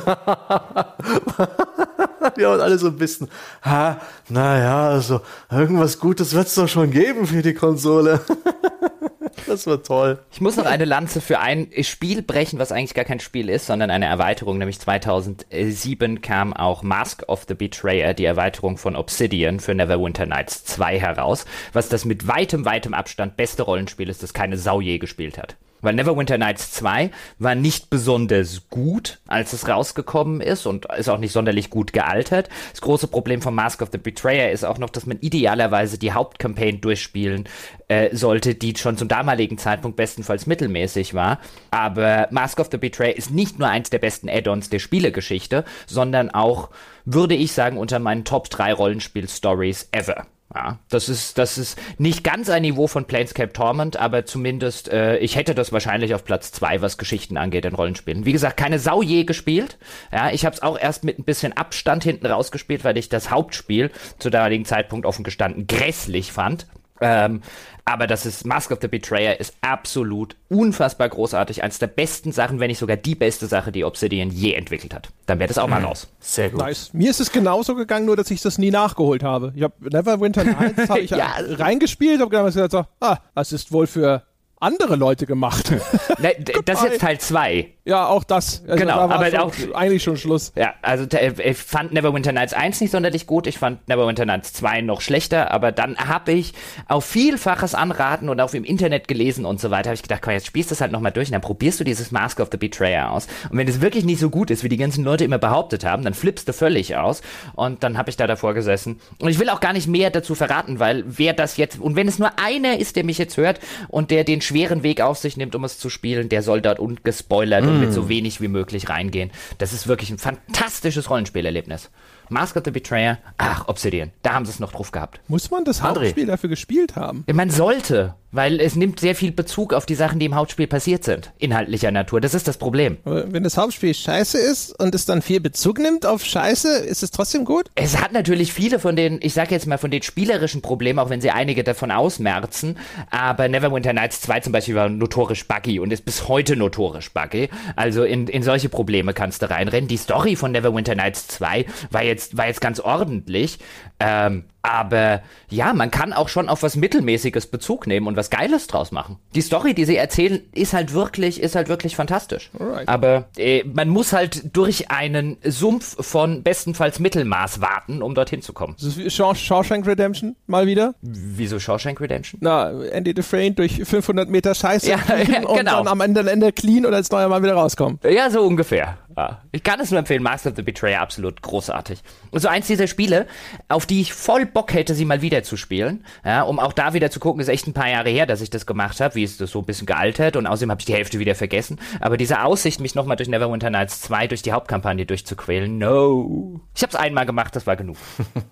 haben alle so ein bisschen, ha, naja, also irgendwas Gutes wird es doch schon geben für die Konsole. das war toll. Ich muss noch eine Lanze für ein Spiel brechen, was eigentlich gar kein Spiel ist, sondern eine Erweiterung. Nämlich 2007 kam auch Mask of the Betrayer, die Erweiterung von Obsidian für Neverwinter Nights 2 heraus, was das mit weitem, weitem Abstand beste Rollenspiel ist, das keine Sau je gespielt hat. Weil Neverwinter Nights 2 war nicht besonders gut, als es rausgekommen ist und ist auch nicht sonderlich gut gealtert. Das große Problem von Mask of the Betrayer ist auch noch, dass man idealerweise die Hauptcampaign durchspielen äh, sollte, die schon zum damaligen Zeitpunkt bestenfalls mittelmäßig war. Aber Mask of the Betrayer ist nicht nur eins der besten Add-ons der Spielegeschichte, sondern auch, würde ich sagen, unter meinen Top 3 Rollenspiel-Stories ever. Ja, das ist, das ist nicht ganz ein Niveau von Planescape Torment, aber zumindest, äh, ich hätte das wahrscheinlich auf Platz zwei, was Geschichten angeht in Rollenspielen. Wie gesagt, keine Sau je gespielt. Ja, ich habe es auch erst mit ein bisschen Abstand hinten rausgespielt, weil ich das Hauptspiel zu damaligen Zeitpunkt offen gestanden grässlich fand. Ähm, aber das ist Mask of the Betrayer ist absolut unfassbar großartig. Eines der besten Sachen, wenn nicht sogar die beste Sache, die Obsidian je entwickelt hat. Dann wäre das auch mal raus. Sehr gut. Nice. Mir ist es genauso gegangen, nur dass ich das nie nachgeholt habe. Ich habe Neverwinter Nights hab ich ja. reingespielt, habe gedacht, so, ah, was ist wohl für andere Leute gemacht. Ne, das ist jetzt Teil 2. Ja, auch das. Also genau, da aber auch eigentlich schon Schluss. Ja, also ich fand Neverwinter Nights 1 nicht sonderlich gut, ich fand Neverwinter Nights 2 noch schlechter, aber dann habe ich auf vielfaches Anraten und auch im Internet gelesen und so weiter, habe ich gedacht, komm, jetzt spielst du das halt nochmal durch und dann probierst du dieses Mask of the Betrayer aus. Und wenn es wirklich nicht so gut ist, wie die ganzen Leute immer behauptet haben, dann flippst du völlig aus und dann habe ich da davor gesessen. Und ich will auch gar nicht mehr dazu verraten, weil wer das jetzt, und wenn es nur einer ist, der mich jetzt hört und der den schweren Weg auf sich nimmt, um es zu spielen, der soll dort ungespoilert mm. und mit so mm. wenig wie möglich reingehen. Das ist wirklich ein fantastisches Rollenspielerlebnis. Mask of the Betrayer, ach, Obsidian, da haben sie es noch drauf gehabt. Muss man das André. Hauptspiel dafür gespielt haben? Man sollte, weil es nimmt sehr viel Bezug auf die Sachen, die im Hauptspiel passiert sind, inhaltlicher Natur. Das ist das Problem. wenn das Hauptspiel scheiße ist und es dann viel Bezug nimmt auf Scheiße, ist es trotzdem gut? Es hat natürlich viele von den, ich sag jetzt mal, von den spielerischen Problemen, auch wenn sie einige davon ausmerzen, aber Neverwinter Nights 2 zum Beispiel war notorisch buggy und ist bis heute notorisch buggy. Also in, in solche Probleme kannst du reinrennen. Die Story von Neverwinter Nights 2 war jetzt, war jetzt ganz ordentlich. Ähm, aber ja, man kann auch schon auf was Mittelmäßiges Bezug nehmen und was Geiles draus machen. Die Story, die sie erzählen, ist halt wirklich, ist halt wirklich fantastisch. Alright. Aber äh, man muss halt durch einen Sumpf von bestenfalls Mittelmaß warten, um dorthin zu kommen. Shawshank Redemption mal wieder. Wieso Shawshank Redemption? Na, Andy Dufresne durch 500 Meter Scheiße ja, ja, genau. und dann am Ende, Ende clean und als neuer Mal wieder rauskommen. Ja, so ungefähr. Ja. Ich kann es nur empfehlen, Master of the Betrayer, absolut großartig. Und so eins dieser Spiele, auf die ich voll Bock hätte, sie mal wieder zu spielen, ja, um auch da wieder zu gucken, ist echt ein paar Jahre her, dass ich das gemacht habe, wie ist das so ein bisschen gealtert und außerdem habe ich die Hälfte wieder vergessen. Aber diese Aussicht, mich nochmal durch Neverwinter Nights 2 durch die Hauptkampagne durchzuquälen, no. Ich habe es einmal gemacht, das war genug.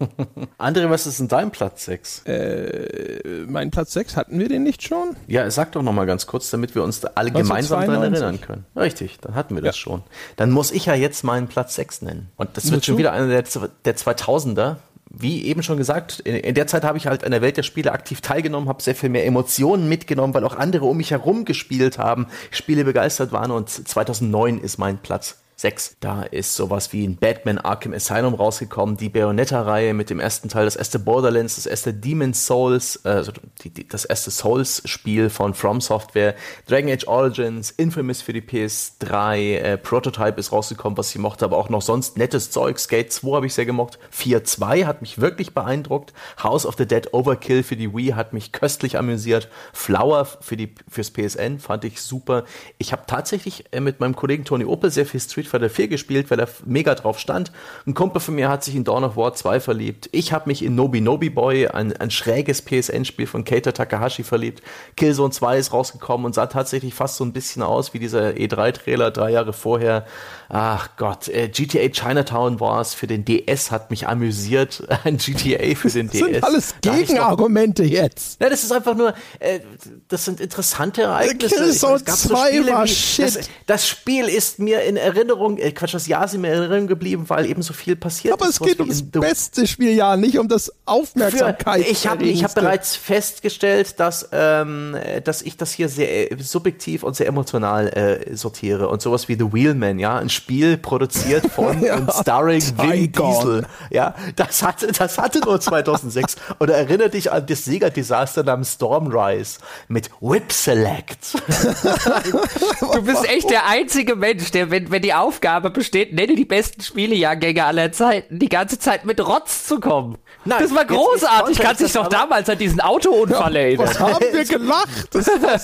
André, was ist denn dein Platz 6? Äh, mein Platz 6, hatten wir den nicht schon? Ja, sag doch nochmal ganz kurz, damit wir uns alle gemeinsam daran erinnern können. Richtig, dann hatten wir das ja. schon. Dann muss ich ja jetzt meinen Platz 6 nennen. Und das wird schon wieder einer der, der 2000er. Wie eben schon gesagt, in, in der Zeit habe ich halt an der Welt der Spiele aktiv teilgenommen, habe sehr viel mehr Emotionen mitgenommen, weil auch andere um mich herum gespielt haben, Spiele begeistert waren und 2009 ist mein Platz 6. Da ist sowas wie ein Batman Arkham Asylum rausgekommen, die Bayonetta-Reihe mit dem ersten Teil, das erste Borderlands, das erste Demon's Souls, also die, die, das erste Souls-Spiel von From Software, Dragon Age Origins, Infamous für die PS3, äh, Prototype ist rausgekommen, was ich mochte, aber auch noch sonst nettes Zeug. Skate 2 habe ich sehr gemocht. 4.2 hat mich wirklich beeindruckt. House of the Dead Overkill für die Wii hat mich köstlich amüsiert. Flower für die, fürs PSN fand ich super. Ich habe tatsächlich äh, mit meinem Kollegen Tony Opel sehr viel Street Street Fighter 4 gespielt, weil er mega drauf stand. Ein Kumpel von mir hat sich in Dawn of War 2 verliebt. Ich habe mich in Nobi Nobi Boy, ein, ein schräges PSN-Spiel von Keita Takahashi verliebt. Killzone 2 ist rausgekommen und sah tatsächlich fast so ein bisschen aus wie dieser E3-Trailer drei Jahre vorher. Ach Gott, äh, GTA Chinatown war es für den DS, hat mich amüsiert. Ein GTA für den das DS. Das sind alles Gegenargumente jetzt. Ja, das ist einfach nur, äh, das sind interessante Ereignisse. Killzone 2 so war shit. Das, das Spiel ist mir in Erinnerung äh, Quatsch, das Jahr ist mir in Erinnerung geblieben, weil eben so viel passiert Aber ist. Aber es geht ums beste Spieljahr, nicht um das Aufmerksamkeit. Für, ich habe ich hab bereits festgestellt, dass, ähm, dass ich das hier sehr äh, subjektiv und sehr emotional äh, sortiere. Und sowas wie The Wheelman, ja, ein Spiel produziert von ja, und starring Vin Diesel. Ja, das hatte, das hatte nur 2006. Oder erinnere dich an das Sega-Desaster namens Stormrise mit Whip Select. du bist echt der einzige Mensch, der, wenn, wenn die Aufgabe besteht, nenne die besten Spielejahrgänge aller Zeiten, die ganze Zeit mit Rotz zu kommen. Nein, das war großartig. Kannst dich doch damals an diesen Autounfall ja, erinnern. Was haben wir gelacht?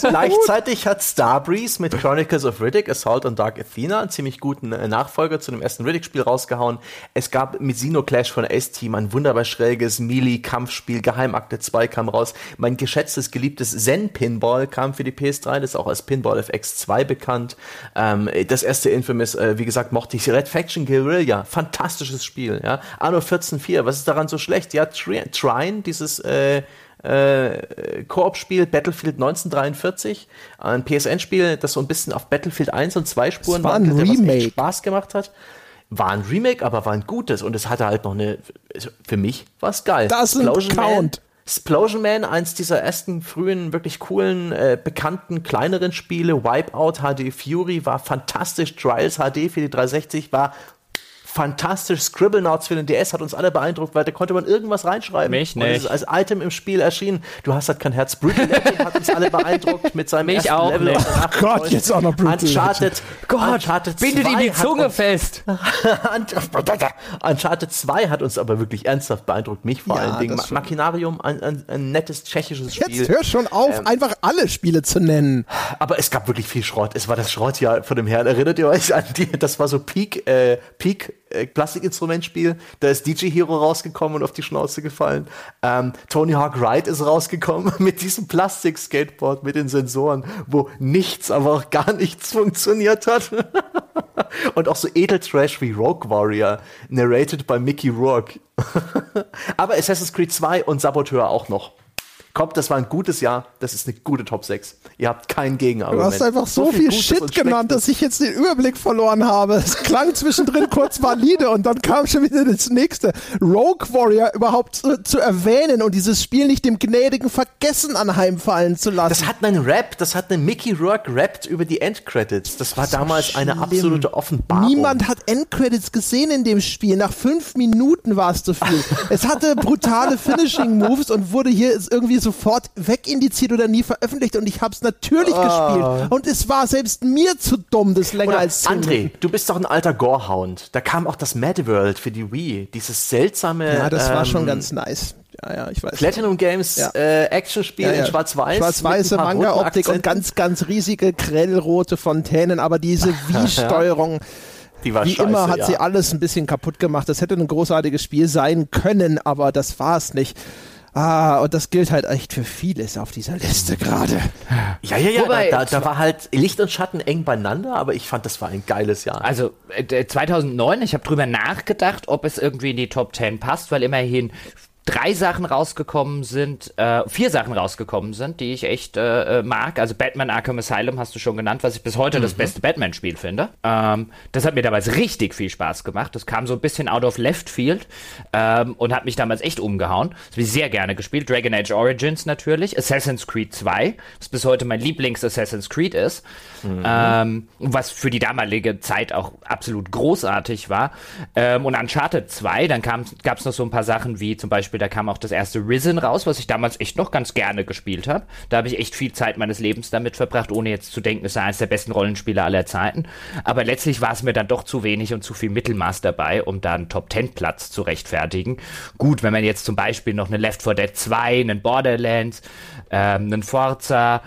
Gleichzeitig hat Starbreeze mit Chronicles of Riddick, Assault on Dark Athena, einen ziemlich guten äh, Nachfolger zu dem ersten Riddick-Spiel rausgehauen. Es gab mit Clash von S-Team ein wunderbar schräges Melee-Kampfspiel. Geheimakte 2 kam raus. Mein geschätztes, geliebtes Zen-Pinball kam für die PS3, das ist auch als Pinball FX2 bekannt. Ähm, das erste Infamous äh, wie gesagt, mochte ich Red Faction Guerilla, fantastisches Spiel, ja. Anno 14.4, was ist daran so schlecht? Ja, Trine, dieses äh, äh, Koop-Spiel Battlefield 1943, ein PSN-Spiel, das so ein bisschen auf Battlefield 1 und 2 Spuren war ein Remake. Spaß gemacht hat. War ein Remake, aber war ein gutes und es hatte halt noch eine, für mich war es geil. Das ist ein Count. Explosion Man, eins dieser ersten frühen, wirklich coolen, äh, bekannten, kleineren Spiele. Wipeout HD Fury war fantastisch. Trials HD für die 360 war fantastisch. Scribblenauts für den DS hat uns alle beeindruckt, weil da konnte man irgendwas reinschreiben. Mich nicht. Und es ist als Item im Spiel erschienen. Du hast halt kein Herz. Brutal hat uns alle beeindruckt mit seinem Mich ersten auch Level. Nicht. Ach Gott, jetzt auch noch Brutal Uncharted. Gott, Uncharted bindet ihm die Zunge fest. Uncharted 2 hat uns aber wirklich ernsthaft beeindruckt. Mich vor ja, allen Dingen. Machinarium, ein, ein, ein, nettes tschechisches Spiel. Jetzt hör schon auf, ähm, einfach alle Spiele zu nennen. Aber es gab wirklich viel Schrott. Es war das Schrottjahr von dem Herrn. Erinnert ihr euch an die? Das war so Peak, äh, Peak äh, Plastikinstrumentspiel. Da ist DJ Hero rausgekommen und auf die Schnauze gefallen. Ähm, Tony Hawk Ride ist rausgekommen mit diesem Plastik-Skateboard mit den Sensoren, wo nichts, aber auch gar nichts funktioniert hat. und auch so Edeltrash wie Rogue Warrior, narrated by Mickey Rourke. aber Assassin's Creed 2 und Saboteur auch noch. Kommt, das war ein gutes Jahr. Das ist eine gute Top 6. Ihr habt kein Gegenargument. Du hast einfach so, so viel, viel Shit genannt, dass ich jetzt den Überblick verloren habe. Es klang zwischendrin kurz valide und dann kam schon wieder das nächste. Rogue Warrior überhaupt zu, zu, erwähnen und dieses Spiel nicht dem gnädigen Vergessen anheimfallen zu lassen. Das hat einen Rap, das hat einen Mickey Rourke rappt über die Endcredits. Das war so damals schlimm. eine absolute Offenbarung. Niemand hat Endcredits gesehen in dem Spiel. Nach fünf Minuten war es zu viel. es hatte brutale Finishing Moves und wurde hier irgendwie sofort wegindiziert oder nie veröffentlicht und ich habe es natürlich oh. gespielt und es war selbst mir zu dumm, das länger oder als 10 André, du bist doch ein alter Gorehound. Da kam auch das Mad World für die Wii, dieses seltsame. Ja, das ähm, war schon ähm, ganz nice. Ja, ja, ich weiß. Platinum Games ja. äh, Actionspiel ja, ja. in Schwarz-Weiß. Schwarz-weiße Manga-Optik und ganz, ganz riesige grellrote Fontänen, aber diese Wii-Steuerung. Die war Wie scheiße, immer hat ja. sie alles ein bisschen kaputt gemacht. Das hätte ein großartiges Spiel sein können, aber das war es nicht. Ah, und das gilt halt echt für vieles auf dieser Liste gerade. Ja, ja, ja, Wobei, da, da, war halt Licht und Schatten eng beieinander, aber ich fand, das war ein geiles Jahr. Also äh, 2009, ich habe drüber nachgedacht, ob es irgendwie in die Top 10 passt, weil immerhin drei Sachen rausgekommen sind, äh, vier Sachen rausgekommen sind, die ich echt äh, äh, mag. Also Batman Arkham Asylum hast du schon genannt, was ich bis heute mhm. das beste Batman-Spiel finde. Ähm, das hat mir damals richtig viel Spaß gemacht. Das kam so ein bisschen out of left field ähm, und hat mich damals echt umgehauen. Das habe ich sehr gerne gespielt. Dragon Age Origins natürlich. Assassin's Creed 2, was bis heute mein Lieblings-Assassin's Creed ist. Mhm. Ähm, was für die damalige Zeit auch absolut großartig war. Ähm, und Uncharted 2, dann gab es noch so ein paar Sachen wie zum Beispiel Beispiel, da kam auch das erste Risen raus, was ich damals echt noch ganz gerne gespielt habe. Da habe ich echt viel Zeit meines Lebens damit verbracht, ohne jetzt zu denken, es sei eines der besten Rollenspiele aller Zeiten. Aber letztlich war es mir dann doch zu wenig und zu viel Mittelmaß dabei, um da einen Top-10-Platz zu rechtfertigen. Gut, wenn man jetzt zum Beispiel noch eine Left 4 Dead 2, einen Borderlands, ähm, einen Forza,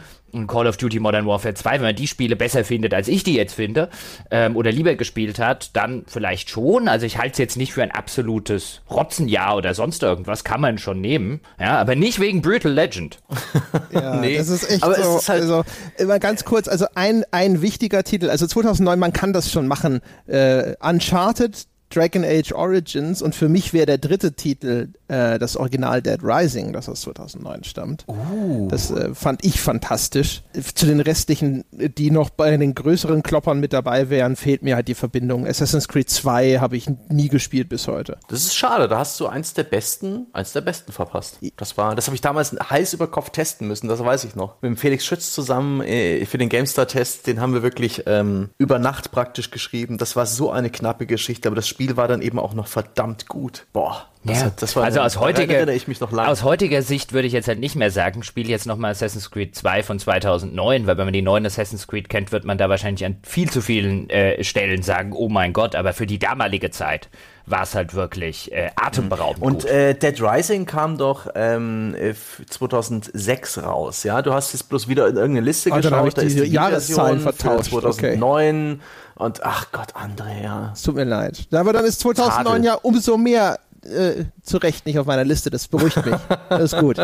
Call of Duty Modern Warfare 2, wenn man die Spiele besser findet, als ich die jetzt finde, ähm, oder lieber gespielt hat, dann vielleicht schon. Also ich halte es jetzt nicht für ein absolutes Rotzenjahr oder sonst irgendwas, kann man schon nehmen. Ja, aber nicht wegen Brutal Legend. ja, nee. das ist echt aber so. Ist halt also, immer ganz kurz, also ein, ein wichtiger Titel, also 2009, man kann das schon machen. Äh, Uncharted, Dragon Age Origins und für mich wäre der dritte Titel äh, das Original Dead Rising, das aus 2009 stammt. Uh. Das äh, fand ich fantastisch. Zu den restlichen, die noch bei den größeren Kloppern mit dabei wären, fehlt mir halt die Verbindung. Assassin's Creed 2 habe ich nie gespielt bis heute. Das ist schade, da hast du eins der besten, eins der besten verpasst. Das war, das habe ich damals heiß über Kopf testen müssen, das weiß ich noch. Mit dem Felix Schütz zusammen äh, für den GameStar-Test, den haben wir wirklich ähm, über Nacht praktisch geschrieben. Das war so eine knappe Geschichte, aber das Spiel war dann eben auch noch verdammt gut. Boah, das, ja. hat, das war also aus heutiger, aus heutiger Sicht würde ich jetzt halt nicht mehr sagen, spiele jetzt nochmal Assassin's Creed 2 von 2009, weil wenn man die neuen Assassin's Creed kennt, wird man da wahrscheinlich an viel zu vielen äh, Stellen sagen, oh mein Gott, aber für die damalige Zeit war es halt wirklich äh, atemberaubend. Und äh, Dead Rising kam doch ähm, 2006 raus, ja? Du hast jetzt bloß wieder in irgendeine Liste ah, geschaut, da ist die Jahreszahlen vertauscht. 2009 okay. Und ach Gott, Andrea. Es tut mir leid. Aber dann ist 2009 Schade. ja umso mehr äh, zu Recht nicht auf meiner Liste. Das beruhigt mich. Das ist gut.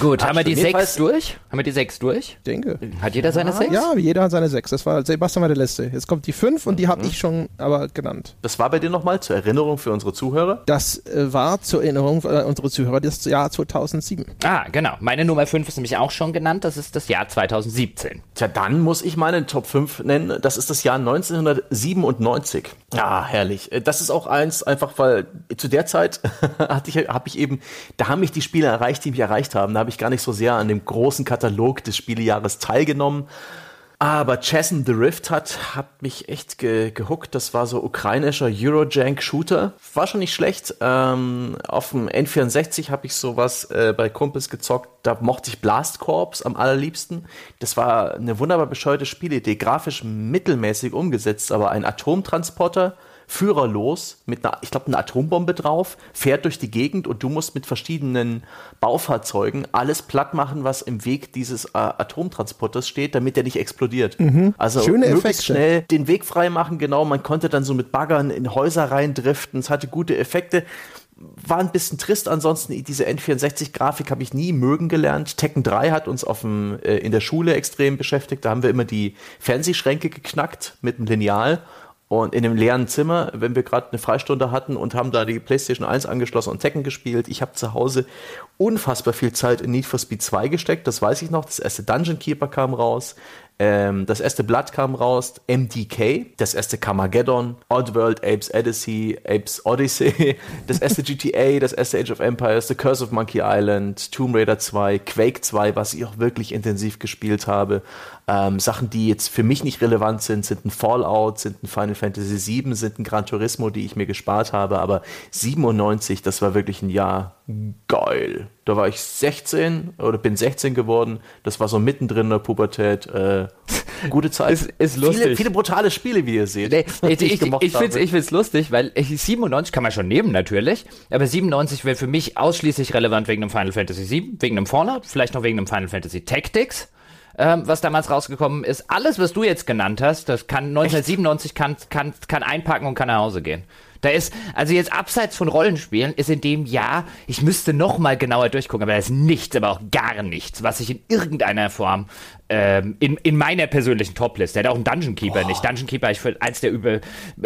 gut, Ach, haben wir die sechs durch? Haben wir die sechs durch? Denke. Hat jeder seine sechs? Ja, jeder hat seine sechs. Das war Sebastian meine Liste. Jetzt kommt die fünf und die habe mhm. ich schon aber genannt. Das war bei dir nochmal zur Erinnerung für unsere Zuhörer? Das äh, war zur Erinnerung für äh, unsere Zuhörer das Jahr 2007. Ah, genau. Meine Nummer fünf ist nämlich auch schon genannt. Das ist das Jahr 2017. Tja, dann muss ich meine Top 5 nennen. Das ist das Jahr 1997. Ja, herrlich. Äh, das ist auch eins, einfach weil zu der Zeit hatte ich, habe ich eben, da haben mich die Spiele erreicht, die mich erreicht haben. Da habe ich gar nicht so sehr an dem großen Katalog des Spielejahres teilgenommen. Aber Chasm the Rift hat, hat mich echt ge gehuckt. Das war so ukrainischer Eurojank-Shooter. War schon nicht schlecht. Ähm, auf dem N64 habe ich sowas äh, bei Kumpels gezockt. Da mochte ich Blast Corps am allerliebsten. Das war eine wunderbar bescheuerte Spielidee. Grafisch mittelmäßig umgesetzt, aber ein Atomtransporter führerlos mit einer, ich glaube, einer Atombombe drauf, fährt durch die Gegend und du musst mit verschiedenen Baufahrzeugen alles platt machen, was im Weg dieses äh, Atomtransporters steht, damit der nicht explodiert. Mhm. Also Schöne möglichst Effekte. schnell den Weg frei machen, genau. Man konnte dann so mit Baggern in Häuser reindriften. Es hatte gute Effekte war ein bisschen trist. Ansonsten, diese N64-Grafik habe ich nie mögen gelernt. Tekken 3 hat uns auf dem, äh, in der Schule extrem beschäftigt. Da haben wir immer die Fernsehschränke geknackt mit dem Lineal und in einem leeren Zimmer, wenn wir gerade eine Freistunde hatten und haben da die PlayStation 1 angeschlossen und Tekken gespielt. Ich habe zu Hause unfassbar viel Zeit in Need for Speed 2 gesteckt, das weiß ich noch. Das erste Dungeon Keeper kam raus. Ähm, das erste Blood kam raus, MDK, das erste Carmageddon, Oddworld, Apes Odyssey, Apes Odyssey, das erste GTA, das erste Age of Empires, The Curse of Monkey Island, Tomb Raider 2, Quake 2, was ich auch wirklich intensiv gespielt habe. Ähm, Sachen, die jetzt für mich nicht relevant sind, sind ein Fallout, sind ein Final Fantasy VII, sind ein Gran Turismo, die ich mir gespart habe, aber 97, das war wirklich ein Jahr geil. Da war ich 16 oder bin 16 geworden. Das war so mittendrin in der Pubertät. Äh, gute Zeit. ist, ist lustig. Viele, viele, brutale Spiele, wie ihr seht. Nee, ich ich, ich, ich finde es lustig, weil 97 kann man schon nehmen natürlich, aber 97 wäre für mich ausschließlich relevant wegen einem Final Fantasy VII, wegen einem Fallout, vielleicht noch wegen einem Final Fantasy Tactics ähm, was damals rausgekommen ist. Alles, was du jetzt genannt hast, das kann 1997 kann, kann, kann einpacken und kann nach Hause gehen. Da ist, also jetzt abseits von Rollenspielen, ist in dem Jahr, ich müsste noch mal genauer durchgucken, aber da ist nichts, aber auch gar nichts, was ich in irgendeiner Form ähm, in, in meiner persönlichen Topliste. Der hat auch einen Dungeon Keeper oh. nicht. Dungeon Keeper ist für eins der über,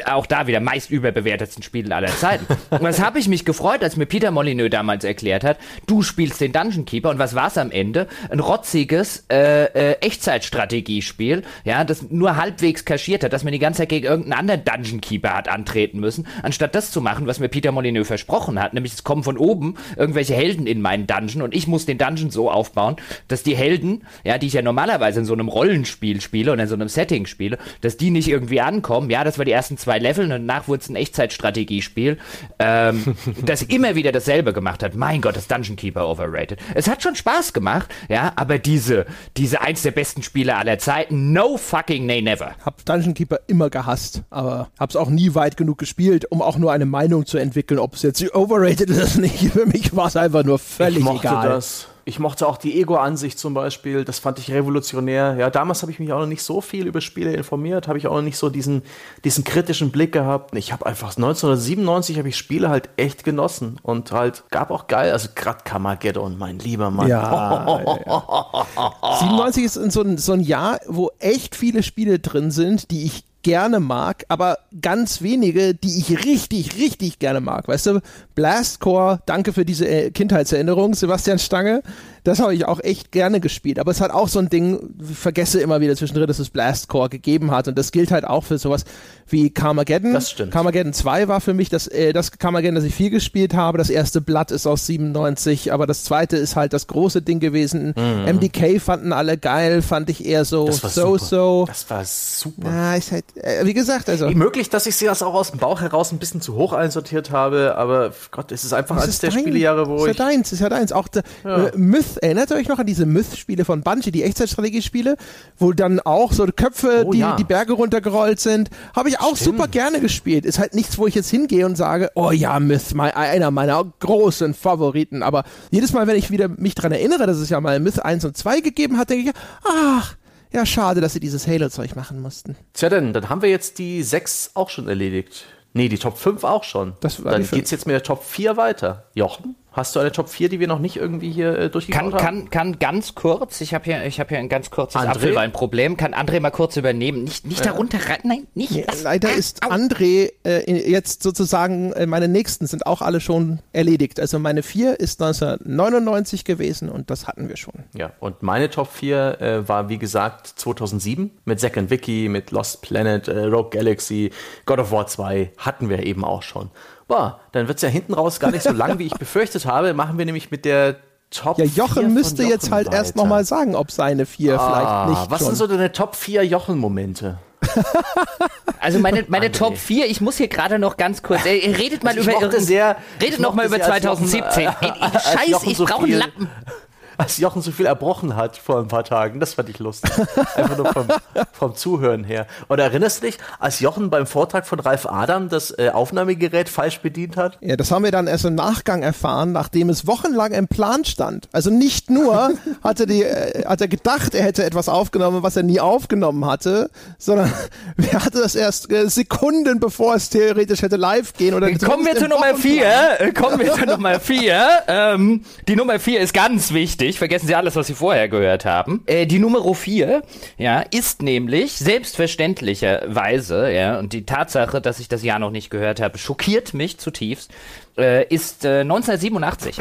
auch da wieder meist überbewertetsten Spiele aller Zeiten. und was habe ich mich gefreut, als mir Peter Molyneux damals erklärt hat, du spielst den Dungeon Keeper und was war es am Ende? Ein rotziges äh, äh, Echtzeitstrategiespiel, ja, das nur halbwegs kaschiert hat, dass man die ganze Zeit gegen irgendeinen anderen Dungeon Keeper hat antreten müssen, anstatt das zu machen, was mir Peter Molyneux versprochen hat, nämlich es kommen von oben irgendwelche Helden in meinen Dungeon und ich muss den Dungeon so aufbauen, dass die Helden, ja, die ich ja normalerweise normalerweise in so einem Rollenspiel spiele und in so einem Setting spiele, dass die nicht irgendwie ankommen. Ja, das war die ersten zwei Level und danach wurde es ein Echtzeitstrategiespiel, ähm, das immer wieder dasselbe gemacht hat. Mein Gott, das Dungeon Keeper overrated. Es hat schon Spaß gemacht, ja, aber diese, diese eins der besten Spiele aller Zeiten, no fucking nay never. Hab Dungeon Keeper immer gehasst, aber hab's auch nie weit genug gespielt, um auch nur eine Meinung zu entwickeln, ob es jetzt overrated ist oder nicht. Für mich war es einfach nur völlig ich mochte egal. Das. Ich mochte auch die Ego-Ansicht zum Beispiel, das fand ich revolutionär. Ja, damals habe ich mich auch noch nicht so viel über Spiele informiert, habe ich auch noch nicht so diesen, diesen kritischen Blick gehabt. Ich habe einfach 1997 habe ich Spiele halt echt genossen und halt gab auch geil, also gerade Carmageddon, mein lieber Mann. Ja, ja, ja. 97 ist so ein, so ein Jahr, wo echt viele Spiele drin sind, die ich gerne mag, aber ganz wenige, die ich richtig, richtig gerne mag. Weißt du, Blastcore, danke für diese äh, Kindheitserinnerung, Sebastian Stange. Das habe ich auch echt gerne gespielt. Aber es hat auch so ein Ding, ich vergesse immer wieder zwischendrin, dass es Blastcore gegeben hat. Und das gilt halt auch für sowas wie Carmageddon. Das stimmt. Carmageddon 2 war für mich das, äh, das Carmageddon, das ich viel gespielt habe. Das erste Blatt ist aus 97, aber das zweite ist halt das große Ding gewesen. Mhm. MDK fanden alle geil, fand ich eher so so-so. Das war super. Ja, ich halt, äh, wie gesagt, also. Möglich, dass ich sie das auch aus dem Bauch heraus ein bisschen zu hoch einsortiert habe, aber Gott, es ist einfach eines der dein, Spielejahre, wo ist ich. Ist ja deins, ist ja deins. Auch der, ja. äh, Myth erinnert ihr euch noch an diese Myth-Spiele von Bungie, die Echtzeitstrategiespiele, wo dann auch so Köpfe, oh, die ja. die Berge runtergerollt sind, habe ich auch Stimmt. super gerne gespielt. Ist halt nichts, wo ich jetzt hingehe und sage, oh ja, Myth, mein, einer meiner großen Favoriten. Aber jedes Mal, wenn ich wieder mich daran erinnere, dass es ja mal Myth 1 und 2 gegeben hat, denke ich, ach, ja, schade, dass sie dieses Halo-Zeug machen mussten. Tja, denn, dann haben wir jetzt die sechs auch schon erledigt. Nee, die Top 5 auch schon. Dann geht's jetzt mit der Top 4 weiter. Jochen? Hast du eine Top 4, die wir noch nicht irgendwie hier äh, durchgegangen haben? Kann, kann ganz kurz, ich habe hier, hab hier ein ganz kurzes Apfelweinproblem. Kann André mal kurz übernehmen? Nicht, nicht ja. darunter rein, nein, nicht. Nee, leider ist André äh, jetzt sozusagen, äh, meine nächsten sind auch alle schon erledigt. Also meine 4 ist 1999 gewesen und das hatten wir schon. Ja, und meine Top 4 äh, war wie gesagt 2007 mit Zack and Wiki, mit Lost Planet, äh, Rogue Galaxy, God of War 2 hatten wir eben auch schon. Boah, dann wird es ja hinten raus gar nicht so lang, wie ich befürchtet habe. Machen wir nämlich mit der Top Ja, Jochen müsste Jochen jetzt halt weiter. erst nochmal sagen, ob seine vier ah, vielleicht nicht. Was schon. sind so deine Top 4 Jochen-Momente? Also meine, meine Top 4, ich muss hier gerade noch ganz kurz, äh, redet mal also über sehr, redet noch mal über 2017. Jochen, äh, Scheiß, ich brauche einen Lappen als Jochen so viel erbrochen hat vor ein paar Tagen. Das fand ich lustig. Einfach nur vom, vom Zuhören her. Oder erinnerst du dich, als Jochen beim Vortrag von Ralf Adam das äh, Aufnahmegerät falsch bedient hat? Ja, das haben wir dann erst im Nachgang erfahren, nachdem es wochenlang im Plan stand. Also nicht nur hatte die, äh, hat er gedacht, er hätte etwas aufgenommen, was er nie aufgenommen hatte, sondern er hatte das erst äh, Sekunden bevor es theoretisch hätte live gehen oder Kommen wir zu Nummer 4. Kommen wir zu Nummer 4. Ähm, die Nummer 4 ist ganz wichtig wichtig, vergessen Sie alles, was Sie vorher gehört haben. Äh, die Nummer 4, ja, ist nämlich selbstverständlicherweise, ja, und die Tatsache, dass ich das Jahr noch nicht gehört habe, schockiert mich zutiefst, äh, ist äh, 1987.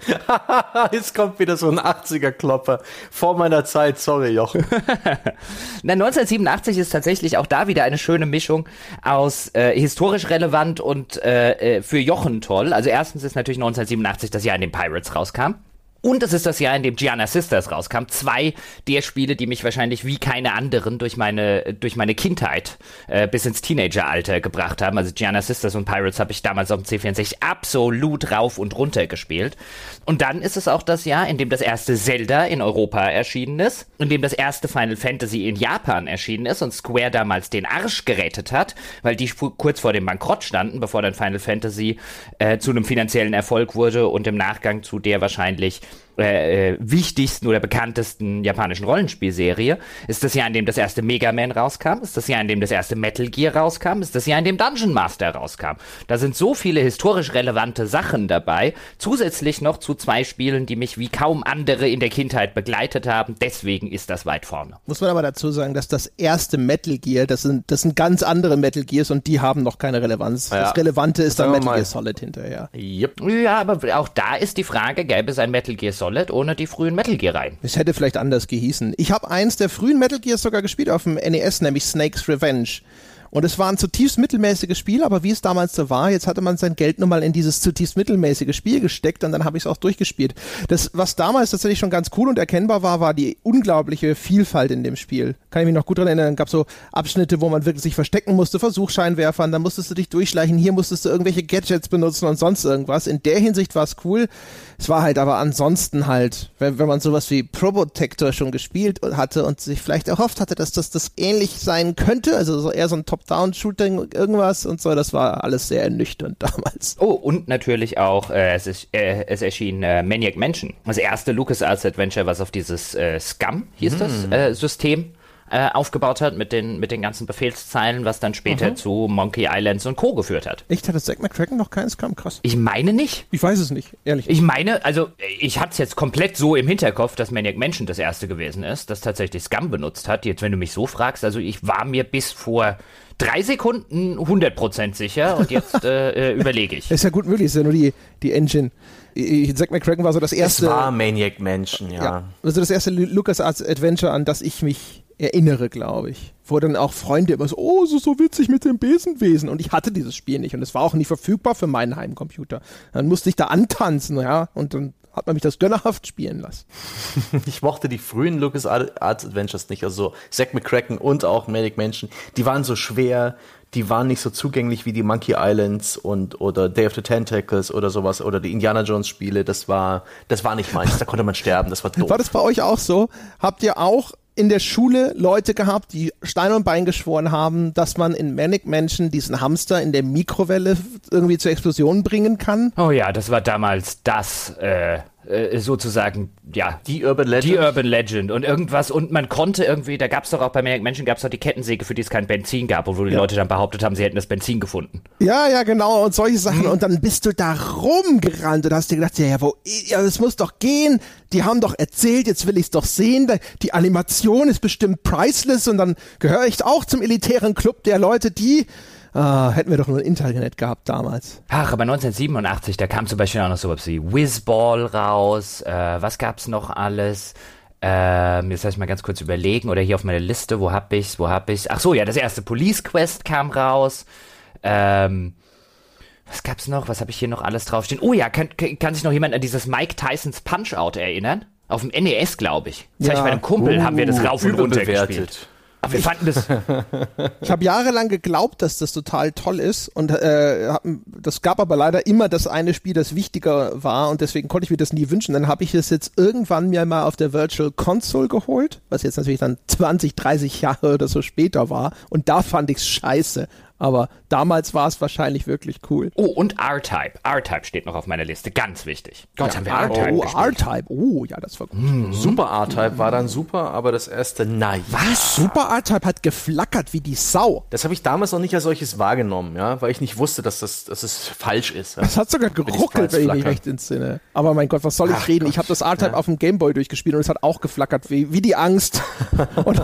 Jetzt kommt wieder so ein 80er-Klopper. Vor meiner Zeit, sorry, Jochen. Na, 1987 ist tatsächlich auch da wieder eine schöne Mischung aus äh, historisch relevant und äh, äh für Jochen toll. Also erstens ist natürlich 1987 das Jahr, in dem Pirates rauskam. Und es ist das Jahr, in dem Gianna Sisters rauskam. Zwei der Spiele, die mich wahrscheinlich wie keine anderen durch meine, durch meine Kindheit äh, bis ins Teenageralter gebracht haben. Also Gianna Sisters und Pirates habe ich damals auf dem C64 absolut rauf und runter gespielt. Und dann ist es auch das Jahr, in dem das erste Zelda in Europa erschienen ist, in dem das erste Final Fantasy in Japan erschienen ist und Square damals den Arsch gerettet hat, weil die kurz vor dem Bankrott standen, bevor dann Final Fantasy äh, zu einem finanziellen Erfolg wurde und im Nachgang zu der wahrscheinlich äh, äh, wichtigsten oder bekanntesten japanischen Rollenspielserie. Ist das Jahr, in dem das erste Mega Man rauskam? Ist das Jahr, in dem das erste Metal Gear rauskam? Ist das Jahr, in dem Dungeon Master rauskam? Da sind so viele historisch relevante Sachen dabei. Zusätzlich noch zu zwei Spielen, die mich wie kaum andere in der Kindheit begleitet haben. Deswegen ist das weit vorne. Muss man aber dazu sagen, dass das erste Metal Gear, das sind, das sind ganz andere Metal Gears und die haben noch keine Relevanz. Ja. Das Relevante ist dann Metal Gear Solid hinterher. Yep. Ja, aber auch da ist die Frage, gäbe es ein Metal Gear Solid Solid ohne die frühen Metal Gear Reihen. Es hätte vielleicht anders gehießen. Ich habe eins der frühen Metal Gears sogar gespielt auf dem NES, nämlich Snake's Revenge. Und es war ein zutiefst mittelmäßiges Spiel, aber wie es damals so war, jetzt hatte man sein Geld nun mal in dieses zutiefst mittelmäßige Spiel gesteckt und dann habe ich es auch durchgespielt. Das, was damals tatsächlich schon ganz cool und erkennbar war, war die unglaubliche Vielfalt in dem Spiel. Kann ich mich noch gut daran erinnern, dann gab so Abschnitte, wo man wirklich sich verstecken musste, Versuchscheinwerfern, dann musstest du dich durchschleichen, hier musstest du irgendwelche Gadgets benutzen und sonst irgendwas. In der Hinsicht war es cool. Es war halt aber ansonsten halt, wenn, wenn man sowas wie Probotector schon gespielt hatte und sich vielleicht erhofft hatte, dass das das ähnlich sein könnte, also so eher so ein Top-Down-Shooting irgendwas und so, das war alles sehr ernüchternd damals. Oh, und natürlich auch, äh, es, ist, äh, es erschien äh, Maniac Mansion, das erste LucasArts Adventure, was auf dieses äh, Scum, hieß mm. das, äh, System äh, aufgebaut hat mit den, mit den ganzen Befehlszeilen, was dann später mhm. zu Monkey Islands und Co. geführt hat. Echt? Hatte Zack McCracken noch keins? Kam krass. Ich meine nicht. Ich weiß es nicht, ehrlich. Ich meine, also ich hatte es jetzt komplett so im Hinterkopf, dass Maniac Mansion das erste gewesen ist, das tatsächlich Scum benutzt hat. Jetzt, wenn du mich so fragst, also ich war mir bis vor drei Sekunden 100% sicher und jetzt äh, äh, überlege ich. ist ja gut möglich, ist ja nur die, die Engine. Zack McCracken war so das erste. Es war Maniac Mansion, ja. ja. Also das erste LucasArts Adventure, an das ich mich erinnere, glaube ich. Wo dann auch Freunde immer so, oh, so, so witzig mit dem Besenwesen. Und ich hatte dieses Spiel nicht und es war auch nicht verfügbar für meinen Heimcomputer. Dann musste ich da antanzen, ja, und dann hat man mich das gönnerhaft spielen lassen. ich mochte die frühen LucasArts Adventures nicht, also Zack McCracken und auch Manic Mansion. Die waren so schwer, die waren nicht so zugänglich wie die Monkey Islands und oder Day of the Tentacles oder sowas oder die Indiana Jones Spiele. Das war, das war nicht meins. Da konnte man sterben. Das war doof. War das bei euch auch so? Habt ihr auch in der Schule Leute gehabt, die Stein und Bein geschworen haben, dass man in Manic Mansion diesen Hamster in der Mikrowelle irgendwie zur Explosion bringen kann? Oh ja, das war damals das, äh, äh, sozusagen, ja. Die Urban Legend. Die Urban Legend und irgendwas. Und man konnte irgendwie, da gab es doch auch bei Menschen, gab es doch die Kettensäge, für die es kein Benzin gab, wo die ja. Leute dann behauptet haben, sie hätten das Benzin gefunden. Ja, ja, genau. Und solche Sachen. Mhm. Und dann bist du da rumgerannt und hast dir gedacht, ja, ja, wo, ja, das muss doch gehen. Die haben doch erzählt, jetzt will ich es doch sehen. Die Animation ist bestimmt priceless und dann gehöre ich auch zum elitären Club der Leute, die Ah, hätten wir doch nur ein Internet gehabt damals. Ach, aber 1987, da kam zum Beispiel auch noch sowas wie Whizball raus. Äh, was gab's noch alles? Ähm, jetzt lass ich mal ganz kurz überlegen. Oder hier auf meiner Liste, wo hab ich's, wo hab ich's? Ach so, ja, das erste Police Quest kam raus. Ähm, was gab's noch? Was habe ich hier noch alles draufstehen? Oh ja, kann, kann sich noch jemand an dieses Mike Tysons Punch-Out erinnern? Auf dem NES, glaube ich. Das ja. heißt, bei einem Kumpel uh, haben wir das rauf und runter gespielt. Aber wir fanden das. ich habe jahrelang geglaubt, dass das total toll ist und äh, das gab aber leider immer das eine Spiel, das wichtiger war und deswegen konnte ich mir das nie wünschen. Dann habe ich es jetzt irgendwann mir mal auf der Virtual Console geholt, was jetzt natürlich dann 20, 30 Jahre oder so später war und da fand ich es scheiße. Aber damals war es wahrscheinlich wirklich cool. Oh, und R-Type. R-Type steht noch auf meiner Liste. Ganz wichtig. Gott, ja, haben wir R-Type Oh, R-Type. Oh, ja, das war gut. Mhm. Super R-Type war dann super, aber das erste, nein. Was? Super R-Type hat geflackert wie die Sau. Das habe ich damals noch nicht als solches wahrgenommen, ja, weil ich nicht wusste, dass das, dass es falsch ist. Ja? Das hat sogar geruckelt, wenn ich mich recht entsinne. Aber mein Gott, was soll ich Ach reden? Gott. Ich habe das R-Type ja. auf dem Gameboy durchgespielt und es hat auch geflackert wie, wie die Angst. und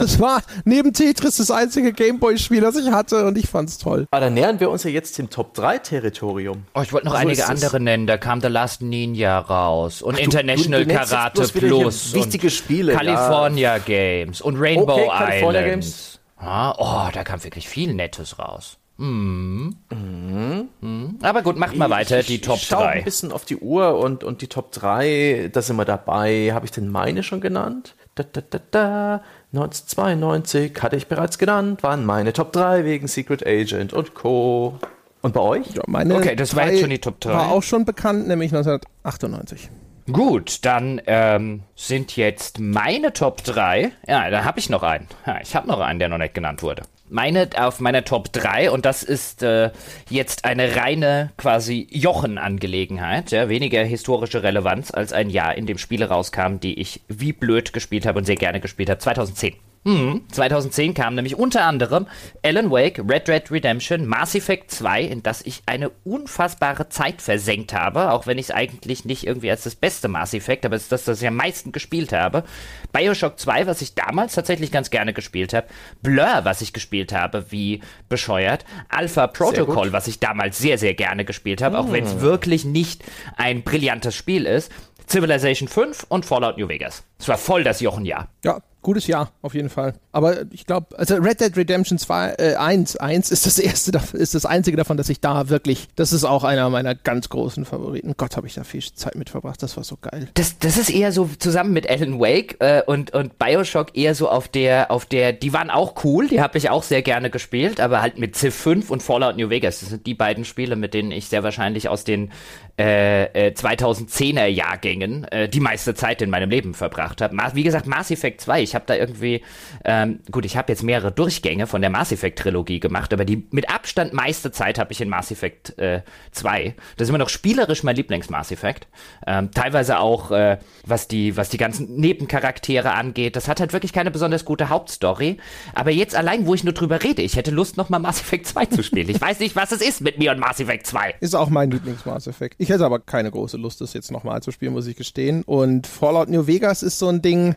es war neben Tetris das einzige Gameboy-Spiel, das ich hatte und ich fand's toll. Aber dann nähern wir uns ja jetzt dem Top 3 Territorium. Oh, ich wollte noch so einige andere nennen. Da kam The Last Ninja raus und Ach, International du, du Karate Plus. Wichtige Spiele. California ja. Games und Rainbow okay, California Games. Ah, oh, da kam wirklich viel Nettes raus. Mhm. Mhm. Mhm. Aber gut, macht mal weiter, ich, die Top 3. Ich schaue ein bisschen auf die Uhr und, und die Top 3, da sind wir dabei. Habe ich denn meine schon genannt? Da, da, da, da. 1992 hatte ich bereits genannt, waren meine Top 3 wegen Secret Agent und Co. Und bei euch? Ja, meine okay, das war jetzt schon die Top 3. War auch schon bekannt, nämlich 1998. Gut, dann ähm, sind jetzt meine Top 3. Ja, da habe ich noch einen. Ja, ich habe noch einen, der noch nicht genannt wurde meine auf meiner Top 3 und das ist äh, jetzt eine reine quasi Jochen-Angelegenheit, ja, weniger historische Relevanz als ein Jahr, in dem Spiele rauskamen, die ich wie blöd gespielt habe und sehr gerne gespielt habe, 2010. Hm, 2010 kam nämlich unter anderem Alan Wake, Red Dead Redemption, Mass Effect 2, in das ich eine unfassbare Zeit versenkt habe, auch wenn ich es eigentlich nicht irgendwie als das beste Mass Effect, aber es ist das, das ich am meisten gespielt habe. Bioshock 2, was ich damals tatsächlich ganz gerne gespielt habe. Blur, was ich gespielt habe, wie bescheuert. Alpha Protocol, was ich damals sehr, sehr gerne gespielt habe, hm. auch wenn es wirklich nicht ein brillantes Spiel ist. Civilization 5 und Fallout New Vegas. Es war voll das Jochenjahr. Ja, Gutes Jahr, auf jeden Fall. Aber ich glaube, also Red Dead Redemption 2, äh, 1, 1 ist das erste, ist das einzige davon, dass ich da wirklich, das ist auch einer meiner ganz großen Favoriten. Gott, habe ich da viel Zeit mit verbracht, das war so geil. Das, das ist eher so zusammen mit Alan Wake äh, und, und Bioshock eher so auf der, auf der, die waren auch cool, die habe ich auch sehr gerne gespielt, aber halt mit Civ 5 und Fallout New Vegas. Das sind die beiden Spiele, mit denen ich sehr wahrscheinlich aus den äh, äh, 2010er Jahrgängen äh, die meiste Zeit in meinem Leben verbracht habe. Wie gesagt, Mass Effect 2, ich habe da irgendwie, ähm, gut, ich habe jetzt mehrere Durchgänge von der Mass Effect Trilogie gemacht, aber die mit Abstand meiste Zeit habe ich in Mass Effect äh, 2. Das ist immer noch spielerisch mein Lieblings Mass Effect. Ähm, teilweise auch, äh, was die, was die ganzen Nebencharaktere angeht. Das hat halt wirklich keine besonders gute Hauptstory. Aber jetzt allein, wo ich nur drüber rede, ich hätte Lust, nochmal Mass Effect 2 zu spielen. Ich weiß nicht, was es ist mit mir und Mass Effect 2. Ist auch mein Lieblings Mass Effect. Ich hätte aber keine große Lust, das jetzt nochmal zu spielen, muss ich gestehen. Und Fallout New Vegas ist so ein Ding,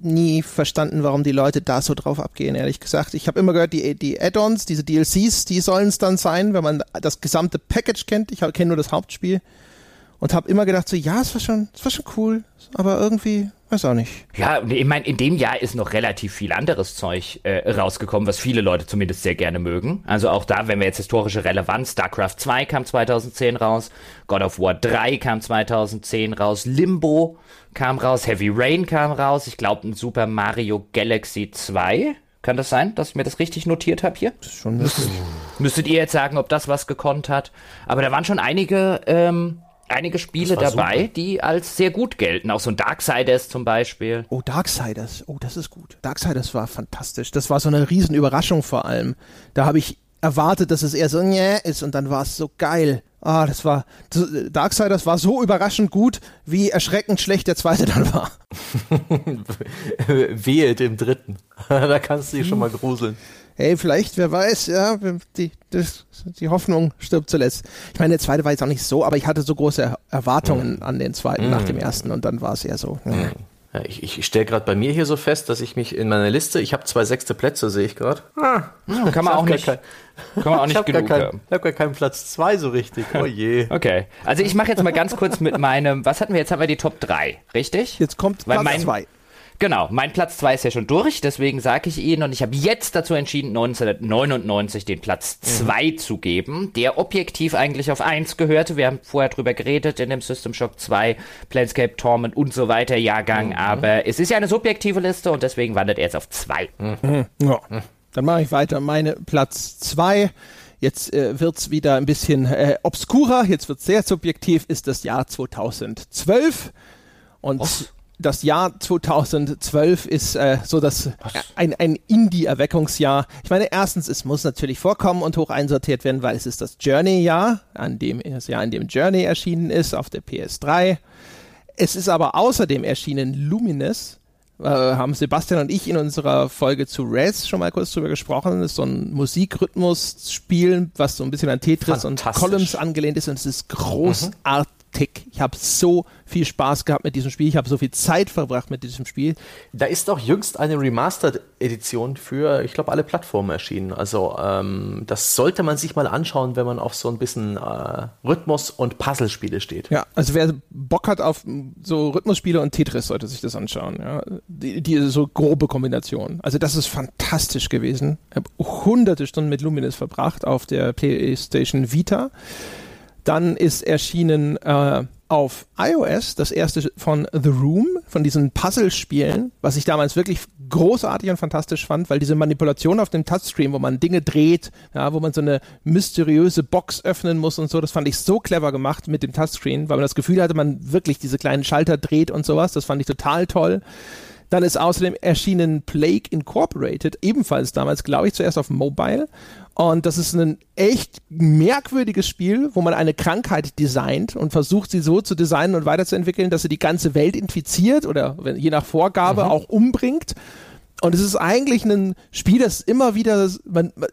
nie verstanden, warum die Leute da so drauf abgehen, ehrlich gesagt. Ich habe immer gehört, die, die Add-ons, diese DLCs, die sollen es dann sein, wenn man das gesamte Package kennt. Ich kenne nur das Hauptspiel und habe immer gedacht so, ja, es war schon, es war schon cool, aber irgendwie Weiß auch nicht. Ja, ich meine, in dem Jahr ist noch relativ viel anderes Zeug äh, rausgekommen, was viele Leute zumindest sehr gerne mögen. Also auch da, wenn wir jetzt historische Relevanz, StarCraft 2 kam 2010 raus, God of War 3 kam 2010 raus, Limbo kam raus, Heavy Rain kam raus, ich glaube ein Super Mario Galaxy 2. Kann das sein, dass ich mir das richtig notiert habe hier? Das ist schon. Müsstet ihr jetzt sagen, ob das was gekonnt hat. Aber da waren schon einige ähm, einige Spiele dabei, super. die als sehr gut gelten. Auch so ein Darksiders zum Beispiel. Oh, Darksiders. Oh, das ist gut. Darksiders war fantastisch. Das war so eine Riesenüberraschung vor allem. Da habe ich erwartet, dass es eher so nee ist und dann war es so geil. Ah, das war Darksiders war so überraschend gut, wie erschreckend schlecht der zweite dann war. Wehe dem dritten. da kannst du dich schon mal gruseln. Hey, vielleicht, wer weiß, ja, die, das, die Hoffnung stirbt zuletzt. Ich meine, der zweite war jetzt auch nicht so, aber ich hatte so große Erwartungen mhm. an den zweiten mhm. nach dem ersten und dann war es eher so. Mhm. Ich, ich, ich stelle gerade bei mir hier so fest, dass ich mich in meiner Liste, ich habe zwei sechste Plätze, sehe ich gerade. Ah, kann man auch nicht. Kein, kann man auch nicht ich genug kein, haben. Ich habe gar keinen Platz zwei so richtig. Oh je. Okay. Also ich mache jetzt mal ganz kurz mit meinem, was hatten wir jetzt? Haben wir die Top 3, richtig? Jetzt kommt Weil Platz 2. Genau, mein Platz 2 ist ja schon durch, deswegen sage ich Ihnen und ich habe jetzt dazu entschieden, 1999 den Platz 2 mhm. zu geben, der objektiv eigentlich auf 1 gehörte. Wir haben vorher drüber geredet in dem System Shock 2, Planescape Torment und so weiter Jahrgang, mhm. aber es ist ja eine subjektive Liste und deswegen wandert er jetzt auf 2. Mhm. Ja. Dann mache ich weiter. Meine Platz 2 Jetzt äh, wird es wieder ein bisschen äh, obskurer, jetzt wird es sehr subjektiv, ist das Jahr 2012. Und oh das Jahr 2012 ist äh, so das ein, ein Indie-Erweckungsjahr. Ich meine, erstens, es muss natürlich vorkommen und hoch einsortiert werden, weil es ist das Journey-Jahr, an dem das Jahr, in dem Journey erschienen ist auf der PS3. Es ist aber außerdem erschienen Luminous. Äh, haben Sebastian und ich in unserer Folge zu Res schon mal kurz drüber gesprochen. Das ist so ein Musikrhythmus-Spiel, was so ein bisschen an Tetris und Columns angelehnt ist und es ist großartig. Mhm Tick. Ich habe so viel Spaß gehabt mit diesem Spiel. Ich habe so viel Zeit verbracht mit diesem Spiel. Da ist doch jüngst eine Remastered-Edition für, ich glaube, alle Plattformen erschienen. Also ähm, das sollte man sich mal anschauen, wenn man auf so ein bisschen äh, Rhythmus- und Puzzlespiele steht. Ja, also wer Bock hat auf so Rhythmusspiele und Tetris, sollte sich das anschauen. Ja. Die, die so grobe Kombination. Also das ist fantastisch gewesen. Ich habe hunderte Stunden mit Luminous verbracht auf der PlayStation Vita. Dann ist erschienen äh, auf iOS das erste von The Room, von diesen Puzzle-Spielen, was ich damals wirklich großartig und fantastisch fand, weil diese Manipulation auf dem Touchscreen, wo man Dinge dreht, ja, wo man so eine mysteriöse Box öffnen muss und so, das fand ich so clever gemacht mit dem Touchscreen, weil man das Gefühl hatte, man wirklich diese kleinen Schalter dreht und sowas. Das fand ich total toll. Dann ist außerdem erschienen Plague Incorporated, ebenfalls damals, glaube ich, zuerst auf Mobile. Und das ist ein echt merkwürdiges Spiel, wo man eine Krankheit designt und versucht, sie so zu designen und weiterzuentwickeln, dass sie die ganze Welt infiziert oder je nach Vorgabe mhm. auch umbringt. Und es ist eigentlich ein Spiel, das immer wieder man, man,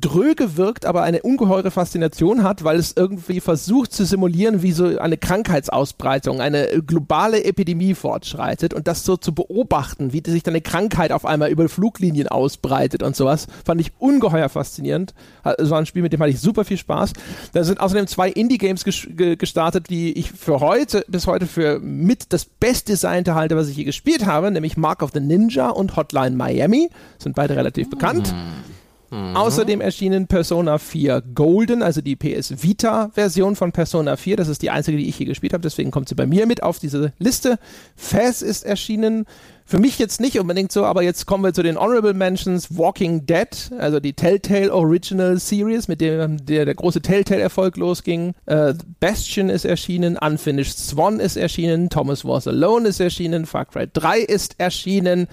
dröge wirkt, aber eine ungeheure Faszination hat, weil es irgendwie versucht zu simulieren, wie so eine Krankheitsausbreitung, eine globale Epidemie fortschreitet und das so zu beobachten, wie sich dann eine Krankheit auf einmal über Fluglinien ausbreitet und sowas, fand ich ungeheuer faszinierend. Es war ein Spiel, mit dem hatte ich super viel Spaß. Da sind außerdem zwei Indie-Games gestartet, die ich für heute, bis heute für mit das bestdesignte halte, was ich je gespielt habe, nämlich Mark of the Ninja und Hotline in Miami, sind beide relativ bekannt. Mhm. Außerdem erschienen Persona 4 Golden, also die PS Vita-Version von Persona 4. Das ist die einzige, die ich hier gespielt habe, deswegen kommt sie bei mir mit auf diese Liste. Faz ist erschienen. Für mich jetzt nicht unbedingt so, aber jetzt kommen wir zu den Honorable Mentions. Walking Dead, also die Telltale Original Series, mit dem der, der große Telltale-Erfolg losging. Äh, Bastion ist erschienen, Unfinished Swan ist erschienen, Thomas Was Alone ist erschienen, Far Cry 3 ist erschienen.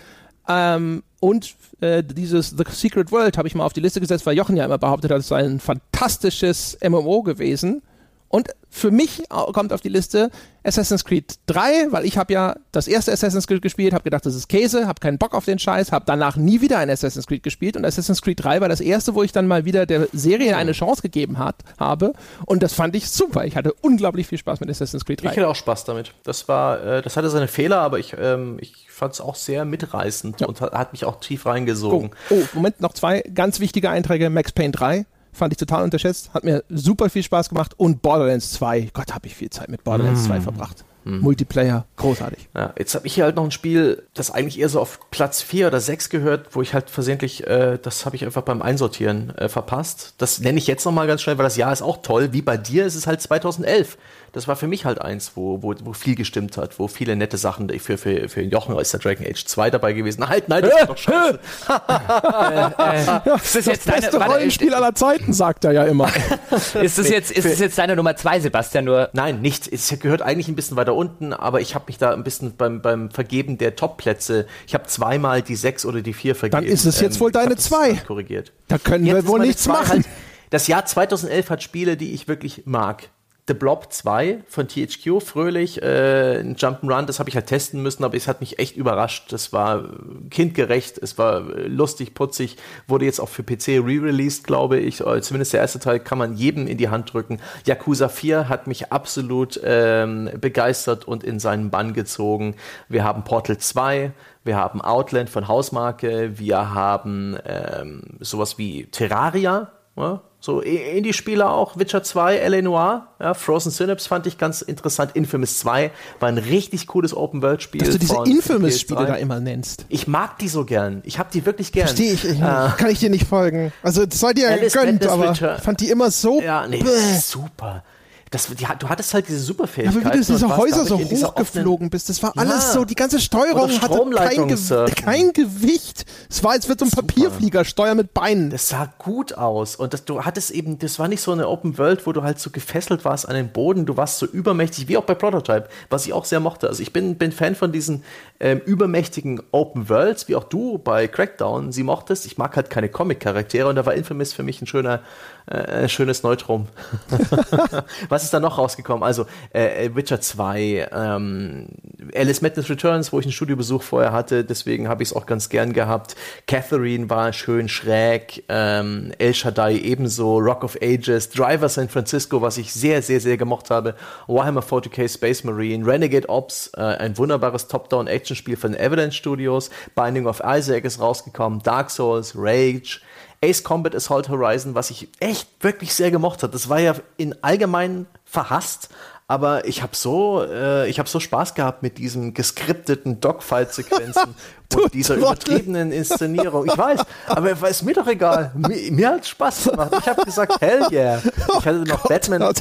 Ähm, und äh, dieses The Secret World habe ich mal auf die Liste gesetzt, weil Jochen ja immer behauptet hat, es sei ein fantastisches MMO gewesen. Und für mich kommt auf die Liste Assassin's Creed 3, weil ich habe ja das erste Assassin's Creed gespielt, habe gedacht, das ist Käse, habe keinen Bock auf den Scheiß, habe danach nie wieder ein Assassin's Creed gespielt und Assassin's Creed 3 war das erste, wo ich dann mal wieder der Serie eine Chance gegeben hat, habe und das fand ich super. Ich hatte unglaublich viel Spaß mit Assassin's Creed 3. Ich hatte auch Spaß damit. Das war, äh, das hatte seine Fehler, aber ich, ähm, ich fand es auch sehr mitreißend ja. und hat, hat, mich auch tief reingesogen. Oh, oh, Moment, noch zwei ganz wichtige Einträge. Max Payne 3 fand ich total unterschätzt, hat mir super viel Spaß gemacht und Borderlands 2, Gott, habe ich viel Zeit mit Borderlands mm. 2 verbracht. Mm. Multiplayer, großartig. Ja, jetzt habe ich hier halt noch ein Spiel, das eigentlich eher so auf Platz 4 oder 6 gehört, wo ich halt versehentlich, äh, das habe ich einfach beim Einsortieren äh, verpasst. Das nenne ich jetzt nochmal ganz schnell, weil das Jahr ist auch toll. Wie bei dir ist es halt 2011. das war für mich halt eins, wo, wo, wo viel gestimmt hat, wo viele nette Sachen für, für, für Jochen ist der Dragon Age 2 dabei gewesen. Halt, nein, das ist doch scheiße. äh, äh, das ist jetzt das beste deine, Rollenspiel aller Zeiten, sagt er ja immer. ist das jetzt, ist das jetzt deine Nummer 2, Sebastian? Nur nein, nicht. Es gehört eigentlich ein bisschen weiter unten, aber ich habe mich da ein bisschen beim, beim Vergeben der Top-Plätze, ich habe zweimal die 6 oder die 4 vergeben. Dann ist es jetzt ähm, wohl deine 2. Korrigiert. Da können jetzt wir wohl nichts machen. Halt, das Jahr 2011 hat Spiele, die ich wirklich mag. The Blob 2 von THQ, fröhlich, äh, ein Jump'n'Run, das habe ich halt testen müssen, aber es hat mich echt überrascht. Das war kindgerecht, es war lustig, putzig, wurde jetzt auch für PC re-released, glaube ich. Oder zumindest der erste Teil kann man jedem in die Hand drücken. Yakuza 4 hat mich absolut ähm, begeistert und in seinen Bann gezogen. Wir haben Portal 2, wir haben Outland von Hausmarke, wir haben ähm, sowas wie Terraria, ja, so Indie-Spieler auch, Witcher 2, L.A. Noir, ja, Frozen Synapse fand ich ganz interessant. Infamous 2 war ein richtig cooles Open-World-Spiel. Dass du diese Infamous-Spiele da immer nennst. Ich mag die so gern. Ich hab die wirklich gern. Verstehe ich. äh, kann ich dir nicht folgen. Also, das war dir ja gegönnt, aber ich fand die immer so. Ja, nee, super das, die, du hattest halt diese Superfähigkeit. Aber wie du diese Häuser so hochgeflogen bist, das war alles ja. so, die ganze Steuerung hatte kein, Ge kein, Gewicht. Es war, als wird so ein Papierflieger steuern mit Beinen. Das sah gut aus und das, du hattest eben, das war nicht so eine Open World, wo du halt so gefesselt warst an den Boden, du warst so übermächtig, wie auch bei Prototype, was ich auch sehr mochte. Also ich bin, bin Fan von diesen ähm, übermächtigen Open Worlds, wie auch du bei Crackdown sie mochtest. Ich mag halt keine Comic-Charaktere und da war Infamous für mich ein schöner, äh, schönes Neutrum. Was ist da noch rausgekommen? Also äh, Witcher 2, ähm, Alice Madness Returns, wo ich einen Studiobesuch vorher hatte, deswegen habe ich es auch ganz gern gehabt. Catherine war schön schräg, ähm, El Shaddai ebenso, Rock of Ages, Driver San Francisco, was ich sehr, sehr, sehr gemocht habe, Warhammer 40k Space Marine, Renegade Ops, äh, ein wunderbares Top-Down-Action-Spiel von Evidence Studios, Binding of Isaac ist rausgekommen, Dark Souls, Rage, Ace Combat Assault Horizon, was ich echt wirklich sehr gemocht habe. Das war ja in allgemein verhasst, aber ich habe so, äh, ich habe so Spaß gehabt mit diesen geskripteten Dogfight-Sequenzen und dieser übertriebenen Inszenierung. Ich weiß, aber ist mir doch egal. Mir, mir hat Spaß gemacht. Ich habe gesagt, hell yeah. Ich hatte noch oh Batman, noch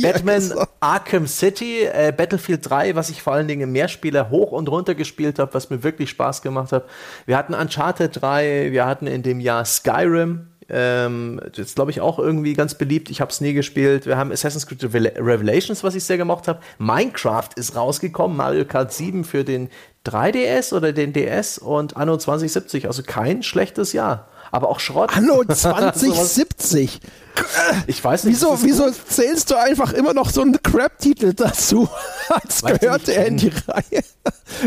Batman Arkham City, äh, Battlefield 3, was ich vor allen Dingen im Mehrspieler hoch und runter gespielt habe, was mir wirklich Spaß gemacht hat. Wir hatten Uncharted 3, wir hatten in dem Jahr Skyrim, ähm, das glaube ich, auch irgendwie ganz beliebt. Ich habe es nie gespielt. Wir haben Assassin's Creed Revelations, was ich sehr gemocht habe. Minecraft ist rausgekommen. Mario Kart 7 für den 3DS oder den DS und Anno 2070. Also kein schlechtes Jahr. Aber auch Schrott. Anno 2070. ich weiß nicht. Wieso, wieso zählst du einfach immer noch so einen Crap-Titel dazu? Als gehörte er in die Reihe.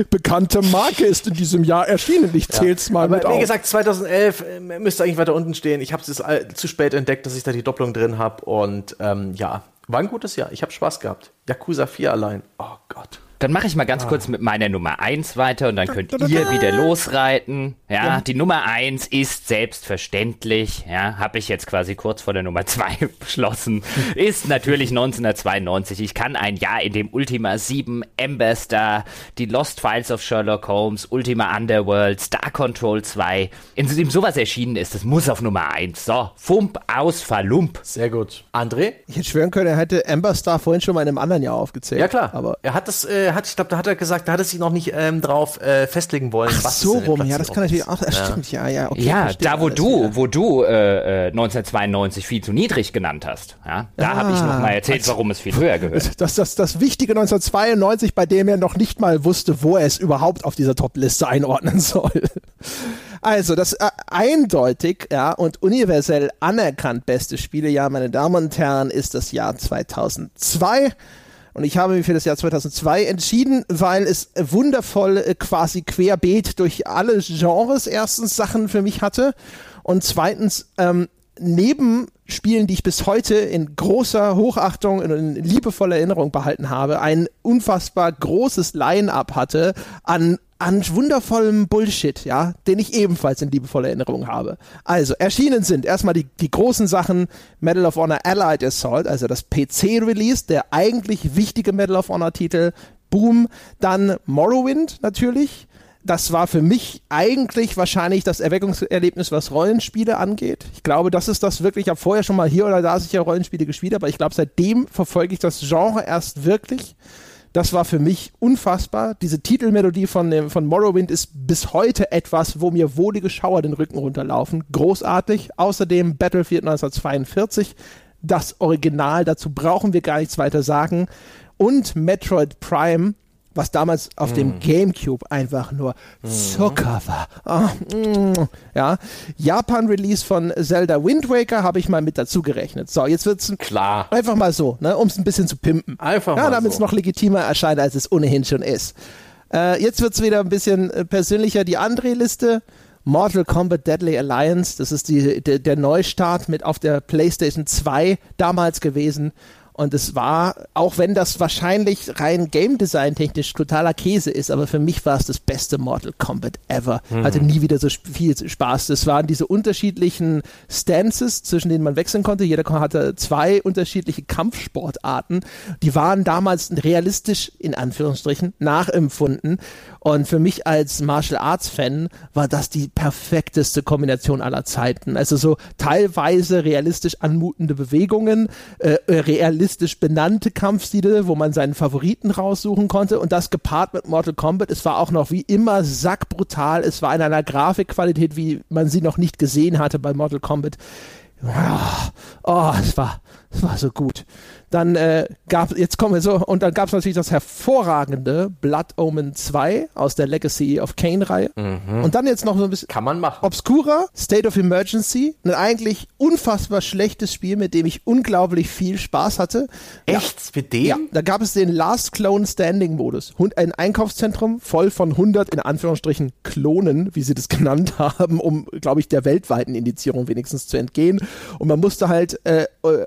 Bekannte Marke ist in diesem Jahr erschienen. Ich zähl's ja. mal Aber mit wie auf. Wie gesagt, 2011 äh, müsste eigentlich weiter unten stehen. Ich habe es zu spät entdeckt, dass ich da die Doppelung drin habe. Und ähm, ja, war ein gutes Jahr. Ich habe Spaß gehabt. Yakuza 4 allein. Oh Gott. Dann mache ich mal ganz ah. kurz mit meiner Nummer 1 weiter und dann könnt ihr wieder losreiten. Ja, ja. die Nummer 1 ist selbstverständlich, ja, habe ich jetzt quasi kurz vor der Nummer 2 beschlossen, ist natürlich 1992. Ich kann ein Jahr, in dem Ultima 7, Ember Star, die Lost Files of Sherlock Holmes, Ultima Underworld, Star Control 2, in dem sowas erschienen ist, das muss auf Nummer 1. So, Fump aus Verlump. Sehr gut. André? Ich hätte schwören können, er hätte Ember Star vorhin schon mal in einem anderen Jahr aufgezählt. Ja klar, aber er hat das äh, hat, ich glaube, da hat er gesagt, da hat er sich noch nicht ähm, drauf äh, festlegen wollen. Ach so rum, ja, das kann natürlich auch, das ja. stimmt, ja, ja, okay. Ja, da wo du, ja. wo du äh, 1992 äh, viel zu niedrig genannt hast, ja, da ah, habe ich noch mal erzählt, warum es viel höher gehört. Das, das, das wichtige 1992, bei dem er noch nicht mal wusste, wo er es überhaupt auf dieser Top-Liste einordnen soll. Also, das äh, eindeutig ja, und universell anerkannt beste Spielejahr, meine Damen und Herren, ist das Jahr 2002. Und ich habe mich für das Jahr 2002 entschieden, weil es wundervoll äh, quasi querbeet durch alle Genres erstens Sachen für mich hatte. Und zweitens ähm, neben Spielen, die ich bis heute in großer Hochachtung und in liebevoller Erinnerung behalten habe, ein unfassbar großes Line-up hatte an an wundervollem Bullshit, ja, den ich ebenfalls in liebevoller Erinnerung habe. Also, erschienen sind erstmal die, die großen Sachen Medal of Honor Allied Assault, also das PC-Release, der eigentlich wichtige Medal of Honor-Titel, Boom, dann Morrowind natürlich, das war für mich eigentlich wahrscheinlich das Erweckungserlebnis, was Rollenspiele angeht. Ich glaube, das ist das wirklich. Ich habe vorher schon mal hier oder da sicher Rollenspiele gespielt, aber ich glaube, seitdem verfolge ich das Genre erst wirklich. Das war für mich unfassbar. Diese Titelmelodie von, von Morrowind ist bis heute etwas, wo mir wohlige Schauer den Rücken runterlaufen. Großartig. Außerdem Battlefield 1942. Das Original, dazu brauchen wir gar nichts weiter sagen. Und Metroid Prime, was damals auf mm. dem Gamecube einfach nur mm. Zucker war. Oh, mm. Ja, Japan-Release von Zelda Wind Waker habe ich mal mit dazu gerechnet. So, jetzt wird's klar einfach mal so, ne, um es ein bisschen zu pimpen. Einfach ja, damit es so. noch legitimer erscheint, als es ohnehin schon ist. Äh, jetzt wird's wieder ein bisschen äh, persönlicher. Die André-Liste. Mortal Kombat Deadly Alliance, das ist die, der, der Neustart mit auf der PlayStation 2 damals gewesen. Und es war, auch wenn das wahrscheinlich rein Game Design technisch totaler Käse ist, aber für mich war es das beste Mortal Kombat ever. Mhm. Hatte nie wieder so viel Spaß. Das waren diese unterschiedlichen Stances, zwischen denen man wechseln konnte. Jeder hatte zwei unterschiedliche Kampfsportarten. Die waren damals realistisch, in Anführungsstrichen, nachempfunden. Und für mich als Martial Arts Fan war das die perfekteste Kombination aller Zeiten. Also so teilweise realistisch anmutende Bewegungen, äh, realistisch benannte Kampfstile, wo man seinen Favoriten raussuchen konnte und das gepaart mit Mortal Kombat. Es war auch noch wie immer sackbrutal. Es war in einer Grafikqualität, wie man sie noch nicht gesehen hatte bei Mortal Kombat. Oh, es war, es war so gut. Dann äh, gab jetzt kommen wir so, und dann gab es natürlich das hervorragende Blood Omen 2 aus der Legacy of Kane-Reihe. Mhm. Und dann jetzt noch so ein bisschen Kann man machen. Obscura, State of Emergency, ein eigentlich unfassbar schlechtes Spiel, mit dem ich unglaublich viel Spaß hatte. Echt? Mit dem? Ja, da gab es den Last Clone Standing Modus. Ein Einkaufszentrum voll von 100 in Anführungsstrichen Klonen, wie sie das genannt haben, um, glaube ich, der weltweiten Indizierung wenigstens zu entgehen. Und man musste halt äh, äh,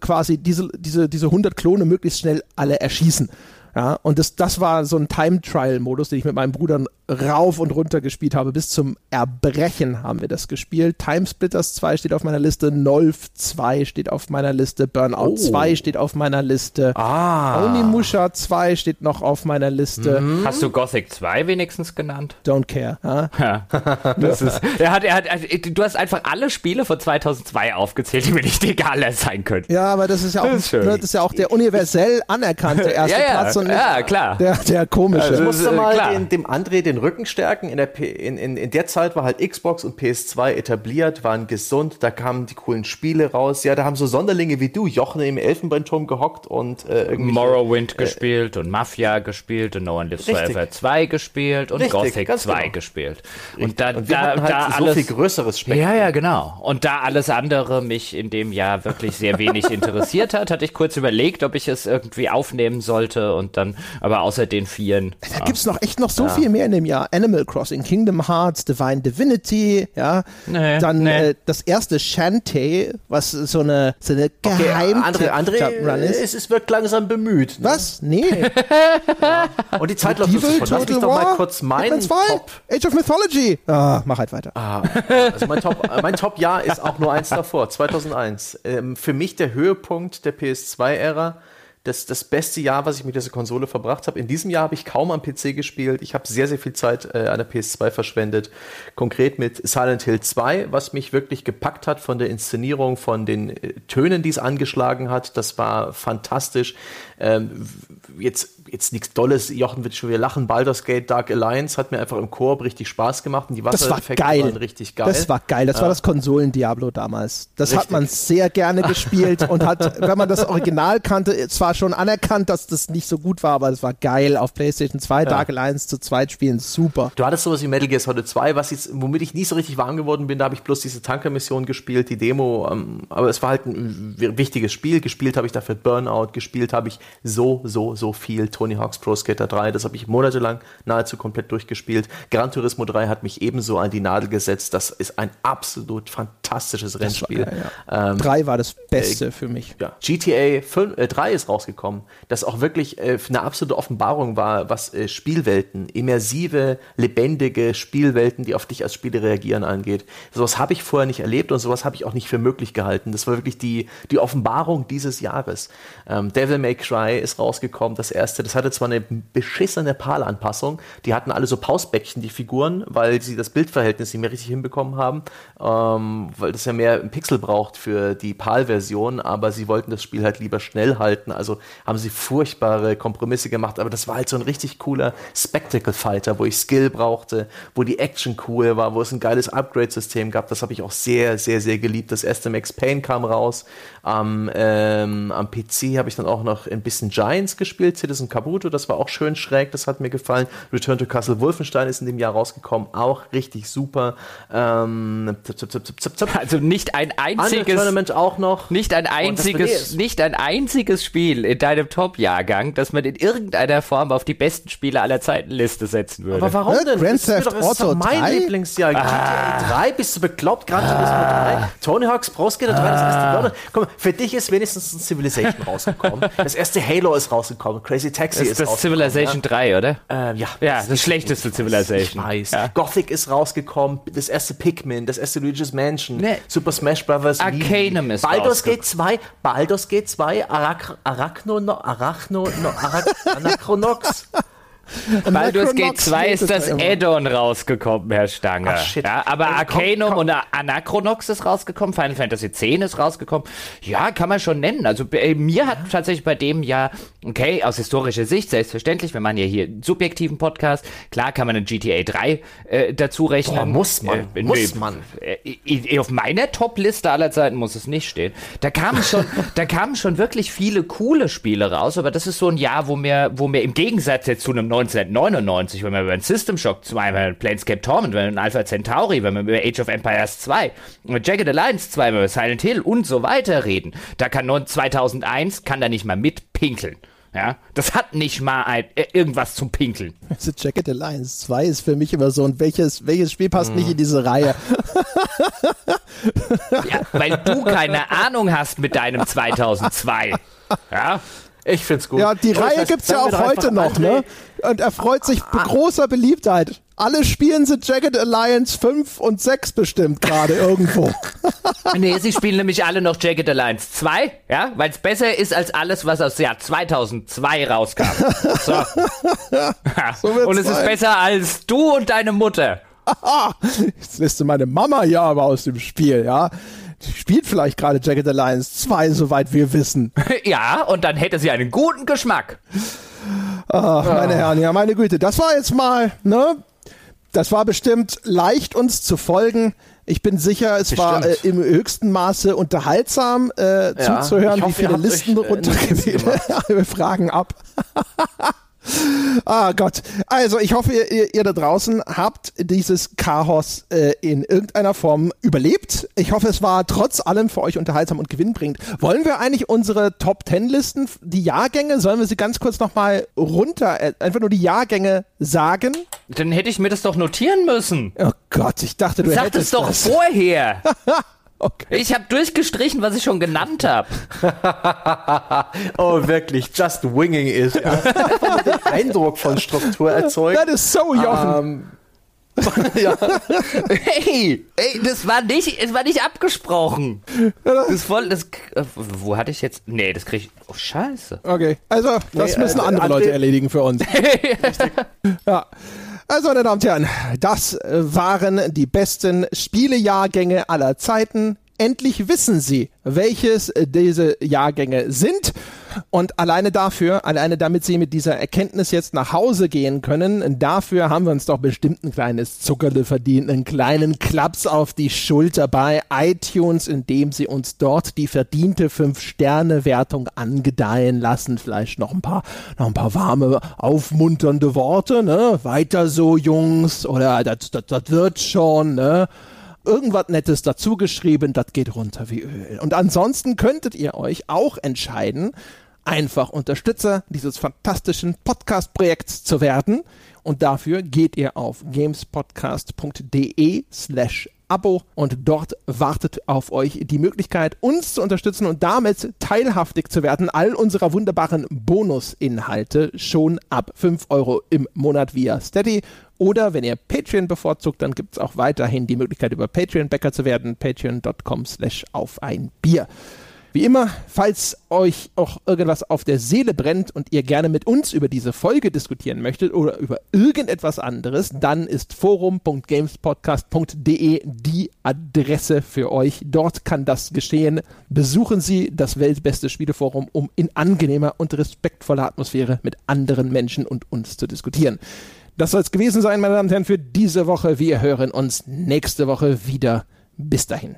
quasi diese, diese diese, diese 100 Klone möglichst schnell alle erschießen. Ja, und das, das war so ein Time-Trial-Modus, den ich mit meinem Bruder rauf und runter gespielt habe. Bis zum Erbrechen haben wir das gespielt. Time Splitters 2 steht auf meiner Liste, Nolf 2 steht auf meiner Liste, Burnout oh. 2 steht auf meiner Liste, ah. Onimusha 2 steht noch auf meiner Liste. Mhm. Hast du Gothic 2 wenigstens genannt? Don't care. Ja? ja. Das ist, er hat, er hat, du hast einfach alle Spiele von 2002 aufgezählt, die mir nicht egal sein können. Ja, aber das ist ja auch, das ist, das ist ja auch der universell anerkannte erste ja, Platz und ja, klar. Der, der komische. Also, ich musste mal den, dem André den Rücken stärken. In der, P in, in, in der Zeit war halt Xbox und PS2 etabliert, waren gesund, da kamen die coolen Spiele raus. Ja, da haben so Sonderlinge wie du, Jochen, im Elfenbeinturm gehockt und äh, irgendwie. Morrowind äh, gespielt und Mafia gespielt und No One Lives Forever 2 gespielt und richtig, Gothic 2 genau. gespielt. Richtig. Und da, und wir da, halt da so alles, viel größeres Spektrum. Ja, ja, genau. Und da alles andere mich in dem Jahr wirklich sehr wenig interessiert hat, hatte ich kurz überlegt, ob ich es irgendwie aufnehmen sollte und dann, aber außer den vieren. Da gibt es noch echt noch so ja. viel mehr in dem Jahr. Animal Crossing, Kingdom Hearts, Divine Divinity, ja. Nee, dann nee. Äh, das erste Shantae, was so eine, so eine geheim okay, André, André ist. Es, es wird langsam bemüht. Ne? Was? Nee. ja. Und die Zeit läuft so. Lass mich doch mal kurz meinen Top. Age of Mythology. Ah, mach halt weiter. Ah, also mein Top, äh, mein Top Jahr ist auch nur eins davor, 2001. Ähm, für mich der Höhepunkt der PS2-Ära das, das beste Jahr, was ich mit dieser Konsole verbracht habe. In diesem Jahr habe ich kaum am PC gespielt. Ich habe sehr, sehr viel Zeit äh, an der PS2 verschwendet. Konkret mit Silent Hill 2, was mich wirklich gepackt hat von der Inszenierung, von den äh, Tönen, die es angeschlagen hat. Das war fantastisch. Ähm, jetzt jetzt nichts Dolles, Jochen wird schon wieder lachen, Baldur's Gate Dark Alliance hat mir einfach im Koop richtig Spaß gemacht und die Wassereffekte waren richtig geil. Das war geil, das ja. war das Konsolen-Diablo damals. Das richtig. hat man sehr gerne gespielt und hat, wenn man das Original kannte, zwar schon anerkannt, dass das nicht so gut war, aber es war geil auf PlayStation 2, ja. Dark Alliance zu zweit spielen, super. Du hattest sowas wie Metal Gear Solid 2, was jetzt, womit ich nie so richtig warm geworden bin, da habe ich bloß diese Tanker-Mission gespielt, die Demo, ähm, aber es war halt ein wichtiges Spiel, gespielt habe ich dafür Burnout, gespielt habe ich so, so, so viel Tony Hawk's Pro Skater 3. Das habe ich monatelang nahezu komplett durchgespielt. Gran Turismo 3 hat mich ebenso an die Nadel gesetzt. Das ist ein absolut fantastisches fantastisches Rennspiel. War, ja. ähm, drei war das Beste äh, für mich. Ja. GTA 5, äh, 3 ist rausgekommen, das auch wirklich äh, eine absolute Offenbarung war, was äh, Spielwelten, immersive, lebendige Spielwelten, die auf dich als Spieler reagieren angeht. Sowas habe ich vorher nicht erlebt und sowas habe ich auch nicht für möglich gehalten. Das war wirklich die, die Offenbarung dieses Jahres. Ähm, Devil May Cry ist rausgekommen, das erste. Das hatte zwar eine beschissene PAL-Anpassung, die hatten alle so Pausbäckchen, die Figuren, weil sie das Bildverhältnis nicht mehr richtig hinbekommen haben, ähm, weil das ja mehr Pixel braucht für die PAL-Version, aber sie wollten das Spiel halt lieber schnell halten, also haben sie furchtbare Kompromisse gemacht, aber das war halt so ein richtig cooler Spectacle-Fighter, wo ich Skill brauchte, wo die Action cool war, wo es ein geiles Upgrade-System gab, das habe ich auch sehr, sehr, sehr geliebt. Das erste Max Payne kam raus, am, ähm, am PC habe ich dann auch noch ein bisschen Giants gespielt, Citizen Kabuto, das war auch schön schräg, das hat mir gefallen. Return to Castle Wolfenstein ist in dem Jahr rausgekommen, auch richtig super. Ähm, zip, zip, zip, also nicht ein einziges Tournament auch noch. Nicht ein einziges, nicht ein einziges Spiel in deinem Top-Jahrgang, das man in irgendeiner Form auf die besten Spiele aller Zeiten Liste setzen würde. Aber warum denn? Grand Theft Auto das ist doch mein 3? Lieblingsjahr. Ah. GTA 3, bist du bekloppt? Gran Turismo ah. 3, Tony Hawk's Pro Skater 3, das erste Burner. Guck mal, für dich ist wenigstens ein Civilization rausgekommen. Das erste Halo ist rausgekommen. Crazy Taxi das ist, das rausgekommen. Civilization ja. 3, oder? Ähm, ja. Ja, das, das schlechteste Civilization. Ich weiß. Ja. Gothic ist rausgekommen. Das erste Pikmin, das erste Luigi's Mansion, nee. Super Smash Bros. Arcanum ist Baldur's Gate 2, Baldur's Gate 2, Arach Arachno, no, Arachno, no, Arach Anachronox. Baldur's Gate 2 ist das Add-on rausgekommen, Herr Stange. Ach, shit. Ja, aber also, Arcanum komm, komm. und Anachronox ist rausgekommen, Final Fantasy X ist rausgekommen. Ja, kann man schon nennen. Also äh, mir hat tatsächlich bei dem ja, okay, aus historischer Sicht, selbstverständlich, wir machen ja hier einen subjektiven Podcast, klar kann man einen GTA 3 äh, dazu rechnen. Boah, muss man, äh, muss man. Äh, auf meiner Top-Liste aller Zeiten muss es nicht stehen. Da kamen schon, da kamen schon wirklich viele coole Spiele raus, aber das ist so ein Jahr, wo mir, wo mir im Gegensatz jetzt zu einem 1999, wenn wir über einen System Shock 2, wenn wir Planescape Torment, wenn wir über Alpha Centauri, wenn wir über Age of Empires 2, über Jagged Alliance 2, wenn wir über Silent Hill und so weiter reden, da kann 2001 kann da nicht mal mitpinkeln. Ja, das hat nicht mal ein, äh, irgendwas zum Pinkeln. Also Jacket Alliance 2 ist für mich immer so ein welches, welches Spiel passt mm. nicht in diese Reihe? ja, weil du keine Ahnung hast mit deinem 2002. Ja? Ich find's gut. Ja, die Und Reihe gibt's ja auch heute noch, ne? Und er freut sich ah. großer Beliebtheit. Alle spielen sind Jagged Alliance 5 und 6 bestimmt gerade irgendwo. nee, sie spielen nämlich alle noch Jagged Alliance 2, ja, weil es besser ist als alles, was aus Jahr 2002 rauskam. So. so und es sein. ist besser als du und deine Mutter. Jetzt lässt du meine Mama ja aber aus dem Spiel, ja spielt vielleicht gerade Jagged Alliance 2, soweit wir wissen. Ja, und dann hätte sie einen guten Geschmack. Ach, meine Herren, ja, meine Güte. Das war jetzt mal, ne? Das war bestimmt leicht uns zu folgen. Ich bin sicher, es bestimmt. war äh, im höchsten Maße unterhaltsam äh, ja, zuzuhören, hoffe, wie viele Listen äh, runtergewählt. fragen ab. Ah Gott. Also ich hoffe, ihr, ihr da draußen habt dieses Chaos äh, in irgendeiner Form überlebt. Ich hoffe, es war trotz allem für euch unterhaltsam und gewinnbringend. Wollen wir eigentlich unsere Top Ten Listen, die Jahrgänge, sollen wir sie ganz kurz nochmal runter, äh, einfach nur die Jahrgänge sagen? Dann hätte ich mir das doch notieren müssen. Oh Gott, ich dachte, du Sag hättest es doch das. vorher. Okay. Ich habe durchgestrichen, was ich schon genannt habe. oh, wirklich, just winging is. Ja. den Eindruck von Struktur erzeugt. Das ist so, Jochen. Um, ja. Hey, ey, das war nicht, es war nicht abgesprochen. Das voll, das, wo hatte ich jetzt? Nee, das krieg ich. Oh Scheiße. Okay, also das nee, müssen also, andere Leute erledigen für uns. ja. Also, meine Damen und Herren, das waren die besten Spielejahrgänge aller Zeiten. Endlich wissen Sie, welches diese Jahrgänge sind. Und alleine dafür, alleine damit Sie mit dieser Erkenntnis jetzt nach Hause gehen können, dafür haben wir uns doch bestimmt ein kleines Zuckerle verdient, einen kleinen Klaps auf die Schulter bei iTunes, indem Sie uns dort die verdiente 5-Sterne-Wertung angedeihen lassen. Vielleicht noch ein paar, noch ein paar warme, aufmunternde Worte, ne? Weiter so, Jungs, oder das, das, das wird schon, ne? irgendwas Nettes dazu geschrieben, das geht runter wie Öl. Und ansonsten könntet ihr euch auch entscheiden, einfach Unterstützer dieses fantastischen Podcast-Projekts zu werden. Und dafür geht ihr auf gamespodcast.de slash Abo und dort wartet auf euch die Möglichkeit, uns zu unterstützen und damit teilhaftig zu werden all unserer wunderbaren Bonusinhalte schon ab 5 Euro im Monat via Steady. Oder wenn ihr Patreon bevorzugt, dann gibt es auch weiterhin die Möglichkeit, über Patreon Bäcker zu werden. Patreon.com slash auf ein Bier. Wie immer, falls euch auch irgendwas auf der Seele brennt und ihr gerne mit uns über diese Folge diskutieren möchtet oder über irgendetwas anderes, dann ist forum.gamespodcast.de die Adresse für euch. Dort kann das geschehen. Besuchen Sie das weltbeste Spieleforum, um in angenehmer und respektvoller Atmosphäre mit anderen Menschen und uns zu diskutieren. Das soll es gewesen sein, meine Damen und Herren, für diese Woche. Wir hören uns nächste Woche wieder. Bis dahin.